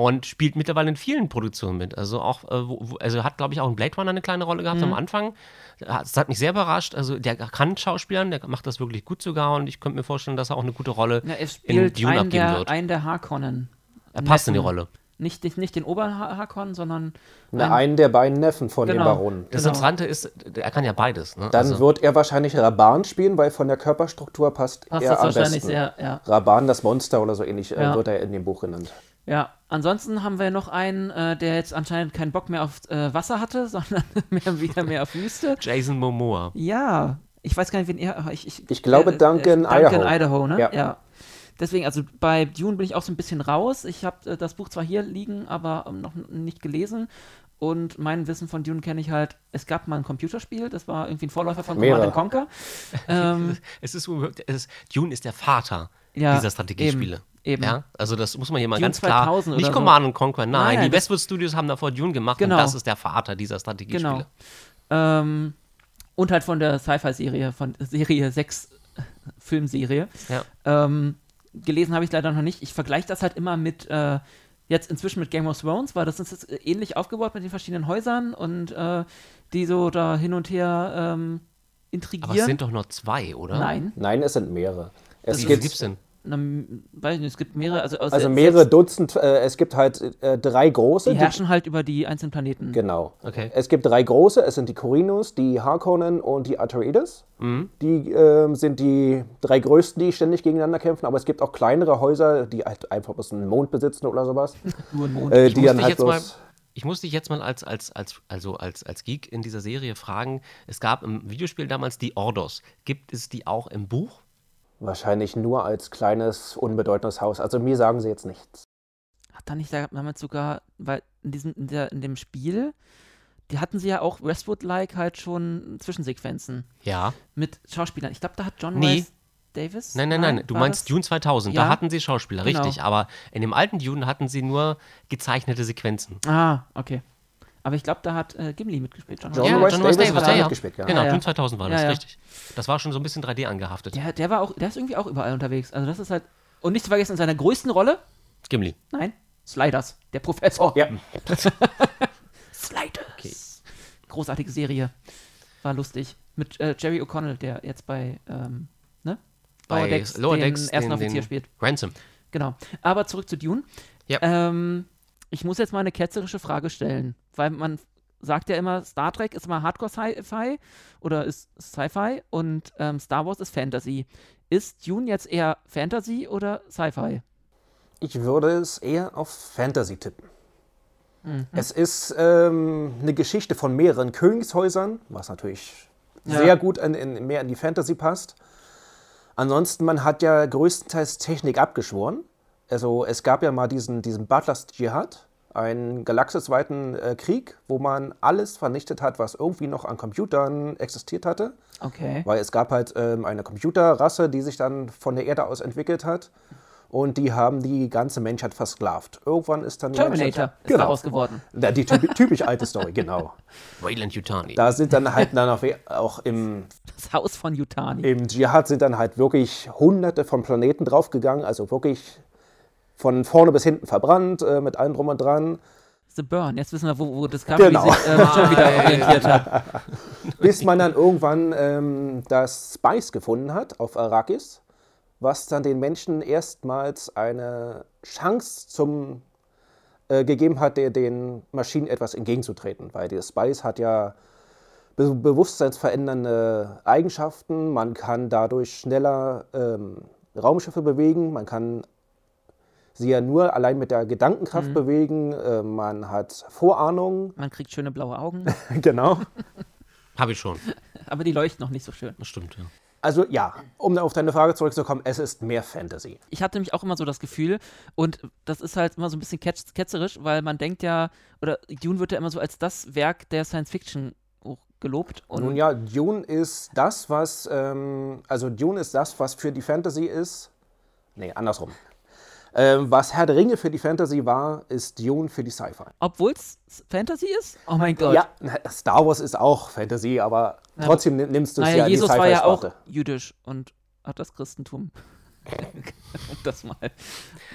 [SPEAKER 3] Und spielt mittlerweile in vielen Produktionen mit. Also auch, äh, wo, wo, also hat, glaube ich, auch in Blade Runner eine kleine Rolle gehabt
[SPEAKER 2] Mhm.
[SPEAKER 3] am Anfang. Das hat mich sehr überrascht. Also der kann Schauspielern, der macht das wirklich gut sogar und ich könnte mir vorstellen, dass er auch eine gute Rolle
[SPEAKER 2] er
[SPEAKER 3] in
[SPEAKER 2] spielt
[SPEAKER 3] Dune
[SPEAKER 2] einen
[SPEAKER 3] abgeben
[SPEAKER 2] der,
[SPEAKER 3] wird.
[SPEAKER 2] einen der Harkonnen.
[SPEAKER 3] Er passt in die
[SPEAKER 2] Neffen.
[SPEAKER 3] Rolle.
[SPEAKER 2] Nicht, nicht, nicht den Ober-Harkonnen, sondern
[SPEAKER 4] Na,
[SPEAKER 2] einen-
[SPEAKER 4] einen der beiden Neffen von
[SPEAKER 2] Genau.
[SPEAKER 4] den Baronen.
[SPEAKER 3] Das
[SPEAKER 2] Genau.
[SPEAKER 3] Interessante ist, er kann ja beides. Ne?
[SPEAKER 4] Dann
[SPEAKER 3] also,
[SPEAKER 4] wird er wahrscheinlich Raban spielen, weil von der Körperstruktur passt,
[SPEAKER 2] passt
[SPEAKER 4] er
[SPEAKER 2] das
[SPEAKER 4] am
[SPEAKER 2] wahrscheinlich
[SPEAKER 4] besten.
[SPEAKER 2] sehr, ja.
[SPEAKER 4] Raban, das Monster oder so ähnlich, äh,
[SPEAKER 2] Ja.
[SPEAKER 4] wird er in dem Buch genannt.
[SPEAKER 2] Ja, ansonsten haben wir noch einen, äh, der jetzt anscheinend keinen Bock mehr auf äh, Wasser hatte, sondern mehr, wieder mehr auf Wüste.
[SPEAKER 3] Jason Momoa.
[SPEAKER 2] Ja, ich weiß gar nicht, wen er. Ich, ich,
[SPEAKER 4] Ich glaube, Duncan,
[SPEAKER 2] Duncan
[SPEAKER 4] Idaho.
[SPEAKER 2] Idaho, ne?
[SPEAKER 4] Ja.
[SPEAKER 2] ja. Deswegen, also bei Dune bin ich auch so ein bisschen raus. Ich habe äh, das Buch zwar hier liegen, aber ähm, noch nicht gelesen. Und mein Wissen von Dune kenne ich halt, es gab mal ein Computerspiel, das war irgendwie ein Vorläufer von. Command Conquer. ähm,
[SPEAKER 3] Es ist, es ist, Dune ist der Vater
[SPEAKER 2] ja,
[SPEAKER 3] dieser Strategiespiele.
[SPEAKER 2] Eben, Eben.
[SPEAKER 3] Ja, also das muss man hier mal
[SPEAKER 2] Dune
[SPEAKER 3] ganz klar.
[SPEAKER 2] 2000
[SPEAKER 3] Nicht
[SPEAKER 2] oder so.
[SPEAKER 3] Command and Conquer, nein.
[SPEAKER 2] Nein,
[SPEAKER 3] die Westwood Studios haben davor Dune gemacht
[SPEAKER 2] Genau.
[SPEAKER 3] und das ist der Vater dieser Strategiespiele.
[SPEAKER 2] Genau. Ähm, und halt von der Sci-Fi-Serie, von Serie 6 Filmserie.
[SPEAKER 3] Ja.
[SPEAKER 2] Ähm, gelesen habe ich leider noch nicht. Ich vergleiche das halt immer mit, äh, jetzt inzwischen mit Game of Thrones, weil das ist jetzt ähnlich aufgebaut mit den verschiedenen Häusern und äh, die so da hin und her ähm, intrigieren.
[SPEAKER 3] Aber es sind doch nur zwei, oder?
[SPEAKER 2] Nein,
[SPEAKER 4] Nein, es sind mehrere. Es
[SPEAKER 3] Wie viele
[SPEAKER 4] gibt
[SPEAKER 3] gibt's denn?
[SPEAKER 2] M- weiß ich nicht, es gibt mehrere, also, aus
[SPEAKER 4] also mehrere
[SPEAKER 2] sechs,
[SPEAKER 4] Dutzend, äh, es gibt halt äh, drei große.
[SPEAKER 2] die herrschen halt über die einzelnen Planeten.
[SPEAKER 4] Genau.
[SPEAKER 3] Okay.
[SPEAKER 4] Es gibt drei große, es sind die Corinos, die Harkonnen und die Atreides.
[SPEAKER 3] Mhm.
[SPEAKER 4] Die ähm, sind die drei größten, die ständig gegeneinander kämpfen, aber es gibt auch kleinere Häuser, die halt einfach bloß einen Mond besitzen oder sowas.
[SPEAKER 2] Nur ein Mond.
[SPEAKER 4] Äh,
[SPEAKER 3] Ich
[SPEAKER 4] die
[SPEAKER 3] muss
[SPEAKER 4] dann
[SPEAKER 3] dich
[SPEAKER 4] halt
[SPEAKER 3] jetzt mal,
[SPEAKER 4] bloß.
[SPEAKER 3] ich muss dich jetzt mal als, als, als, also als, als Geek in dieser Serie fragen, es gab im Videospiel damals die Ordos. Gibt es die auch im Buch?
[SPEAKER 4] Wahrscheinlich nur als kleines, unbedeutendes Haus. Also mir sagen sie jetzt nichts.
[SPEAKER 2] Hat da nicht damals sogar, weil in diesem, in, der, in dem Spiel, die hatten sie ja auch Westwood-like halt schon Zwischensequenzen
[SPEAKER 3] Ja.
[SPEAKER 2] mit Schauspielern. Ich glaube, da hat John
[SPEAKER 3] Nee.
[SPEAKER 2] Rice Davis.
[SPEAKER 3] Nein, nein, nein, du
[SPEAKER 2] war
[SPEAKER 3] meinst
[SPEAKER 2] das?
[SPEAKER 3] Dune 2000,
[SPEAKER 2] Ja.
[SPEAKER 3] da hatten sie Schauspieler,
[SPEAKER 2] Genau.
[SPEAKER 3] richtig. Aber in dem alten Dune hatten sie nur gezeichnete Sequenzen.
[SPEAKER 2] Ah, okay. Aber ich glaube, da hat äh, Gimli mitgespielt. John
[SPEAKER 4] John
[SPEAKER 3] ja, John Rice
[SPEAKER 4] Davis
[SPEAKER 3] Davis,
[SPEAKER 4] hat
[SPEAKER 3] ja, ja.
[SPEAKER 4] mitgespielt, ja.
[SPEAKER 3] Genau,
[SPEAKER 2] Ja, ja.
[SPEAKER 3] Dune 2000 war
[SPEAKER 2] Ja,
[SPEAKER 3] das,
[SPEAKER 2] ja.
[SPEAKER 3] richtig. Das war schon so ein bisschen 3D angehaftet.
[SPEAKER 2] Der, der war auch, der ist irgendwie auch überall unterwegs. Also das ist halt. Und nicht zu vergessen, in seiner größten Rolle,
[SPEAKER 3] Gimli.
[SPEAKER 2] nein, Sliders, der Professor.
[SPEAKER 4] Ja,
[SPEAKER 2] Sliders. Großartige Serie. War lustig. Mit äh, Jerry O'Connell, der jetzt bei, ähm, ne?
[SPEAKER 3] Bei
[SPEAKER 2] Lower Decks
[SPEAKER 3] Lower
[SPEAKER 2] den
[SPEAKER 3] Decks
[SPEAKER 2] ersten
[SPEAKER 3] den,
[SPEAKER 2] Offizier
[SPEAKER 3] den
[SPEAKER 2] spielt.
[SPEAKER 3] Ransom.
[SPEAKER 2] Genau. Aber zurück zu Dune.
[SPEAKER 3] Ja.
[SPEAKER 2] Ähm, ich muss jetzt mal eine ketzerische Frage stellen, weil man sagt ja immer, Star Trek ist immer Hardcore-Sci-Fi oder ist Sci-Fi und ähm, Star Wars ist Fantasy. Ist Dune jetzt eher Fantasy oder Sci-Fi?
[SPEAKER 4] ich würde es eher auf Fantasy tippen. Es ist ähm, eine Geschichte von mehreren Königshäusern, was natürlich
[SPEAKER 2] Ja.
[SPEAKER 4] sehr gut in, in, mehr in die Fantasy passt. Ansonsten, man hat ja größtenteils Technik abgeschworen. Also es gab ja mal diesen, diesen Butlers Dschihad, einen galaxisweiten äh, Krieg, wo man alles vernichtet hat, was irgendwie noch an Computern existiert hatte.
[SPEAKER 2] Okay.
[SPEAKER 4] Weil es gab halt ähm, eine Computerrasse, die sich dann von der Erde aus entwickelt hat. Und die haben die ganze Menschheit versklavt. Irgendwann ist dann
[SPEAKER 2] Terminator ist
[SPEAKER 4] genau.
[SPEAKER 2] daraus geworden.
[SPEAKER 4] Ja, die typ typisch alte Story, genau.
[SPEAKER 3] Wayland Yutani.
[SPEAKER 4] Da sind dann halt dann auch, auch im,
[SPEAKER 2] Das Haus von Yutani.
[SPEAKER 4] im Dschihad sind dann halt wirklich hunderte von Planeten draufgegangen. Also wirklich von vorne bis hinten verbrannt, äh, mit allem drum und dran.
[SPEAKER 2] The Burn. Jetzt wissen wir, wo, wo Discovery
[SPEAKER 4] Genau.
[SPEAKER 2] sich äh, schon wieder orientiert hat.
[SPEAKER 4] Bis man dann irgendwann ähm, das Spice gefunden hat auf Arrakis, was dann den Menschen erstmals eine Chance zum äh, gegeben hat, der, den Maschinen etwas entgegenzutreten. Weil der Spice hat ja be bewusstseinsverändernde Eigenschaften. Man kann dadurch schneller ähm, Raumschiffe bewegen. Man kann sie ja nur allein mit der Gedankenkraft bewegen. Äh, man hat Vorahnung.
[SPEAKER 2] Man kriegt schöne blaue Augen,
[SPEAKER 4] genau.
[SPEAKER 3] Habe ich schon.
[SPEAKER 2] aber die leuchten noch nicht so schön.
[SPEAKER 3] Das stimmt, ja.
[SPEAKER 4] Also ja, um auf deine Frage zurückzukommen, es ist mehr Fantasy.
[SPEAKER 2] ich hatte nämlich auch immer so das Gefühl, und das ist halt immer so ein bisschen ketz ketzerisch, weil man denkt ja, oder Dune wird ja immer so als das Werk der Science Fiction gelobt. Und
[SPEAKER 4] Nun ja, Dune ist das, was, ähm, also Dune ist das, was für die Fantasy ist. Nee, andersrum. Ähm, was Herr der Ringe für die Fantasy war, ist Dune für die Sci-Fi.
[SPEAKER 2] obwohl es Fantasy ist? Oh mein Gott.
[SPEAKER 4] Ja, Star Wars ist auch Fantasy, aber trotzdem nimm- nimmst du es
[SPEAKER 2] naja,
[SPEAKER 4] ja in die
[SPEAKER 2] Jesus war ja auch
[SPEAKER 4] Sci-Fi-Sparte.
[SPEAKER 2] jüdisch und hat das Christentum. das mal.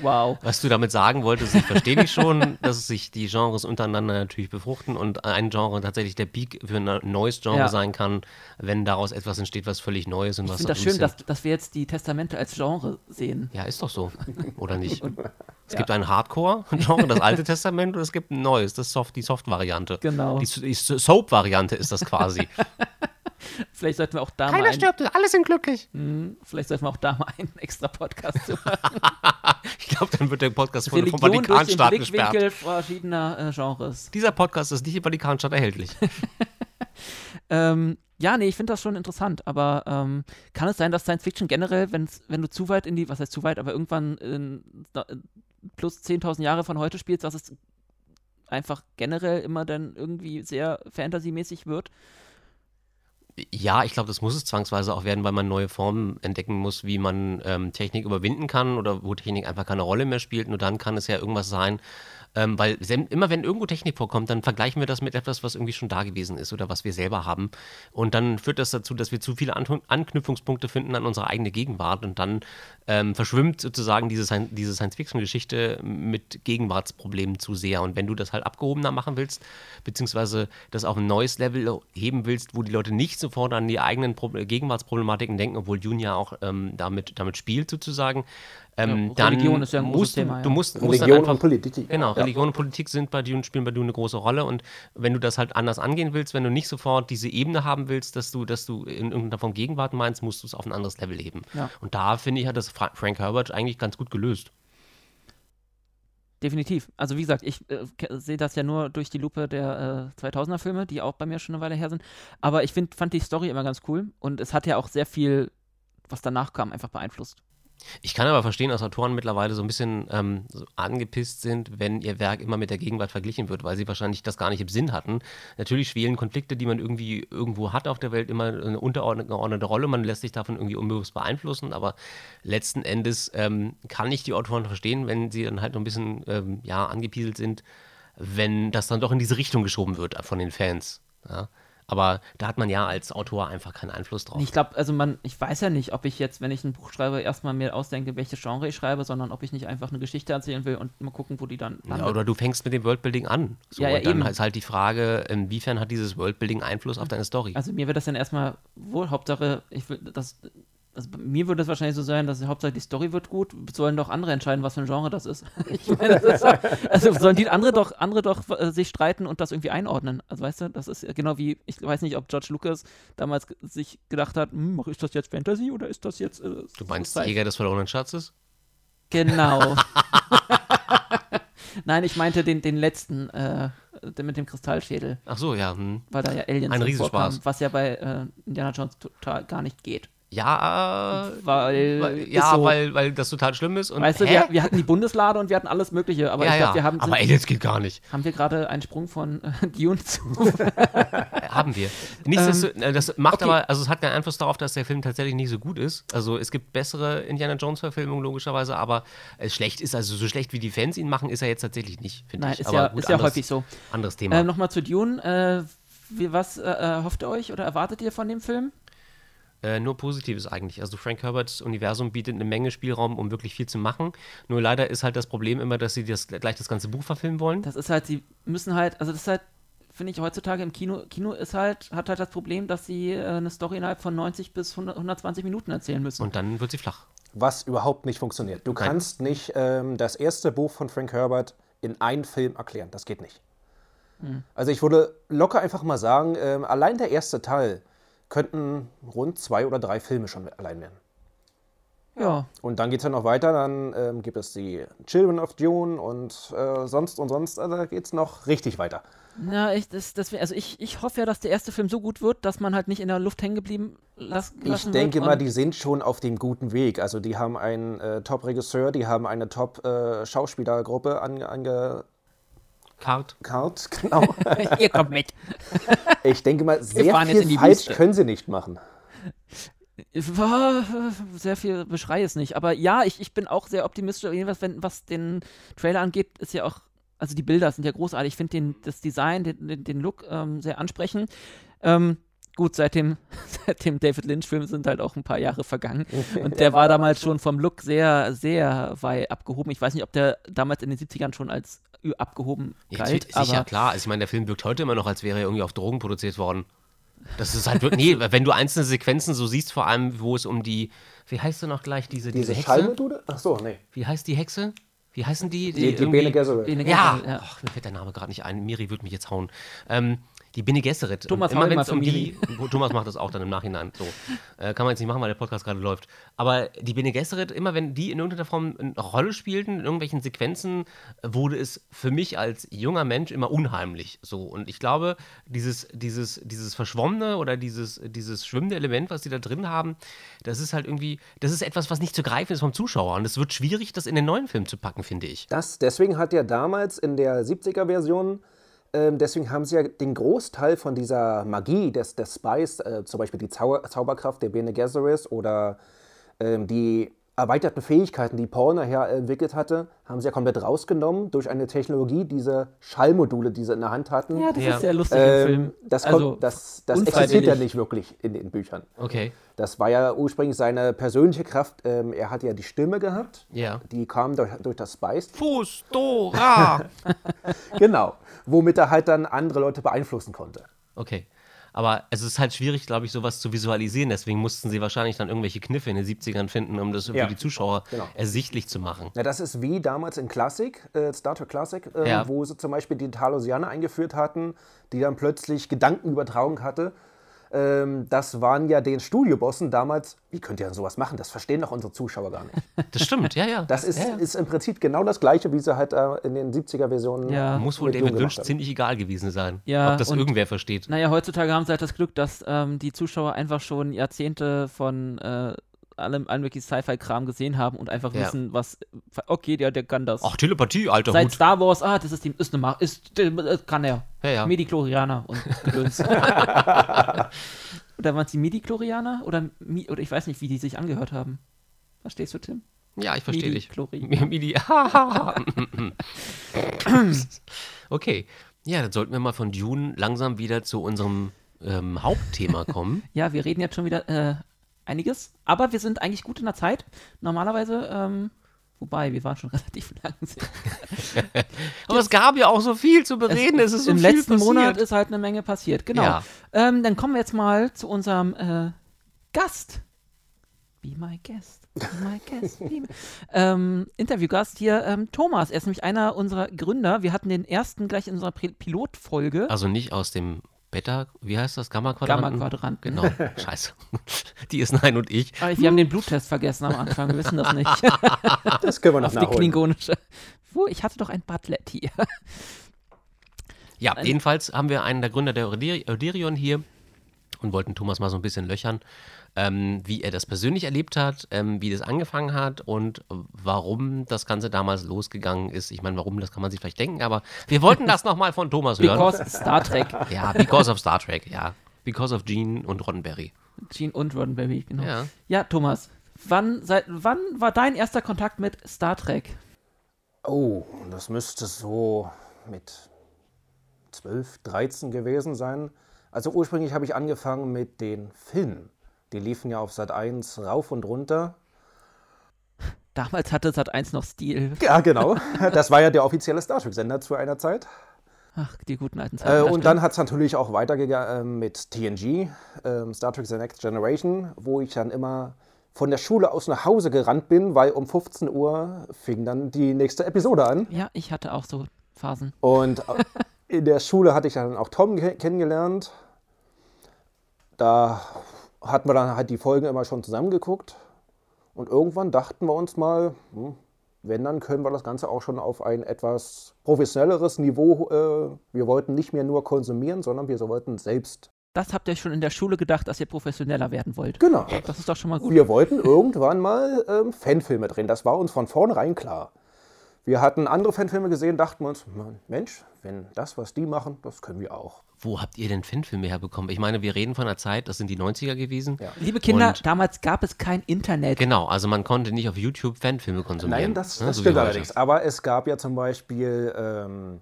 [SPEAKER 2] Wow.
[SPEAKER 3] Was du damit sagen wolltest, ich verstehe dich schon, dass sich die Genres untereinander natürlich befruchten und ein Genre tatsächlich der Peak für ein neues Genre
[SPEAKER 2] Ja.
[SPEAKER 3] sein kann, wenn daraus etwas entsteht, was völlig Neues und
[SPEAKER 2] Ich
[SPEAKER 3] was
[SPEAKER 2] finde das schön, dass, dass wir jetzt die Testamente als Genre sehen.
[SPEAKER 3] Ja, ist doch so. Oder nicht? es
[SPEAKER 2] ja.
[SPEAKER 3] gibt ein Hardcore-Genre, das Alte Testament, und es gibt ein neues, das Soft, die Soft-Variante.
[SPEAKER 2] Genau.
[SPEAKER 3] Die, die Soap-Variante ist das quasi.
[SPEAKER 2] Vielleicht sollten wir auch da mal einen,
[SPEAKER 3] alle sind glücklich.
[SPEAKER 2] vielleicht sollten wir auch da mal einen extra Podcast zu machen.
[SPEAKER 3] Ich glaube, dann wird der Podcast von, vom
[SPEAKER 2] Religion durch den
[SPEAKER 3] Vatikanstaat gesperrt.
[SPEAKER 2] Blickwinkel verschiedener äh, Genres.
[SPEAKER 3] Dieser Podcast ist nicht im Vatikanstaat erhältlich.
[SPEAKER 2] Ähm, ja, nee, ich finde das schon interessant, aber ähm, kann es sein, dass Science Fiction generell, wenn's, wenn du zu weit in die, was heißt zu weit, aber irgendwann in, da- plus 10.000 Jahre von heute spielst, dass es einfach generell immer dann irgendwie sehr fantasymäßig wird?
[SPEAKER 3] Ja, ich glaube, das muss es zwangsweise auch werden, weil man neue Formen entdecken muss, wie man ähm, Technik überwinden kann oder wo Technik einfach keine Rolle mehr spielt. Nur dann kann es ja irgendwas sein, ähm, weil immer wenn irgendwo Technik vorkommt, dann vergleichen wir das mit etwas, was irgendwie schon da gewesen ist oder was wir selber haben. Und dann führt das dazu, dass wir zu viele An Anknüpfungspunkte finden an unsere eigene Gegenwart und dann ähm, verschwimmt sozusagen diese, diese Science-Fiction-Geschichte mit Gegenwartsproblemen zu sehr. Und wenn du das halt abgehobener machen willst, beziehungsweise das auf ein neues Level heben willst, wo die Leute nicht sofort an die eigenen Pro Gegenwartsproblematiken denken, obwohl ja auch ähm, damit, damit spielt sozusagen, ähm,
[SPEAKER 2] Ja,
[SPEAKER 3] dann
[SPEAKER 2] Religion ist ja ein
[SPEAKER 3] musst du,
[SPEAKER 2] Thema, ja.
[SPEAKER 3] du musst, musst dann
[SPEAKER 4] Religion
[SPEAKER 3] einfach
[SPEAKER 4] und Politik.
[SPEAKER 3] Genau,
[SPEAKER 4] Ja.
[SPEAKER 3] Religion und Politik sind bei Dune, spielen bei Dune eine große Rolle und wenn du das halt anders angehen willst, wenn du nicht sofort diese Ebene haben willst, dass du, dass du in irgendeiner Form Gegenwart meinst, musst du es auf ein anderes Level heben.
[SPEAKER 2] Ja.
[SPEAKER 3] Und da finde ich, hat das Fra Frank Herbert eigentlich ganz gut gelöst.
[SPEAKER 2] Definitiv. Also wie gesagt, ich äh, sehe das ja nur durch die Lupe der äh, 2000er Filme, die auch bei mir schon eine Weile her sind. Aber ich find, fand die Story immer ganz cool und es hat ja auch sehr viel, was danach kam, einfach beeinflusst.
[SPEAKER 3] Ich kann aber verstehen, dass Autoren mittlerweile so ein bisschen ähm, so angepisst sind, wenn ihr Werk immer mit der Gegenwart verglichen wird, weil sie wahrscheinlich das gar nicht im Sinn hatten. Natürlich schwelen Konflikte, die man irgendwie irgendwo hat auf der Welt, immer eine untergeordnete Rolle. Man lässt sich davon irgendwie unbewusst beeinflussen, aber letzten Endes ähm, kann ich die Autoren verstehen, wenn sie dann halt noch ein bisschen ähm, ja, angepieselt sind, wenn das dann doch in diese Richtung geschoben wird von den Fans. Ja? Aber da hat man ja als Autor einfach keinen Einfluss drauf.
[SPEAKER 2] Ich glaube, also man, ich weiß ja nicht, ob ich jetzt, wenn ich ein Buch schreibe, erstmal mir ausdenke, welche Genre ich schreibe, sondern ob ich nicht einfach eine Geschichte erzählen will und mal gucken, wo die dann
[SPEAKER 3] Ja,
[SPEAKER 2] landet.
[SPEAKER 3] oder du fängst mit dem Worldbuilding an. So,
[SPEAKER 2] Ja, ja,
[SPEAKER 3] und dann
[SPEAKER 2] eben.
[SPEAKER 3] ist halt die Frage, inwiefern hat dieses Worldbuilding Einfluss auf deine Story?
[SPEAKER 2] Also mir wird das dann erstmal wohl, Hauptsache, ich will das, also bei mir würde es wahrscheinlich so sein, dass Hauptsache die Story wird gut, sollen doch andere entscheiden, was für ein Genre das ist. ich meine, das ist doch, also sollen die andere doch, andere doch äh, sich streiten und das irgendwie einordnen. Also weißt du, das ist genau wie, ich weiß nicht, ob George Lucas damals sich gedacht hat, hm, mach ich das jetzt Fantasy oder ist das jetzt. Äh,
[SPEAKER 3] du meinst
[SPEAKER 2] Sci-Fi?
[SPEAKER 3] Jäger des verlorenen Schatzes?
[SPEAKER 2] Genau. Nein, ich meinte den, den letzten, äh, den mit dem Kristallschädel,
[SPEAKER 3] Ach so, ja. Hm.
[SPEAKER 2] weil da ja Aliens
[SPEAKER 3] Ein Riesenspaß.
[SPEAKER 2] vorkamen, was ja bei äh, Indiana Jones total gar nicht geht.
[SPEAKER 3] Ja, äh,
[SPEAKER 2] Weil,
[SPEAKER 3] weil, ja
[SPEAKER 2] so.
[SPEAKER 3] weil, weil das total schlimm ist. Und,
[SPEAKER 2] Weißt du, wir, wir hatten die Bundeslade und wir hatten alles Mögliche, aber
[SPEAKER 3] ja,
[SPEAKER 2] ich glaube,
[SPEAKER 3] ja.
[SPEAKER 2] wir haben,
[SPEAKER 3] aber
[SPEAKER 2] sind,
[SPEAKER 3] Aliens geht gar nicht.
[SPEAKER 2] haben wir gerade einen Sprung von äh, Dune zu.
[SPEAKER 3] Äh, Haben wir. Nichtsdestotrotz, äh, das macht
[SPEAKER 2] okay.
[SPEAKER 3] aber, also es hat keinen Einfluss darauf, dass der Film tatsächlich nicht so gut ist. Also es gibt bessere Indiana Jones-Verfilmungen logischerweise, aber es schlecht ist, also so schlecht wie die Fans ihn machen, ist er jetzt tatsächlich nicht, finde
[SPEAKER 2] Nein,
[SPEAKER 3] ich.
[SPEAKER 2] ist
[SPEAKER 3] aber
[SPEAKER 2] ja,
[SPEAKER 3] gut,
[SPEAKER 2] ist ja
[SPEAKER 3] anderes,
[SPEAKER 2] häufig so.
[SPEAKER 3] Anderes Thema.
[SPEAKER 2] Ähm, Nochmal zu Dune. Äh, wie, was äh, äh, hofft ihr euch oder erwartet ihr von dem Film?
[SPEAKER 3] Äh, nur Positives eigentlich. Also Frank Herberts Universum bietet eine Menge Spielraum, um wirklich viel zu machen. Nur leider ist halt das Problem immer, dass sie das, gleich das ganze Buch verfilmen wollen.
[SPEAKER 2] Das ist halt, sie müssen halt, also das ist halt, finde ich heutzutage im Kino, Kino ist halt, hat halt das Problem, dass sie äh, eine Story innerhalb von 90 bis 100, 120 Minuten erzählen müssen.
[SPEAKER 3] Und dann wird sie flach.
[SPEAKER 4] Was überhaupt nicht funktioniert. Du
[SPEAKER 3] Nein.
[SPEAKER 4] kannst nicht ähm, das erste Buch von Frank Herbert in einen Film erklären. Das geht nicht. Also ich würde locker einfach mal sagen, ähm, allein der erste Teil könnten rund zwei oder drei Filme schon allein werden.
[SPEAKER 2] ja.
[SPEAKER 4] Und dann geht es ja noch weiter, dann ähm, gibt es die Children of Dune und äh, sonst und sonst, also da geht es noch richtig weiter.
[SPEAKER 2] Na, ich, das, das, also ich, ich hoffe ja, dass der erste Film so gut wird, dass man halt nicht in der Luft hängen geblieben las,
[SPEAKER 4] Ich
[SPEAKER 2] lassen
[SPEAKER 4] denke mal, die sind schon auf dem guten Weg. Also die haben einen äh, Top-Regisseur, die haben eine Top-Schauspielergruppe ange ange
[SPEAKER 3] Card.
[SPEAKER 4] Kart, genau.
[SPEAKER 2] Ihr kommt mit.
[SPEAKER 4] Ich denke mal, sehr viel falsch
[SPEAKER 2] Wüste.
[SPEAKER 4] können sie nicht machen.
[SPEAKER 2] Sehr viel Beschrei ist nicht. Aber ja, ich, ich bin auch sehr optimistisch. Jedenfalls, wenn, was den Trailer angeht, ist ja auch, also die Bilder sind ja großartig. Ich finde den, das Design, den, den, den Look ähm, sehr ansprechend. Ähm, gut, seit dem, seit dem David Lynch-Film sind halt auch ein paar Jahre vergangen. Und der war damals schon vom Look sehr, sehr weit abgehoben. Ich weiß nicht, ob der damals in den 70ern schon als ü- abgehoben
[SPEAKER 3] Ja,
[SPEAKER 2] galt.
[SPEAKER 3] sicher,
[SPEAKER 2] aber
[SPEAKER 3] klar. Also ich meine, der Film wirkt heute immer noch, als wäre er irgendwie auf Drogen produziert worden. Das ist halt wirklich, nee, wenn du einzelne Sequenzen so siehst, vor allem, wo es um die, wie heißt sie noch gleich, diese, diese,
[SPEAKER 4] Diese
[SPEAKER 3] Hexe?
[SPEAKER 4] Schallmethode? Ach so, nee.
[SPEAKER 3] Wie heißt die Hexe? Wie heißen die?
[SPEAKER 4] Die, die
[SPEAKER 3] irgendwie-
[SPEAKER 4] Bene Gesserit.
[SPEAKER 2] Bene
[SPEAKER 3] Ja,
[SPEAKER 2] Gesserit, ja.
[SPEAKER 3] Och, mir fällt der Name gerade nicht ein. Miri wird mich jetzt hauen. Ähm, die Bene Gesserit.
[SPEAKER 2] Thomas,
[SPEAKER 3] Immer wenn es um die. Thomas macht das auch dann im Nachhinein. So. Äh, kann man jetzt nicht machen, weil der Podcast gerade läuft. Aber die Bene Gesserit, immer wenn die in irgendeiner Form eine Rolle spielten, in irgendwelchen Sequenzen, wurde es für mich als junger Mensch immer unheimlich. So. Und ich glaube, dieses, dieses, dieses verschwommene oder dieses, dieses schwimmende Element, was die da drin haben, das ist halt irgendwie, das ist etwas, was nicht zu greifen ist vom Zuschauer. Und es wird schwierig, das in den neuen Film zu packen, finde ich.
[SPEAKER 4] Das, deswegen hat er damals in der 70er-Version Ähm, deswegen haben sie ja den Großteil von dieser Magie des, des Spice, äh, zum Beispiel die Zau Zauberkraft der Bene Gesserit oder ähm, die erweiterten Fähigkeiten, die Paul nachher entwickelt hatte, haben sie ja komplett rausgenommen durch eine Technologie, diese Schallmodule, die sie in der Hand hatten.
[SPEAKER 2] Ja, das
[SPEAKER 3] Ja.
[SPEAKER 2] ist sehr lustig im
[SPEAKER 4] Ähm,
[SPEAKER 2] Film.
[SPEAKER 4] das
[SPEAKER 2] also,
[SPEAKER 4] kommt, das, das existiert ja nicht wirklich in den Büchern.
[SPEAKER 3] Okay.
[SPEAKER 4] Das war ja ursprünglich seine persönliche Kraft. Ähm, er hatte ja die Stimme gehabt.
[SPEAKER 3] Ja.
[SPEAKER 4] Die kam durch, durch das Spice.
[SPEAKER 3] Fuß, Dora!
[SPEAKER 4] Genau. Womit er halt dann andere Leute beeinflussen konnte.
[SPEAKER 3] Okay. Aber es ist halt schwierig, glaube ich, sowas zu visualisieren. Deswegen mussten sie wahrscheinlich dann irgendwelche Kniffe in den 70ern finden, um das
[SPEAKER 4] Ja.
[SPEAKER 3] für die Zuschauer
[SPEAKER 4] Genau.
[SPEAKER 3] ersichtlich zu machen.
[SPEAKER 4] Ja, das ist wie damals in Classic, äh, Star Trek Classic, äh,
[SPEAKER 3] Ja.
[SPEAKER 4] wo sie zum Beispiel die Talosianer eingeführt hatten, die dann plötzlich Gedankenübertragung hatte. Ähm, das waren ja den Studiobossen damals, wie könnt ihr denn sowas machen? Das verstehen doch unsere Zuschauer gar nicht.
[SPEAKER 3] Das stimmt, ja, ja.
[SPEAKER 4] Das ist,
[SPEAKER 3] ja, ja.
[SPEAKER 4] ist im Prinzip genau das gleiche, wie sie halt äh, in den 70er-Versionen
[SPEAKER 2] Ja.
[SPEAKER 3] Muss wohl
[SPEAKER 4] mit
[SPEAKER 3] David Lynch ziemlich egal gewesen sein,
[SPEAKER 2] Ja,
[SPEAKER 3] ob das
[SPEAKER 2] und-
[SPEAKER 3] irgendwer versteht.
[SPEAKER 2] Naja, heutzutage haben sie halt das Glück, dass ähm, die Zuschauer einfach schon Jahrzehnte von äh, allem, allem möglichen Sci-Fi-Kram gesehen haben und einfach
[SPEAKER 3] Ja.
[SPEAKER 2] wissen, was. Okay, der, der kann das.
[SPEAKER 3] Ach, Telepathie, alter
[SPEAKER 2] Seit
[SPEAKER 3] Hut.
[SPEAKER 2] Star Wars, ah, das ist, die, ist eine ist, äh, kann er.
[SPEAKER 3] Ja, ja.
[SPEAKER 2] Midi-Chlorianer und Gedöns. oder waren es die Midi-Chlorianer? Oder, oder ich weiß nicht, wie die sich angehört haben. Verstehst du, Tim?
[SPEAKER 3] Ja, ich verstehe dich. Midi. okay. Ja, dann sollten wir mal von Dune langsam wieder zu unserem ähm, Hauptthema kommen.
[SPEAKER 2] Ja, wir reden jetzt schon wieder äh, einiges, aber wir sind eigentlich gut in der Zeit. Normalerweise, ähm, wobei, wir waren schon relativ lang.
[SPEAKER 3] Aber es gab ja auch so viel zu bereden. Es, ist so
[SPEAKER 2] Im
[SPEAKER 3] viel
[SPEAKER 2] letzten
[SPEAKER 3] passiert.
[SPEAKER 2] Monat ist halt eine Menge passiert, genau.
[SPEAKER 3] Ja.
[SPEAKER 2] Ähm, dann kommen wir jetzt mal zu unserem äh, Gast. Be my guest. Be my guest. Be my ähm, Interviewgast hier, ähm, Thomas. Er ist nämlich einer unserer Gründer. Wir hatten den ersten gleich in unserer Pilotfolge.
[SPEAKER 3] Also nicht aus dem Beta, wie heißt das? Gamma-Quadranten?
[SPEAKER 2] Gamma-Quadranten.
[SPEAKER 3] Genau, scheiße. Die ist Nein und ich.
[SPEAKER 2] Aber wir haben den Bluttest vergessen am Anfang. Wir wissen das nicht.
[SPEAKER 4] Das können wir noch
[SPEAKER 2] Auf die
[SPEAKER 4] nachholen.
[SPEAKER 2] klingonische. Wo? Ich hatte doch ein Butlet hier.
[SPEAKER 3] Ja, jedenfalls haben wir einen der Gründer der Euderi- Euderion hier und wollten Thomas mal so ein bisschen löchern, ähm, wie er das persönlich erlebt hat, ähm, wie das angefangen hat und warum das Ganze damals losgegangen ist. Ich meine, warum, das kann man sich vielleicht denken, aber wir wollten das nochmal von Thomas hören.
[SPEAKER 2] Because Star Trek.
[SPEAKER 3] ja, because of Star Trek, ja. Because of Gene und Roddenberry.
[SPEAKER 2] Gene und Roddenberry, genau.
[SPEAKER 3] Ja.
[SPEAKER 2] Ja, Thomas. Wann, seit, wann war dein erster Kontakt mit Star Trek?
[SPEAKER 4] Oh, das müsste so mit 12, 13 gewesen sein. Also ursprünglich habe ich angefangen mit den Filmen. Die liefen ja auf Sat 1 rauf und runter.
[SPEAKER 2] Damals hatte Sat 1 noch Stil.
[SPEAKER 4] Ja, genau. Das war ja der offizielle Star Trek-Sender zu einer Zeit.
[SPEAKER 2] Ach, die guten alten
[SPEAKER 4] Äh,
[SPEAKER 2] Zeiten.
[SPEAKER 4] und dann hat es natürlich auch weitergegangen äh, mit TNG, ähm, Star Trek The Next Generation, wo ich dann immer von der Schule aus nach Hause gerannt bin, weil um 15 Uhr fing dann die nächste Episode an.
[SPEAKER 2] Ja, ich hatte auch so Phasen.
[SPEAKER 4] Und äh, in der Schule hatte ich dann auch Tom ke- kennengelernt. Da hatten wir dann halt die Folgen immer schon zusammengeguckt. Und irgendwann dachten wir uns mal, hm, wenn, dann können wir das Ganze auch schon auf ein etwas professionelleres Niveau. Äh, wir wollten nicht mehr nur konsumieren, sondern wir wollten selbst.
[SPEAKER 2] Das habt ihr schon in der Schule gedacht, dass ihr professioneller werden wollt.
[SPEAKER 4] Genau.
[SPEAKER 2] Das ist doch schon mal gut.
[SPEAKER 4] Wir wollten irgendwann mal ähm, Fanfilme drehen. Das war uns von vornherein klar. Wir hatten andere Fanfilme gesehen, dachten uns, Mensch, wenn das, was die machen, das können wir auch.
[SPEAKER 3] Wo habt ihr denn Fanfilme herbekommen? Ich meine, wir reden von einer Zeit, das sind die 90er gewesen.
[SPEAKER 4] Ja.
[SPEAKER 2] Liebe Kinder,
[SPEAKER 3] Und-
[SPEAKER 2] damals gab es kein Internet.
[SPEAKER 3] Genau, also man konnte nicht auf YouTube Fanfilme konsumieren.
[SPEAKER 4] Nein, das,
[SPEAKER 3] ne,
[SPEAKER 4] das
[SPEAKER 3] so
[SPEAKER 4] stimmt allerdings. Aber es gab ja zum Beispiel ähm,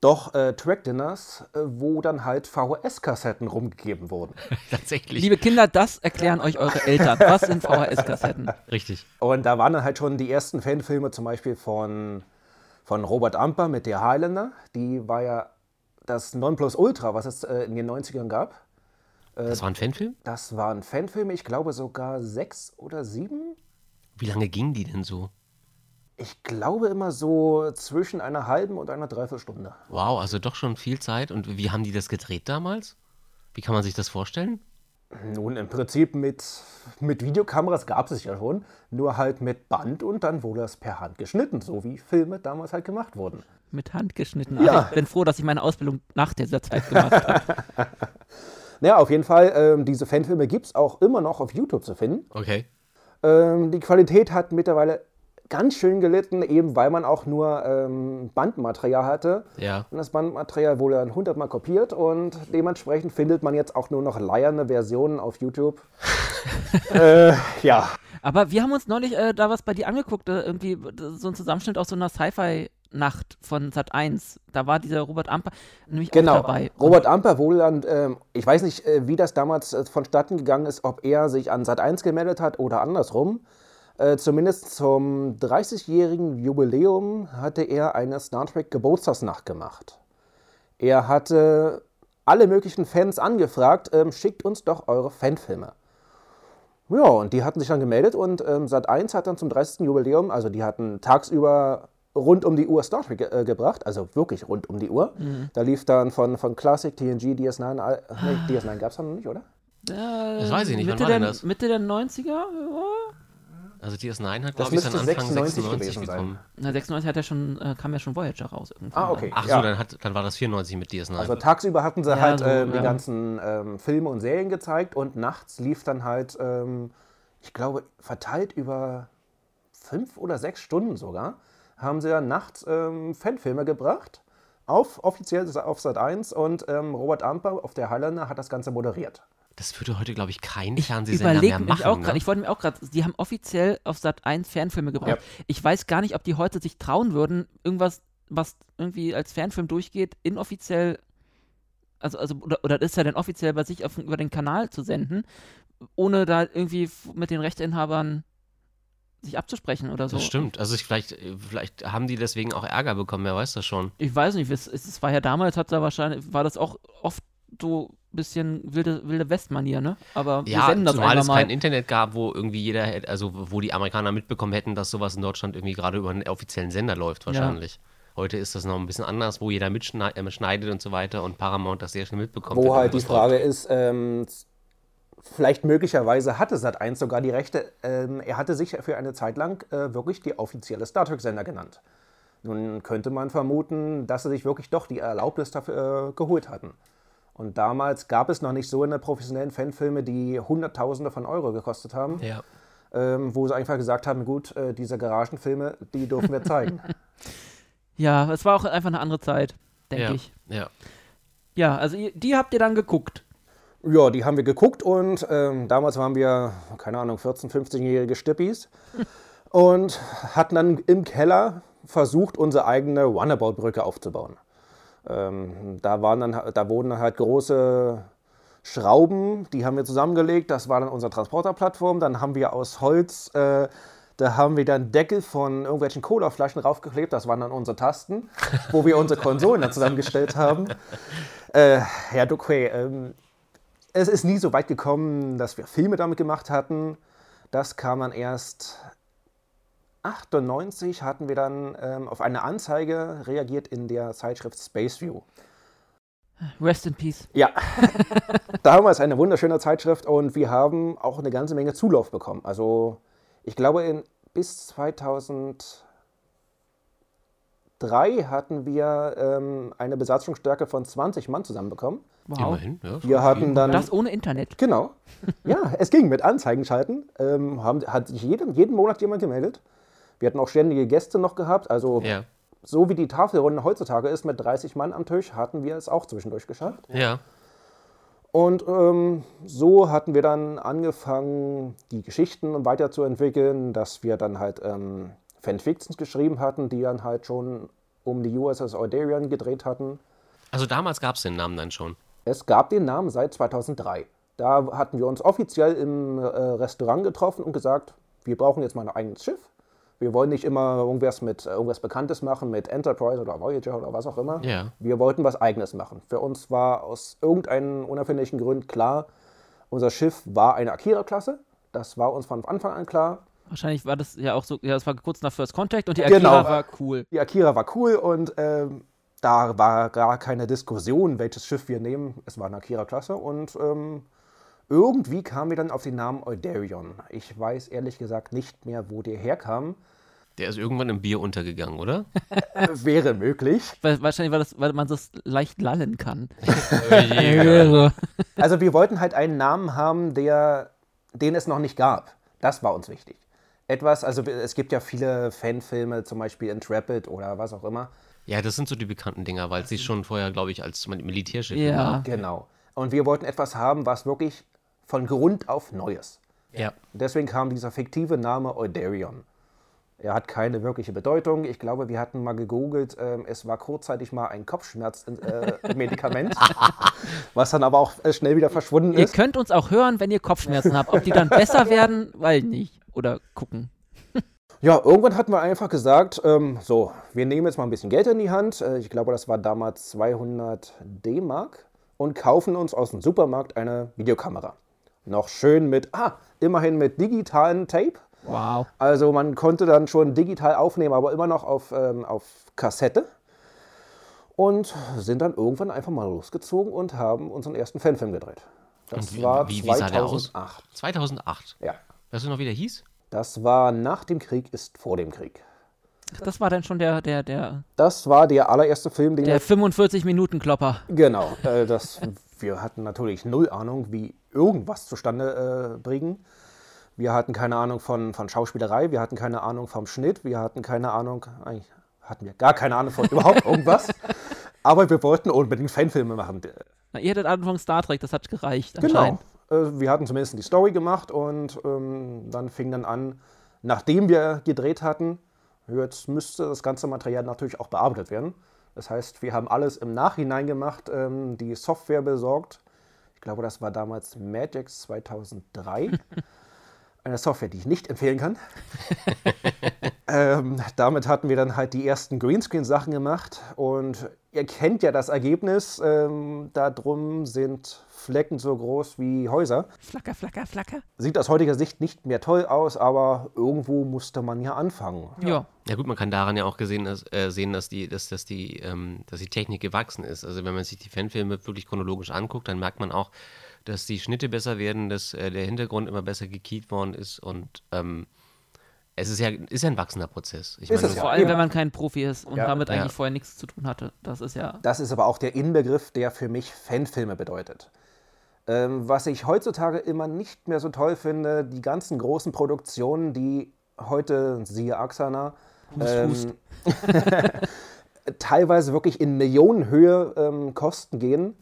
[SPEAKER 4] doch äh, Track-Dinners, äh, wo dann halt VHS-Kassetten rumgegeben wurden.
[SPEAKER 3] Tatsächlich.
[SPEAKER 2] Liebe Kinder, das erklären euch eure Eltern. Was sind VHS-Kassetten?
[SPEAKER 3] Richtig.
[SPEAKER 4] Und da waren dann halt schon die ersten Fanfilme, zum Beispiel von, von Robert Amper mit der Highlander. Die war ja das Nonplusultra, was es äh, in den 90ern gab.
[SPEAKER 3] Das war ein Fanfilm?
[SPEAKER 4] Das waren Fanfilme, ich glaube sogar sechs oder sieben.
[SPEAKER 3] Wie lange ging die denn so?
[SPEAKER 4] Ich glaube immer so zwischen einer halben und einer Dreiviertelstunde.
[SPEAKER 3] Wow, also doch schon viel Zeit. Und wie haben die das gedreht damals? Wie kann man sich das vorstellen?
[SPEAKER 4] Nun, im Prinzip mit, mit Videokameras gab es ja schon, nur halt mit Band und dann wurde das per Hand geschnitten, so wie Filme damals halt gemacht wurden.
[SPEAKER 2] Mit Hand geschnitten.
[SPEAKER 4] Ja.
[SPEAKER 2] Aber ich bin froh, dass ich meine Ausbildung nach dieser Zeit gemacht habe.
[SPEAKER 4] Naja, auf jeden Fall, ähm, diese Fanfilme gibt es auch immer noch auf YouTube zu finden.
[SPEAKER 3] Okay.
[SPEAKER 4] Ähm, die Qualität hat mittlerweile ganz schön gelitten, eben weil man auch nur ähm, Bandmaterial hatte.
[SPEAKER 3] Ja.
[SPEAKER 4] Und das Bandmaterial wurde dann hundertmal kopiert und dementsprechend findet man jetzt auch nur noch leierne Versionen auf YouTube. äh, ja.
[SPEAKER 2] Aber wir haben uns neulich äh, da was bei dir angeguckt, äh, irgendwie so ein Zusammenschnitt aus so einer Sci-Fi-Nacht von Sat 1. Da war dieser Robert Amper nämlich
[SPEAKER 4] Genau.
[SPEAKER 2] auch dabei.
[SPEAKER 4] Robert Amper wohl dann, ähm, ich weiß nicht, äh, wie das damals äh, vonstatten gegangen ist, ob er sich an Sat 1 gemeldet hat oder andersrum. Äh, zumindest zum 30-jährigen Jubiläum hatte er eine Star Trek Geburtstagsnacht gemacht. Er hatte alle möglichen Fans angefragt, ähm, schickt uns doch eure Fanfilme. Ja, und die hatten sich dann gemeldet und ähm, Sat1 hat dann zum 30. Jubiläum, also die hatten tagsüber rund um die Uhr Star Trek äh, gebracht, also wirklich rund um die Uhr. Da lief dann von, von Classic, TNG, DS9, all- nee, DS9 gab es dann noch nicht, oder?
[SPEAKER 2] Äh,
[SPEAKER 3] Das weiß ich nicht, wann
[SPEAKER 2] Mitte
[SPEAKER 3] war
[SPEAKER 2] der,
[SPEAKER 3] denn das?
[SPEAKER 2] Mitte der 90er? Ja.
[SPEAKER 3] Also DS9 hat,
[SPEAKER 4] Das
[SPEAKER 3] glaube ich, dann
[SPEAKER 4] müsste
[SPEAKER 3] Anfang
[SPEAKER 4] 96
[SPEAKER 3] 96
[SPEAKER 4] gewesen sein.
[SPEAKER 3] gekommen.
[SPEAKER 2] Na, 96 hat ja schon, äh, kam ja schon Voyager raus irgendwann.
[SPEAKER 4] Ah, okay.
[SPEAKER 3] Ach so,
[SPEAKER 4] ja.
[SPEAKER 3] dann, hat, dann war das 94 mit DS9.
[SPEAKER 4] Also tagsüber hatten sie
[SPEAKER 2] Ja,
[SPEAKER 4] halt
[SPEAKER 2] so,
[SPEAKER 4] ähm,
[SPEAKER 2] ja.
[SPEAKER 4] die ganzen ähm, Filme und Serien gezeigt und nachts lief dann halt, ähm, ich glaube, verteilt über fünf oder sechs Stunden sogar, haben sie dann nachts ähm, Fanfilme gebracht, auf offiziell auf Sat 1 und ähm, Robert Amper auf der Highlander hat das Ganze moderiert.
[SPEAKER 3] das würde heute, glaube ich, kein Fernsehsender
[SPEAKER 2] Überlege
[SPEAKER 3] mehr machen.
[SPEAKER 2] auch gerade,
[SPEAKER 3] ne?
[SPEAKER 2] ich wollte mir auch gerade, die haben offiziell auf Sat 1 Fernfilme gebracht.
[SPEAKER 4] Ja.
[SPEAKER 2] Ich weiß gar nicht, ob die heute sich trauen würden, irgendwas, was irgendwie als Fernfilm durchgeht, inoffiziell, also, also oder, oder ist ja denn offiziell bei sich auf, über den Kanal zu senden, ohne da irgendwie mit den Rechteinhabern sich abzusprechen oder so.
[SPEAKER 3] Das stimmt. Also ich, vielleicht, äh, vielleicht haben die deswegen auch Ärger bekommen, wer weiß das schon.
[SPEAKER 2] Ich weiß nicht, es, es war ja damals, hat da wahrscheinlich, war das auch oft so ein bisschen wilde, wilde Westmanier, ne? Aber wir
[SPEAKER 3] Ja,
[SPEAKER 2] senden das
[SPEAKER 3] zumal es
[SPEAKER 2] mal.
[SPEAKER 3] kein Internet gab, wo irgendwie jeder, hätte- also wo die Amerikaner mitbekommen hätten, dass sowas in Deutschland irgendwie gerade über einen offiziellen Sender läuft, wahrscheinlich. Heute ist das noch ein bisschen anders, wo jeder mitschneidet äh, schneidet und so weiter und Paramount das sehr schnell mitbekommt.
[SPEAKER 4] Wo halt die Frage ist, ähm, vielleicht möglicherweise hatte Sat 1 sogar die Rechte. Ähm, er hatte sich für eine Zeit lang äh, wirklich die offizielle Star Trek-Sender genannt. Nun könnte man vermuten, dass sie sich wirklich doch die Erlaubnis dafür äh, geholt hatten. Und damals gab es noch nicht so eine professionellen Fanfilme, die Hunderttausende von Euro gekostet haben.
[SPEAKER 3] Ja.
[SPEAKER 4] ähm, wo sie einfach gesagt haben, gut, äh, diese Garagenfilme, die dürfen wir zeigen.
[SPEAKER 2] Ja, es war auch einfach eine andere Zeit, denke
[SPEAKER 3] ja.
[SPEAKER 2] ich.
[SPEAKER 3] Ja.
[SPEAKER 2] Ja, also die habt ihr dann geguckt.
[SPEAKER 4] Ja, die haben wir geguckt und ähm, damals waren wir, keine Ahnung, 14-, 15-jährige Stippis und hatten dann im Keller versucht, unsere eigene Runabout-Brücke aufzubauen. Ähm, da, waren dann, da wurden dann halt große Schrauben, die haben wir zusammengelegt, das war dann unsere Transporterplattform. Dann haben wir aus Holz, äh, da haben wir dann Deckel von irgendwelchen Colaflaschen raufgeklebt, das waren dann unsere Tasten, wo wir unsere Konsolen dann zusammengestellt haben. Äh, Herr Duque, ähm, es ist nie so weit gekommen, dass wir Filme damit gemacht hatten. Das kam dann erst 98 hatten wir dann ähm, auf eine Anzeige reagiert in der Zeitschrift Space View.
[SPEAKER 2] Rest in Peace.
[SPEAKER 4] Ja, damals eine wunderschöne Zeitschrift und wir haben auch eine ganze Menge Zulauf bekommen. Also ich glaube, in, bis 2003 hatten wir ähm, eine Besatzungsstärke von 20 Mann zusammenbekommen.
[SPEAKER 2] Wow.
[SPEAKER 3] Immerhin. Ja,
[SPEAKER 4] Wir hatten dann
[SPEAKER 2] Das ohne Internet.
[SPEAKER 4] Genau. Ja, es ging mit Anzeigen schalten. Ähm, haben, hat sich jeden, jeden Monat jemand gemeldet. Wir hatten auch ständige Gäste noch gehabt. Also
[SPEAKER 3] Ja.
[SPEAKER 4] so wie die Tafelrunde heutzutage ist mit 30 Mann am Tisch, hatten wir es auch zwischendurch geschafft.
[SPEAKER 3] Ja.
[SPEAKER 4] Und ähm, so hatten wir dann angefangen, die Geschichten weiterzuentwickeln, dass wir dann halt ähm, Fanfictions geschrieben hatten, die dann halt schon um die USS Euderian gedreht hatten.
[SPEAKER 3] Also damals gab es den Namen dann schon.
[SPEAKER 4] Es gab den Namen seit 2003. Da hatten wir uns offiziell im äh, Restaurant getroffen und gesagt, wir brauchen jetzt mal ein eigenes Schiff. Wir wollen nicht immer irgendwas mit äh, irgendwas Bekanntes machen, mit Enterprise oder Voyager oder was auch immer.
[SPEAKER 3] Ja.
[SPEAKER 4] Wir wollten was Eigenes machen. Für uns war aus irgendeinem unerfindlichen Grund klar, unser Schiff war eine Akira-Klasse. Das war uns von Anfang an klar.
[SPEAKER 2] Wahrscheinlich war das ja auch so, ja, das war kurz nach First Contact und die
[SPEAKER 4] Genau.
[SPEAKER 2] Akira war cool.
[SPEAKER 4] Die Akira war cool und ähm, da war gar keine Diskussion, welches Schiff wir nehmen. Es war eine Akira-Klasse und ähm, irgendwie kamen wir dann auf den Namen Euderion. Ich weiß ehrlich gesagt nicht mehr, wo der herkam.
[SPEAKER 3] Der ist irgendwann im Bier untergegangen, oder?
[SPEAKER 4] Äh, wäre möglich.
[SPEAKER 2] Weil, wahrscheinlich war das, weil man das leicht lallen kann.
[SPEAKER 3] ja.
[SPEAKER 4] Also wir wollten halt einen Namen haben, der, den es noch nicht gab. Das war uns wichtig. Etwas, also es gibt ja viele Fanfilme, zum Beispiel Intrepid oder was auch immer.
[SPEAKER 3] Ja, das sind so die bekannten Dinger, weil sie schon vorher, glaube ich, als Militärschiff
[SPEAKER 2] Ja.
[SPEAKER 3] war.
[SPEAKER 4] Genau. Und wir wollten etwas haben, was wirklich von Grund auf neu ist.
[SPEAKER 3] Ja.
[SPEAKER 4] Deswegen kam dieser fiktive Name Euderion. Er hat keine wirkliche Bedeutung. Ich glaube, wir hatten mal gegoogelt, ähm, es war kurzzeitig mal ein Kopfschmerzmedikament, was dann aber auch äh, schnell wieder verschwunden
[SPEAKER 2] Ihr
[SPEAKER 4] ist.
[SPEAKER 2] könnt uns auch hören, wenn ihr Kopfschmerzen habt. Ob die dann besser werden, weil nicht. Oder gucken.
[SPEAKER 4] Ja, irgendwann hatten wir einfach gesagt, ähm, so, wir nehmen jetzt mal ein bisschen Geld in die Hand. Äh, ich glaube, das war damals 200 D-Mark und kaufen uns aus dem Supermarkt eine Videokamera. Noch schön mit, ah, immerhin mit digitalen Tape.
[SPEAKER 2] Wow.
[SPEAKER 4] Also man konnte dann schon digital aufnehmen, aber immer noch auf, ähm, auf Kassette. Und sind dann irgendwann einfach mal losgezogen und haben unseren ersten Fanfilm gedreht. Das
[SPEAKER 3] Und
[SPEAKER 4] war
[SPEAKER 3] wie- wie sah der aus?
[SPEAKER 4] 2008.
[SPEAKER 3] 2008.
[SPEAKER 4] Ja,
[SPEAKER 3] Weißt du noch, wie der hieß?
[SPEAKER 4] das war nach dem Krieg ist vor dem Krieg.
[SPEAKER 2] Ach, Das war dann schon der, der, der,
[SPEAKER 4] Das war der allererste Film, den
[SPEAKER 2] der
[SPEAKER 4] wir
[SPEAKER 2] 45-Minuten-Klopper.
[SPEAKER 4] Genau, äh, das, wir hatten natürlich null Ahnung, wie irgendwas zustande äh, bringen. Wir hatten keine Ahnung von, von Schauspielerei, wir hatten keine Ahnung vom Schnitt, wir hatten keine Ahnung, eigentlich hatten wir gar keine Ahnung von überhaupt irgendwas. Aber wir wollten unbedingt Fanfilme machen.
[SPEAKER 2] Na, ihr hattet Anfang Star Trek, das hat gereicht.
[SPEAKER 4] Genau. Äh, wir hatten zumindest die Story gemacht und ähm, dann fing dann an, nachdem wir gedreht hatten, jetzt müsste das ganze Material natürlich auch bearbeitet werden. Das heißt, wir haben alles im Nachhinein gemacht, ähm, die Software besorgt. Ich glaube, das war damals Magix 2003. Eine Software, die ich nicht empfehlen kann. ähm, damit hatten wir dann halt die ersten Greenscreen-Sachen gemacht und ihr kennt ja das Ergebnis. Ähm, da drum sind Flecken so groß wie Häuser.
[SPEAKER 2] Flacker, flacker, flacker.
[SPEAKER 4] Sieht aus heutiger Sicht nicht mehr toll aus, aber irgendwo musste man ja anfangen.
[SPEAKER 2] Ja.
[SPEAKER 3] Ja gut, man kann daran ja auch gesehen, dass, äh, sehen, dass die, dass, dass, die, ähm, dass die Technik gewachsen ist. Also wenn man sich die Fanfilme wirklich chronologisch anguckt, dann merkt man auch, dass die Schnitte besser werden, dass äh, der Hintergrund immer besser gekiet worden ist und ähm, es ist ja, ist ja ein wachsender Prozess. Ich
[SPEAKER 4] Ist
[SPEAKER 3] meine,
[SPEAKER 4] es
[SPEAKER 2] Vor
[SPEAKER 4] Ja,
[SPEAKER 2] allem, wenn man kein Profi ist und
[SPEAKER 4] Ja.
[SPEAKER 2] damit
[SPEAKER 3] Ja.
[SPEAKER 2] eigentlich vorher nichts zu tun hatte. Das ist ja.
[SPEAKER 4] Das ist aber auch der Inbegriff, der für mich Fanfilme bedeutet. Ähm, was ich heutzutage immer nicht mehr so toll finde, die ganzen großen Produktionen, die heute, siehe Axana, ähm, teilweise wirklich in Millionenhöhe ähm, Kosten gehen,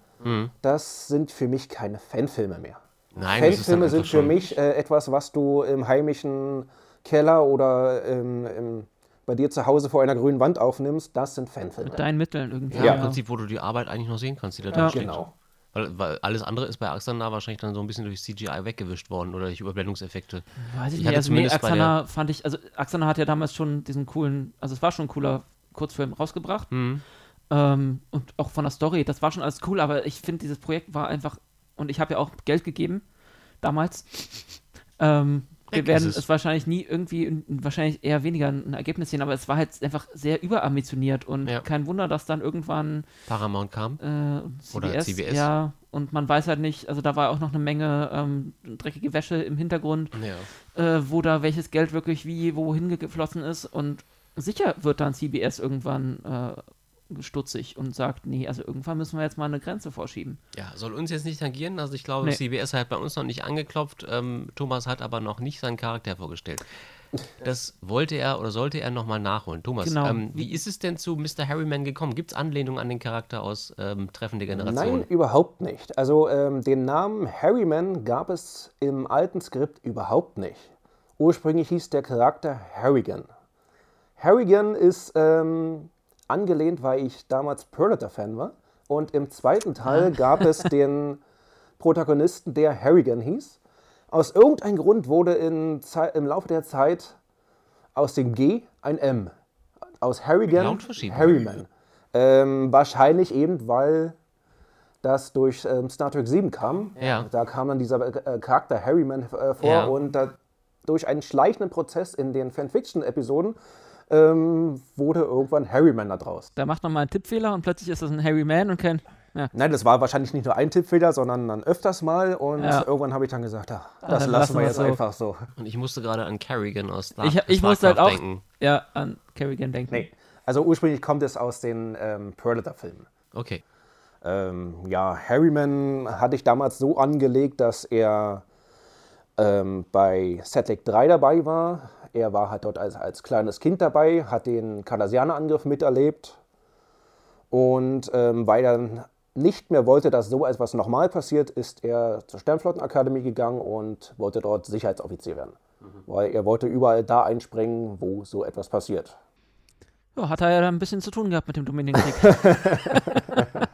[SPEAKER 4] das sind für mich keine Fanfilme mehr.
[SPEAKER 3] nein, das ist dann
[SPEAKER 4] Fanfilme sind für mich äh, etwas, was du im heimischen Keller oder ähm, im, bei dir zu Hause vor einer grünen Wand aufnimmst. Das sind Fanfilme.
[SPEAKER 2] Mit deinen Mitteln irgendwie.
[SPEAKER 3] Ja,
[SPEAKER 4] Ja.
[SPEAKER 3] im Prinzip, wo du die Arbeit eigentlich noch sehen kannst, die da
[SPEAKER 2] Ja.
[SPEAKER 3] drin steht.
[SPEAKER 4] Genau.
[SPEAKER 3] Weil, weil alles andere ist bei Axana wahrscheinlich dann so ein bisschen durch CGI weggewischt worden oder durch Überblendungseffekte.
[SPEAKER 2] Weiß ich,
[SPEAKER 3] Ich
[SPEAKER 2] nicht.
[SPEAKER 3] hatte
[SPEAKER 2] Also, nee,
[SPEAKER 3] zumindest bei
[SPEAKER 2] Axana fand ich, also Axana hat ja damals schon diesen coolen, also es war schon ein cooler Kurzfilm rausgebracht.
[SPEAKER 3] Mhm.
[SPEAKER 2] Ähm, und auch von der Story, das war schon alles cool, aber ich finde, dieses Projekt war einfach, und ich habe ja auch Geld gegeben, damals. Ähm, wir werden es.
[SPEAKER 3] es.
[SPEAKER 2] wahrscheinlich nie irgendwie, wahrscheinlich eher weniger ein Ergebnis sehen, aber es war halt einfach sehr überambitioniert und
[SPEAKER 3] Ja.
[SPEAKER 2] kein Wunder, dass dann irgendwann
[SPEAKER 3] Paramount kam.
[SPEAKER 2] äh, CBS,
[SPEAKER 3] Oder CBS.
[SPEAKER 2] ja, und man weiß halt nicht, also da war auch noch eine Menge ähm, dreckige Wäsche im Hintergrund,
[SPEAKER 3] Ja.
[SPEAKER 2] äh, wo da welches Geld wirklich wie wohin geflossen ist und sicher wird dann CBS irgendwann äh, stutzig und sagt, nee, also irgendwann müssen wir jetzt mal eine Grenze vorschieben.
[SPEAKER 3] Ja, soll uns jetzt nicht tangieren. Also ich glaube,
[SPEAKER 2] Nee.
[SPEAKER 3] CBS hat bei uns noch nicht angeklopft. Ähm, Thomas hat aber noch nicht seinen Charakter vorgestellt. Das wollte er oder sollte er nochmal nachholen. Thomas,
[SPEAKER 2] Genau.
[SPEAKER 3] ähm, wie ist es denn zu Mr. Harryman gekommen? Gibt es Anlehnungen an den Charakter aus ähm, Treffen der Generation?
[SPEAKER 4] Nein, überhaupt nicht. Also ähm, den Namen Harryman gab es im alten Skript überhaupt nicht. Ursprünglich hieß der Charakter Harrigan. Harrigan ist ähm, angelehnt, weil ich damals Predator-Fan war. Und im zweiten Teil gab es den Protagonisten, der Harrigan hieß. Aus irgendeinem Grund wurde in im Laufe der Zeit aus dem G ein M. Aus Harrigan. Harryman. Ähm, wahrscheinlich eben, weil das durch ähm, Star Trek 7 kam.
[SPEAKER 3] Ja.
[SPEAKER 4] Da kam dann dieser äh, Charakter Harryman äh, vor
[SPEAKER 3] Ja.
[SPEAKER 4] und da, durch einen schleichenden Prozess in den Fanfiction-Episoden ähm, wurde irgendwann Harryman da draus.
[SPEAKER 2] Da macht man mal einen Tippfehler und plötzlich ist das ein Harry Man und kein. Ja.
[SPEAKER 4] Nein, das war wahrscheinlich nicht nur ein Tippfehler, sondern dann öfters mal und
[SPEAKER 2] Ja.
[SPEAKER 4] irgendwann habe ich dann gesagt, ach, das
[SPEAKER 2] dann
[SPEAKER 4] lassen wir jetzt
[SPEAKER 2] so.
[SPEAKER 4] einfach so.
[SPEAKER 3] Und ich musste gerade an Carrigan aus Star
[SPEAKER 2] Ich, ich musste halt auch
[SPEAKER 3] denken.
[SPEAKER 2] ja, an Kerrigan denken.
[SPEAKER 4] Nee, also ursprünglich kommt es aus den ähm, Predator-Filmen.
[SPEAKER 3] Okay.
[SPEAKER 4] Ähm, ja, Harryman hatte ich damals so angelegt, dass er ähm, bei Setlick 3 dabei war. Er war halt dort als, als kleines Kind dabei, hat den Cardassianer-Angriff miterlebt. Und ähm, weil er nicht mehr wollte, dass so etwas nochmal passiert, ist er zur Sternflottenakademie gegangen und wollte dort Sicherheitsoffizier werden. Weil er wollte überall da einspringen, wo so etwas passiert.
[SPEAKER 2] Ja, hat er ja ein bisschen zu tun gehabt mit dem Dominienkrieg.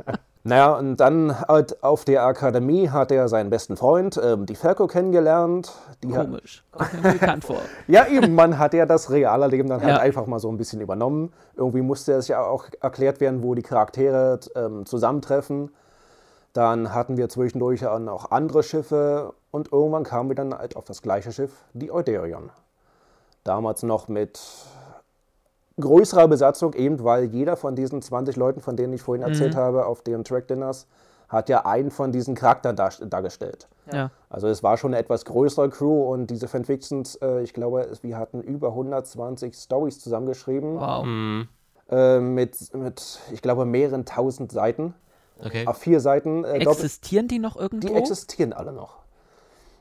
[SPEAKER 4] Naja, und dann halt auf der Akademie hat er seinen besten Freund, ähm, die Falco, kennengelernt. Die
[SPEAKER 2] Komisch. Kommt mir bekannt vor.
[SPEAKER 4] ja, eben, man hat ja das reale Leben dann halt
[SPEAKER 2] Ja.
[SPEAKER 4] einfach mal so ein bisschen übernommen. Irgendwie musste es ja auch erklärt werden, wo die Charaktere ähm, zusammentreffen. Dann hatten wir zwischendurch auch andere Schiffe und irgendwann kamen wir dann halt auf das gleiche Schiff, die Euderion. Damals noch mit größerer Besatzung, eben weil jeder von diesen 20 Leuten, von denen ich vorhin erzählt habe, auf den Track Dinners, hat ja einen von diesen Charakteren dar dargestellt.
[SPEAKER 2] Ja.
[SPEAKER 4] Also es war schon eine etwas größere Crew und diese Fanfictions, äh, ich glaube, wir hatten über 120 Stories zusammengeschrieben
[SPEAKER 2] Wow.
[SPEAKER 4] äh, mit, mit, ich glaube, mehreren tausend Seiten.
[SPEAKER 3] Okay.
[SPEAKER 4] Auf vier Seiten. Äh,
[SPEAKER 2] Existieren die noch irgendwo?
[SPEAKER 4] die existieren alle noch.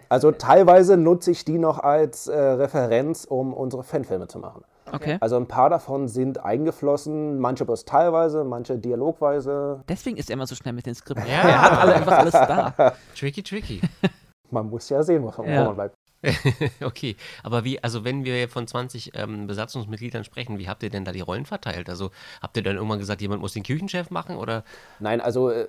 [SPEAKER 4] Also teilweise nutze ich die noch als äh, Referenz, um unsere Fanfilme zu machen.
[SPEAKER 2] Okay.
[SPEAKER 4] Also ein paar davon sind eingeflossen, manche bloß teilweise, manche dialogweise.
[SPEAKER 2] Deswegen ist er immer so schnell mit den Skripten.
[SPEAKER 3] Ja.
[SPEAKER 2] Er hat alle, einfach alles da.
[SPEAKER 3] Tricky, tricky.
[SPEAKER 4] Man muss ja sehen, wo wo
[SPEAKER 2] Ja.
[SPEAKER 4] man bleibt.
[SPEAKER 3] okay, aber wie, also wenn wir von 20 ähm, Besatzungsmitgliedern sprechen, wie habt ihr denn da die Rollen verteilt? Also habt ihr dann irgendwann gesagt, jemand muss den Küchenchef machen oder?
[SPEAKER 4] Nein, also äh,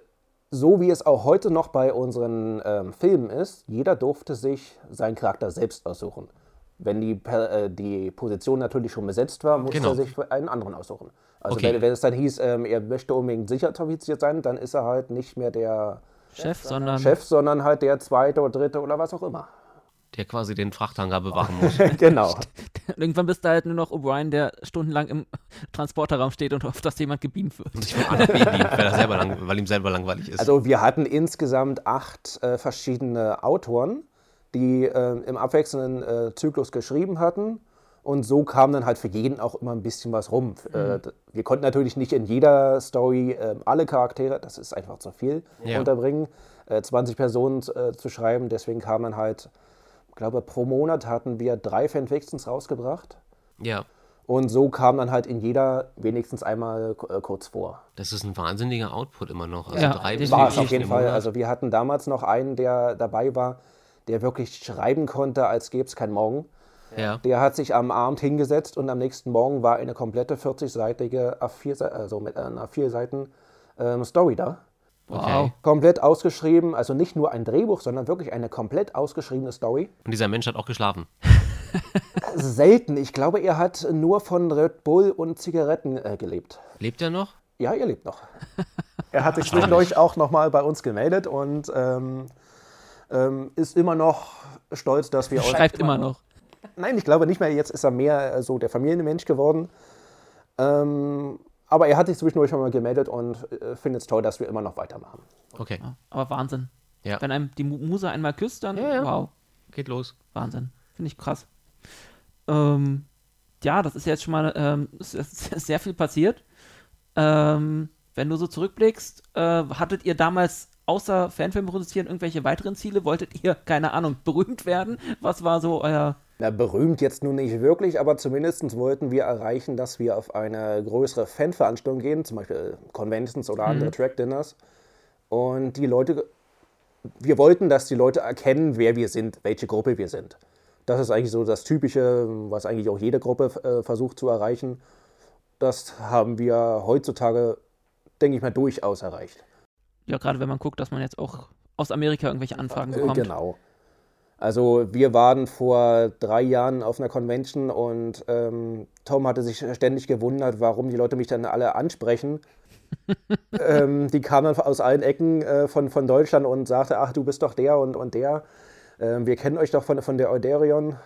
[SPEAKER 4] so wie es auch heute noch bei unseren ähm, Filmen ist, jeder durfte sich seinen Charakter selbst aussuchen. Wenn die, Per- äh, die Position natürlich schon besetzt war, musste
[SPEAKER 3] Genau.
[SPEAKER 4] er sich einen anderen aussuchen. Also
[SPEAKER 3] Okay.
[SPEAKER 4] wenn, wenn es dann hieß, ähm, er möchte unbedingt Sicherheitsoffizier sein, dann ist er halt nicht mehr der
[SPEAKER 2] Chef, sondern
[SPEAKER 4] Chef, sondern halt der zweite oder dritte oder was auch immer.
[SPEAKER 3] Der quasi den Frachthangar bewachen muss.
[SPEAKER 4] genau.
[SPEAKER 2] irgendwann bist du halt nur noch O'Brien, der stundenlang im Transporterraum steht und hofft, dass jemand gebeamt wird.
[SPEAKER 3] Nicht von A nach B liegt, weil, er selber lang, weil ihm selber langweilig ist.
[SPEAKER 4] Also wir hatten insgesamt acht äh, verschiedene Autoren, die äh, im abwechselnden äh, Zyklus geschrieben hatten. Und so kam dann halt für jeden auch immer ein bisschen was rum. Äh, d- wir konnten natürlich nicht in jeder Story äh, alle Charaktere, das ist einfach zu viel,
[SPEAKER 3] Ja.
[SPEAKER 4] unterbringen, äh, 20 Personen äh, zu schreiben. Deswegen kam dann halt, ich glaube, pro Monat hatten wir drei Fanfictions rausgebracht.
[SPEAKER 3] ja,
[SPEAKER 4] Und so kam dann halt in jeder wenigstens einmal äh, kurz vor.
[SPEAKER 3] das ist ein wahnsinniger Output immer noch. Also
[SPEAKER 2] Ja,
[SPEAKER 3] drei.
[SPEAKER 4] War es auf jeden Fall.
[SPEAKER 3] Monat.
[SPEAKER 4] Also wir hatten damals noch einen, der dabei war, der wirklich schreiben konnte, als gäbe es keinen Morgen.
[SPEAKER 3] ja.
[SPEAKER 4] Der hat sich am Abend hingesetzt und am nächsten Morgen war eine komplette 40-seitige A4, Se- also mit einer vier Seiten ähm, Story da.
[SPEAKER 3] Okay.
[SPEAKER 4] Komplett ausgeschrieben, also nicht nur ein Drehbuch, sondern wirklich eine komplett ausgeschriebene Story.
[SPEAKER 3] Und dieser Mensch hat auch geschlafen.
[SPEAKER 4] Selten. Ich glaube, er hat nur von Red Bull und Zigaretten äh, gelebt.
[SPEAKER 3] Lebt er noch?
[SPEAKER 4] Ja, ihr lebt noch. er hat sich zwischendurch auch nochmal bei uns gemeldet und ähm, ähm, ist immer noch stolz, dass wir uns.
[SPEAKER 2] Schreibt immer noch.
[SPEAKER 4] Nein, ich glaube nicht mehr. Jetzt ist er mehr äh, so der Familienmensch geworden. Ähm, aber er hat sich zwischendurch schon mal gemeldet und äh, findet es toll, dass wir immer noch weitermachen.
[SPEAKER 3] Okay,
[SPEAKER 2] Aber Wahnsinn.
[SPEAKER 3] Ja.
[SPEAKER 2] Wenn einem die Mu- Muse einmal küsst, dann
[SPEAKER 3] Ja, ja.
[SPEAKER 2] wow,
[SPEAKER 3] geht los.
[SPEAKER 2] Wahnsinn. Finde ich krass. Ähm, ja, das ist jetzt schon mal ähm, sehr viel passiert. Ähm, wenn du so zurückblickst, äh, hattet ihr damals außer Fanfilm produzieren irgendwelche weiteren Ziele? Wolltet ihr, keine Ahnung, berühmt werden? Was war so euer.
[SPEAKER 4] Na, berühmt jetzt nun nicht wirklich, aber zumindest wollten wir erreichen, dass wir auf eine größere Fanveranstaltung gehen, zum Beispiel Conventions oder andere Track-Dinners. Und die Leute, wir wollten, dass die Leute erkennen, wer wir sind, welche Gruppe wir sind. Das ist eigentlich so das Typische, was eigentlich auch jede Gruppe äh, versucht zu erreichen. Das haben wir heutzutage, denke ich mal, durchaus erreicht.
[SPEAKER 2] Ja, gerade wenn man guckt, dass man jetzt auch aus Amerika irgendwelche Anfragen
[SPEAKER 4] Äh,
[SPEAKER 2] bekommt.
[SPEAKER 4] Genau. Also wir waren vor drei Jahren auf einer Convention und ähm, Tom hatte sich ständig gewundert, warum die Leute mich dann alle ansprechen. ähm, die kamen dann aus allen Ecken äh, von, von Deutschland und sagte, ach, du bist doch der und, und der. Ähm, wir kennen euch doch von, von der Euderion.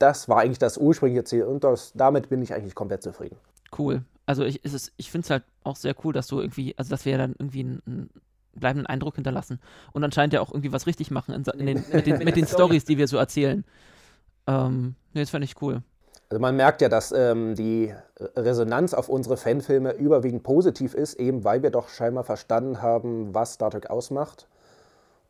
[SPEAKER 4] Das war eigentlich das ursprüngliche Ziel und das, damit bin ich eigentlich komplett zufrieden.
[SPEAKER 2] Cool. Also ich, es ich finde es halt auch sehr cool, dass du irgendwie, also dass wir dann irgendwie einen, einen bleibenden Eindruck hinterlassen und anscheinend ja auch irgendwie was richtig machen in, in den, mit den, mit den Stories, die wir so erzählen. Ähm, nee, das fand ich cool.
[SPEAKER 4] Also man merkt ja, dass ähm, die Resonanz auf unsere Fanfilme überwiegend positiv ist, eben weil wir doch scheinbar verstanden haben, was Star Trek ausmacht.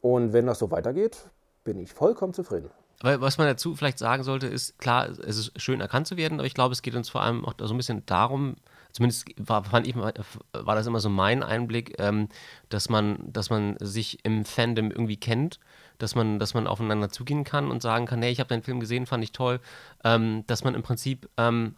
[SPEAKER 4] Und wenn das so weitergeht, bin ich vollkommen zufrieden.
[SPEAKER 3] Weil was man dazu vielleicht sagen sollte, ist, klar, es ist schön erkannt zu werden, aber ich glaube, es geht uns vor allem auch so ein bisschen darum, zumindest war, fand ich, war das immer so mein Einblick, ähm, dass man, dass man sich im Fandom irgendwie kennt, dass man, dass man aufeinander zugehen kann und sagen kann, hey, ich habe deinen Film gesehen, fand ich toll, ähm, dass man im Prinzip ähm,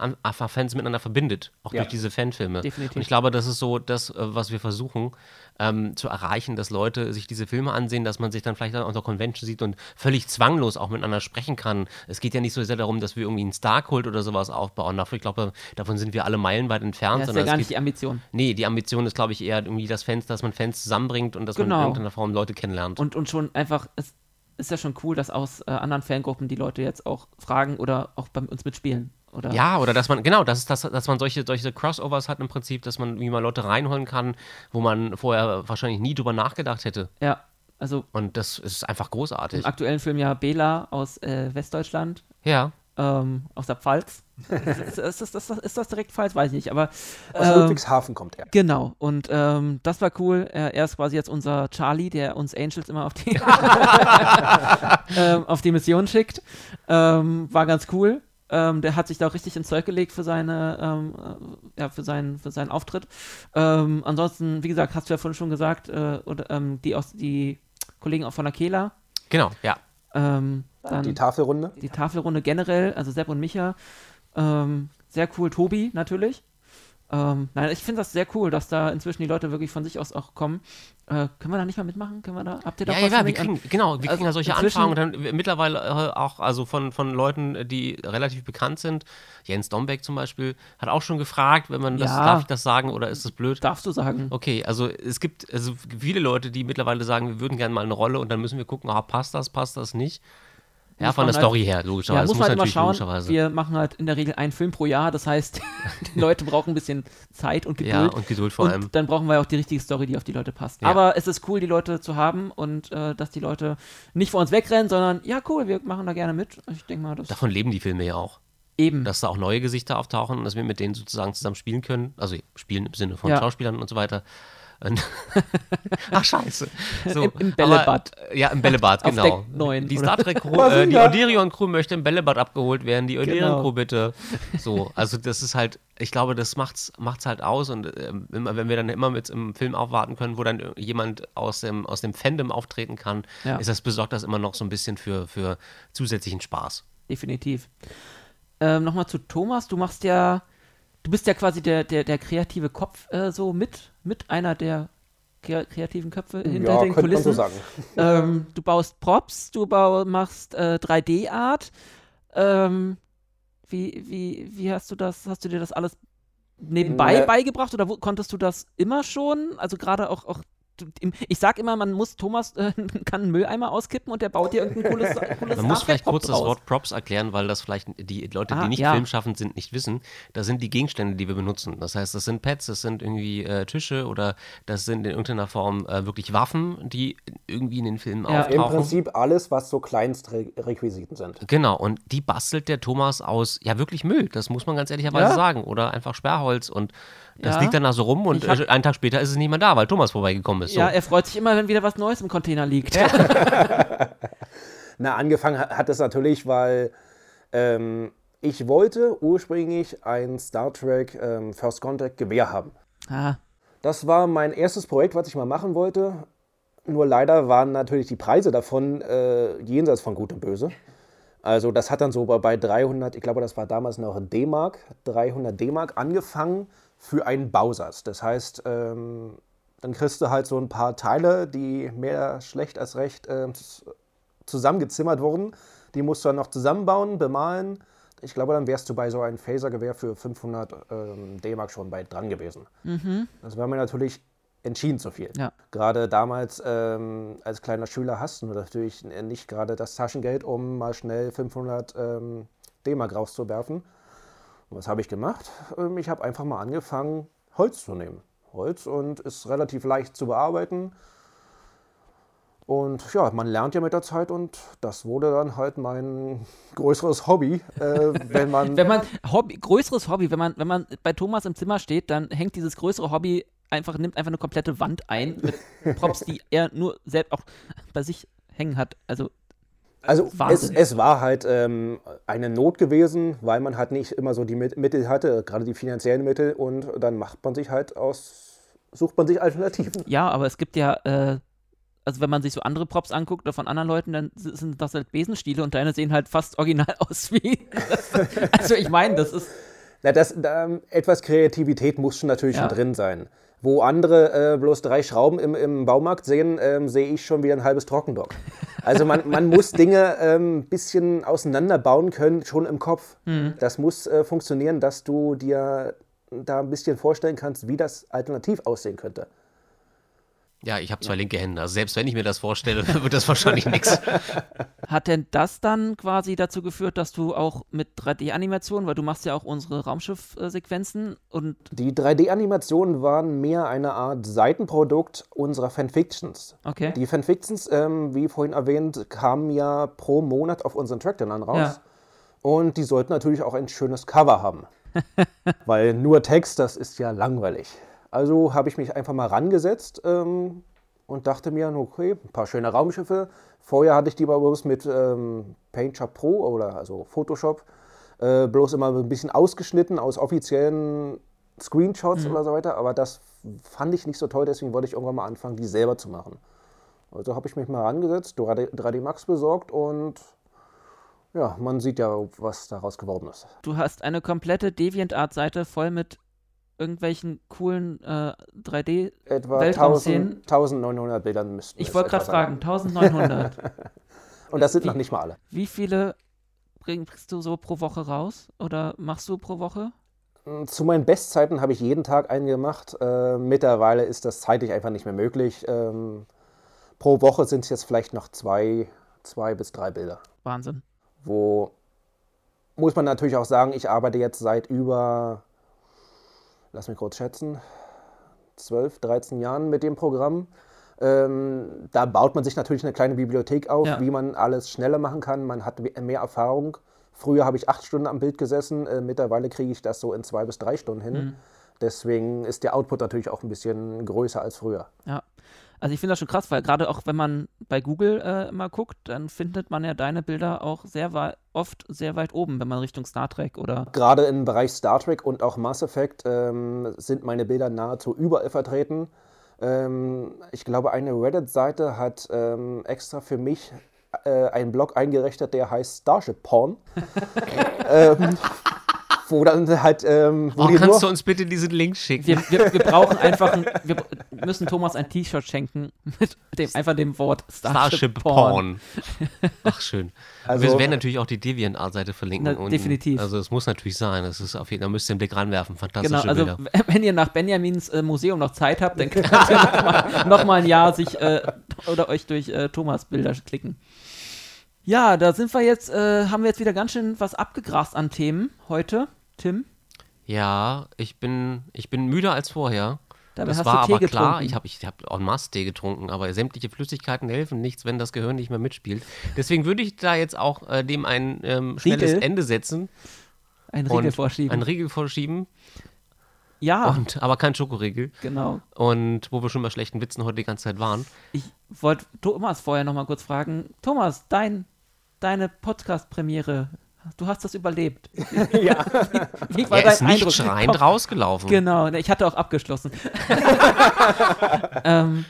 [SPEAKER 3] Fans miteinander verbindet, auch
[SPEAKER 4] Ja.
[SPEAKER 3] durch diese Fanfilme.
[SPEAKER 2] Definitiv.
[SPEAKER 3] Und ich glaube, das ist so das, äh, was wir versuchen ähm, zu erreichen, dass Leute sich diese Filme ansehen, dass man sich dann vielleicht auch auf der Convention sieht und völlig zwanglos auch miteinander sprechen kann. Es geht ja nicht so sehr darum, dass wir irgendwie einen Star-Kult oder sowas aufbauen. Dafür, ich glaube, davon sind wir alle meilenweit entfernt.
[SPEAKER 2] Das ist ja gar nicht
[SPEAKER 3] geht,
[SPEAKER 2] die Ambition.
[SPEAKER 3] Nee, die Ambition ist, glaube ich, eher irgendwie das Fans, dass man Fans zusammenbringt und dass man
[SPEAKER 2] Genau.
[SPEAKER 3] in irgendeiner Form Leute kennenlernt.
[SPEAKER 2] Und, und schon einfach, es ist ja schon cool, dass aus äh, anderen Fangruppen die Leute jetzt auch fragen oder auch bei uns mitspielen. Oder?
[SPEAKER 3] Ja, oder dass man, genau, das ist das, dass man solche, solche Crossovers hat im Prinzip, dass man wie mal Leute reinholen kann, wo man vorher wahrscheinlich nie drüber nachgedacht hätte.
[SPEAKER 2] Ja, also
[SPEAKER 3] Und das ist einfach großartig.
[SPEAKER 2] im aktuellen Film ja Bela aus äh, Westdeutschland,
[SPEAKER 3] Ja.
[SPEAKER 2] Ähm, aus der Pfalz. ist, ist, ist, ist, ist das direkt Pfalz? Weiß ich nicht, aber
[SPEAKER 4] Aus
[SPEAKER 2] ähm,
[SPEAKER 4] Ludwigshafen kommt er.
[SPEAKER 2] Genau, und ähm, das war cool. Er, er ist quasi jetzt unser Charlie, der uns Angels immer auf die, ähm, auf die Mission schickt. Ähm, war ganz cool. Ähm, der hat sich da auch richtig ins Zeug gelegt für seine, ähm, äh, ja, für seinen, für seinen Auftritt. Ähm, ansonsten, wie gesagt, hast du ja vorhin schon gesagt, äh, oder, ähm, die aus die Kollegen auch von der Kela.
[SPEAKER 3] Genau, ja.
[SPEAKER 2] Ähm, dann
[SPEAKER 4] Die Tafelrunde.
[SPEAKER 2] die Tafelrunde generell, also Sepp und Micha. Ähm, sehr cool, Tobi natürlich. Ähm, nein, ich finde das sehr cool, dass da inzwischen die Leute wirklich von sich aus auch kommen. Äh, können wir da nicht mal mitmachen? Können wir da? Habt ihr da
[SPEAKER 3] Ja,
[SPEAKER 2] was
[SPEAKER 3] ja, wir kriegen, genau, wir
[SPEAKER 2] also
[SPEAKER 3] kriegen ja solche Anfragen und dann mittlerweile äh, auch, also von, von Leuten, die relativ bekannt sind. Jens Dombeck zum Beispiel hat auch schon gefragt, wenn man das,
[SPEAKER 2] Ja.
[SPEAKER 3] darf ich das sagen oder ist das blöd?
[SPEAKER 2] Darfst du sagen?
[SPEAKER 3] Okay, also es gibt also viele Leute, die mittlerweile sagen, wir würden gerne mal eine Rolle und dann müssen wir gucken, ah, passt das, passt das nicht. Ja,
[SPEAKER 2] Muss
[SPEAKER 3] von der
[SPEAKER 2] halt-
[SPEAKER 3] Story her,
[SPEAKER 2] Ja,
[SPEAKER 3] logischerweise.
[SPEAKER 2] muss man halt immer
[SPEAKER 3] natürlich
[SPEAKER 2] schauen. Wir machen halt in der Regel einen Film pro Jahr. Das heißt, die Leute brauchen ein bisschen Zeit und Geduld.
[SPEAKER 3] ja, und Geduld vor
[SPEAKER 2] und
[SPEAKER 3] allem.
[SPEAKER 2] dann brauchen wir auch die richtige Story, die auf die Leute passt.
[SPEAKER 3] Ja.
[SPEAKER 2] Aber es ist cool, die Leute zu haben und äh, dass die Leute nicht vor uns wegrennen, sondern ja, cool, wir machen da gerne mit. Ich denke mal, das
[SPEAKER 3] Davon leben die Filme ja auch.
[SPEAKER 2] eben.
[SPEAKER 3] Dass da auch neue Gesichter auftauchen und dass wir mit denen sozusagen zusammen spielen können. Also spielen im Sinne von
[SPEAKER 2] Ja.
[SPEAKER 3] Schauspielern und so weiter. Und Ach, scheiße. So,
[SPEAKER 2] Im- im Bällebad.
[SPEAKER 3] Aber, äh, ja, im Bällebad,
[SPEAKER 2] Auf
[SPEAKER 3] genau.
[SPEAKER 2] Deck neun,
[SPEAKER 3] die
[SPEAKER 2] oder?
[SPEAKER 3] Star Trek Crew, äh, die Oderion Crew möchte im Bällebad abgeholt werden. Die Oderion
[SPEAKER 2] Genau.
[SPEAKER 3] Crew bitte. So, also das ist halt, ich glaube, das macht's, macht's halt aus und ähm, immer, wenn wir dann immer mit im Film aufwarten können, wo dann jemand aus dem, aus dem Fandom auftreten kann,
[SPEAKER 2] Ja.
[SPEAKER 3] ist das besorgt das immer noch so ein bisschen für, für zusätzlichen Spaß.
[SPEAKER 2] definitiv. Ähm, Nochmal zu Thomas, du machst ja, du bist ja quasi der, der, der kreative Kopf äh, so mit, mit einer der kre kreativen Köpfe hinter
[SPEAKER 4] ja,
[SPEAKER 2] den
[SPEAKER 4] könnte man so
[SPEAKER 2] Kulissen.
[SPEAKER 4] sagen.
[SPEAKER 2] ähm, du baust Props, du bau, machst äh, 3D-Art. Ähm, wie, wie, wie hast du das, hast du dir das alles nebenbei
[SPEAKER 4] Ne.
[SPEAKER 2] beigebracht oder wo, konntest du das immer schon? Also gerade auch, auch ich sag immer, man muss Thomas äh, kann einen Mülleimer auskippen und der baut dir irgendein cooles, cooles
[SPEAKER 3] Man muss vielleicht kurz das. Wort Props erklären, weil das vielleicht die Leute,
[SPEAKER 2] Ah,
[SPEAKER 3] die nicht
[SPEAKER 2] ja.
[SPEAKER 3] filmschaffend sind, nicht wissen. Das sind die Gegenstände, die wir benutzen. Das heißt, das sind Pads, das sind irgendwie äh, Tische oder das sind in irgendeiner Form äh, wirklich Waffen, die irgendwie in den Filmen
[SPEAKER 2] Ja.
[SPEAKER 4] Im
[SPEAKER 3] auftauchen.
[SPEAKER 4] Prinzip alles, was so Kleinstrequisiten sind.
[SPEAKER 3] Genau, und die bastelt der Thomas aus, ja wirklich Müll, das muss man ganz ehrlicherweise
[SPEAKER 2] Ja.
[SPEAKER 3] sagen. Oder einfach Sperrholz und das
[SPEAKER 2] Ja.
[SPEAKER 3] liegt dann da so rum und
[SPEAKER 2] hab-
[SPEAKER 3] äh, einen Tag später ist es nicht mehr da, weil Thomas vorbeigekommen ist. So.
[SPEAKER 2] Ja, er freut sich immer, wenn wieder was Neues im Container liegt.
[SPEAKER 4] Na, angefangen hat, es natürlich, weil ähm, ich wollte ursprünglich ein Star Trek ähm, First Contact Gewehr haben.
[SPEAKER 2] ah,
[SPEAKER 4] Das war mein erstes Projekt, was ich mal machen wollte. Nur leider waren natürlich die Preise davon äh, jenseits von Gut und Böse. Also das hat dann so bei- bei 300, ich glaube, das war damals noch D-Mark, 300 D-Mark angefangen für einen Bausatz. Das heißt, ähm, dann kriegst du halt so ein paar Teile, die mehr schlecht als recht z- zusammengezimmert wurden. Die musst du dann noch zusammenbauen, bemalen. Ich glaube, dann wärst du bei so einem Phasergewehr für 500 ähm, D-Mark schon bei dran gewesen. Das war mir natürlich entschieden zu viel.
[SPEAKER 2] Ja.
[SPEAKER 4] Gerade damals ähm, als kleiner Schüler hast du natürlich nicht gerade das Taschengeld, um mal schnell 500 ähm, D-Mark rauszuwerfen. Und was habe ich gemacht? Ähm, ich habe einfach mal angefangen, Holz zu nehmen. Holz und ist relativ leicht zu bearbeiten. Und ja, man lernt ja mit der Zeit und das wurde dann halt mein größeres Hobby, äh, wenn man
[SPEAKER 2] wenn man Hobby, größeres Hobby, wenn man, wenn man bei Thomas im Zimmer steht, dann hängt dieses größere Hobby einfach, nimmt einfach eine komplette Wand ein mit Props, die er nur selbst auch bei sich hängen hat. Also
[SPEAKER 4] Also es, es war halt ähm, eine Not gewesen, weil man halt nicht immer so die Mit- Mittel hatte, gerade die finanziellen Mittel, und dann macht man sich halt aus, sucht man sich Alternativen.
[SPEAKER 2] Ja, aber es gibt ja, äh, also wenn man sich so andere Props anguckt oder von anderen Leuten, dann sind das halt Besenstiele und deine sehen halt fast original aus wie. also ich meine, das ist.
[SPEAKER 4] Na, das, da, etwas Kreativität muss schon natürlich
[SPEAKER 2] Ja.
[SPEAKER 4] schon drin sein. Wo andere äh, bloß drei Schrauben im, im Baumarkt sehen, ähm, sehe ich schon wieder ein halbes Trockendock. Also man, man muss Dinge ein ähm, bisschen auseinanderbauen können, schon im Kopf. Das muss äh, funktionieren, dass du dir da ein bisschen vorstellen kannst, wie das alternativ aussehen könnte.
[SPEAKER 3] Ja, ich habe zwei linke Hände. Also selbst wenn ich mir das vorstelle, wird das wahrscheinlich nichts.
[SPEAKER 2] Hat denn das dann quasi dazu geführt, dass du auch mit 3D-Animationen, weil du machst ja auch unsere Raumschiff-Sequenzen und
[SPEAKER 4] Die 3D-Animationen waren mehr eine Art Seitenprodukt unserer Fanfictions.
[SPEAKER 2] okay.
[SPEAKER 4] Die Fanfictions, ähm, wie vorhin erwähnt, kamen ja pro Monat auf unseren Track dann raus.
[SPEAKER 2] Ja.
[SPEAKER 4] Und die sollten natürlich auch ein schönes Cover haben. Weil nur Text, das ist ja langweilig. Also habe ich mich einfach mal rangesetzt ähm, und dachte mir, okay, ein paar schöne Raumschiffe. Vorher hatte ich die aber bloß mit ähm, PaintShop Pro oder also Photoshop äh, bloß immer ein bisschen ausgeschnitten aus offiziellen Screenshots oder so weiter. Aber das fand ich nicht so toll, deswegen wollte ich irgendwann mal anfangen, die selber zu machen. Also habe ich mich mal rangesetzt, 3D, 3D Max besorgt und ja, man sieht ja, was daraus geworden ist.
[SPEAKER 2] Du hast eine komplette DeviantArt-Seite voll mit irgendwelchen coolen äh, 3D.
[SPEAKER 4] Etwa
[SPEAKER 2] Weltraumszenen.
[SPEAKER 4] 1000, 1900 Bildern müssten
[SPEAKER 2] Ich wollte gerade fragen, 1900.
[SPEAKER 4] Und das sind
[SPEAKER 2] Wie-
[SPEAKER 4] noch nicht mal alle.
[SPEAKER 2] Wie viele bringst du so pro Woche raus? Oder machst du pro Woche?
[SPEAKER 4] Zu meinen Bestzeiten habe ich jeden Tag einen gemacht. Äh, mittlerweile ist das zeitlich einfach nicht mehr möglich. Ähm, pro Woche sind es jetzt vielleicht noch zwei, zwei bis drei Bilder.
[SPEAKER 2] Wahnsinn.
[SPEAKER 4] Wo muss man natürlich auch sagen, ich arbeite jetzt seit über, lass mich kurz schätzen, 12, 13 Jahren mit dem Programm. Ähm, da baut man sich natürlich eine kleine Bibliothek auf,
[SPEAKER 2] Ja.
[SPEAKER 4] wie man alles schneller machen kann. Man hat mehr Erfahrung. Früher habe ich acht Stunden am Bild gesessen, äh, mittlerweile kriege ich das so in zwei bis drei Stunden hin.
[SPEAKER 2] Mhm.
[SPEAKER 4] Deswegen ist der Output natürlich auch ein bisschen größer als früher.
[SPEAKER 2] Ja. Also ich finde das schon krass, weil gerade auch wenn man bei Google äh, mal guckt, dann findet man ja deine Bilder auch sehr oft sehr weit oben, wenn man Richtung Star Trek oder
[SPEAKER 4] Gerade im Bereich Star Trek und auch Mass Effect ähm, sind meine Bilder nahezu überall vertreten. Ähm, ich glaube, eine Reddit-Seite hat ähm, extra für mich äh, einen Blog eingerichtet, der heißt Starship Porn. ähm, wo dann halt, ähm, wo
[SPEAKER 3] Oh, kannst
[SPEAKER 4] nur,
[SPEAKER 3] du uns bitte diesen Link schicken?
[SPEAKER 2] wir, wir, wir brauchen einfach, ein, wir müssen Thomas ein T-Shirt schenken mit dem, einfach dem Wort Starship,
[SPEAKER 3] Starship
[SPEAKER 2] Porn.
[SPEAKER 3] Porn. Ach, schön.
[SPEAKER 4] Also-
[SPEAKER 3] wir werden natürlich auch die DeviantArt-Seite verlinken.
[SPEAKER 2] Na, definitiv.
[SPEAKER 3] Also es muss natürlich sein. Das ist auf jeden Fall, da müsst ihr einen Blick ranwerfen. Fantastische
[SPEAKER 2] Genau, also
[SPEAKER 3] Bilder.
[SPEAKER 2] wenn ihr nach Benjamins äh, Museum noch Zeit habt, dann könnt ihr noch mal, noch mal ein Jahr sich äh, oder euch durch äh, Thomas Bilder klicken. Ja, da sind wir jetzt, äh, haben wir jetzt wieder ganz schön was abgegrast an Themen heute, Tim.
[SPEAKER 3] Ja, ich bin, ich bin müder als vorher.
[SPEAKER 2] Dabei
[SPEAKER 3] das war aber klar.
[SPEAKER 2] getrunken.
[SPEAKER 3] Ich habe ich hab en masse Tee getrunken, aber sämtliche Flüssigkeiten helfen nichts, wenn das Gehirn nicht mehr mitspielt. Deswegen würde ich da jetzt auch äh, dem ein ähm, schnelles
[SPEAKER 2] Riegel?
[SPEAKER 3] Ende setzen.
[SPEAKER 2] Ein Riegel vorschieben.
[SPEAKER 3] Einen Riegel vorschieben,
[SPEAKER 2] ja,
[SPEAKER 3] und, aber kein Schokoriegel.
[SPEAKER 2] genau.
[SPEAKER 3] Und wo wir schon bei schlechten Witzen heute die ganze Zeit waren.
[SPEAKER 2] Ich wollte Thomas vorher noch mal kurz fragen. Thomas, dein, deine Podcast-Premiere, du hast das überlebt.
[SPEAKER 4] ja,
[SPEAKER 2] Wie war
[SPEAKER 3] Er ist
[SPEAKER 2] dein
[SPEAKER 3] nicht
[SPEAKER 2] Eindruck?
[SPEAKER 3] schreiend
[SPEAKER 2] Komm,
[SPEAKER 3] rausgelaufen.
[SPEAKER 2] Genau, ne, ich hatte auch abgeschlossen. ähm,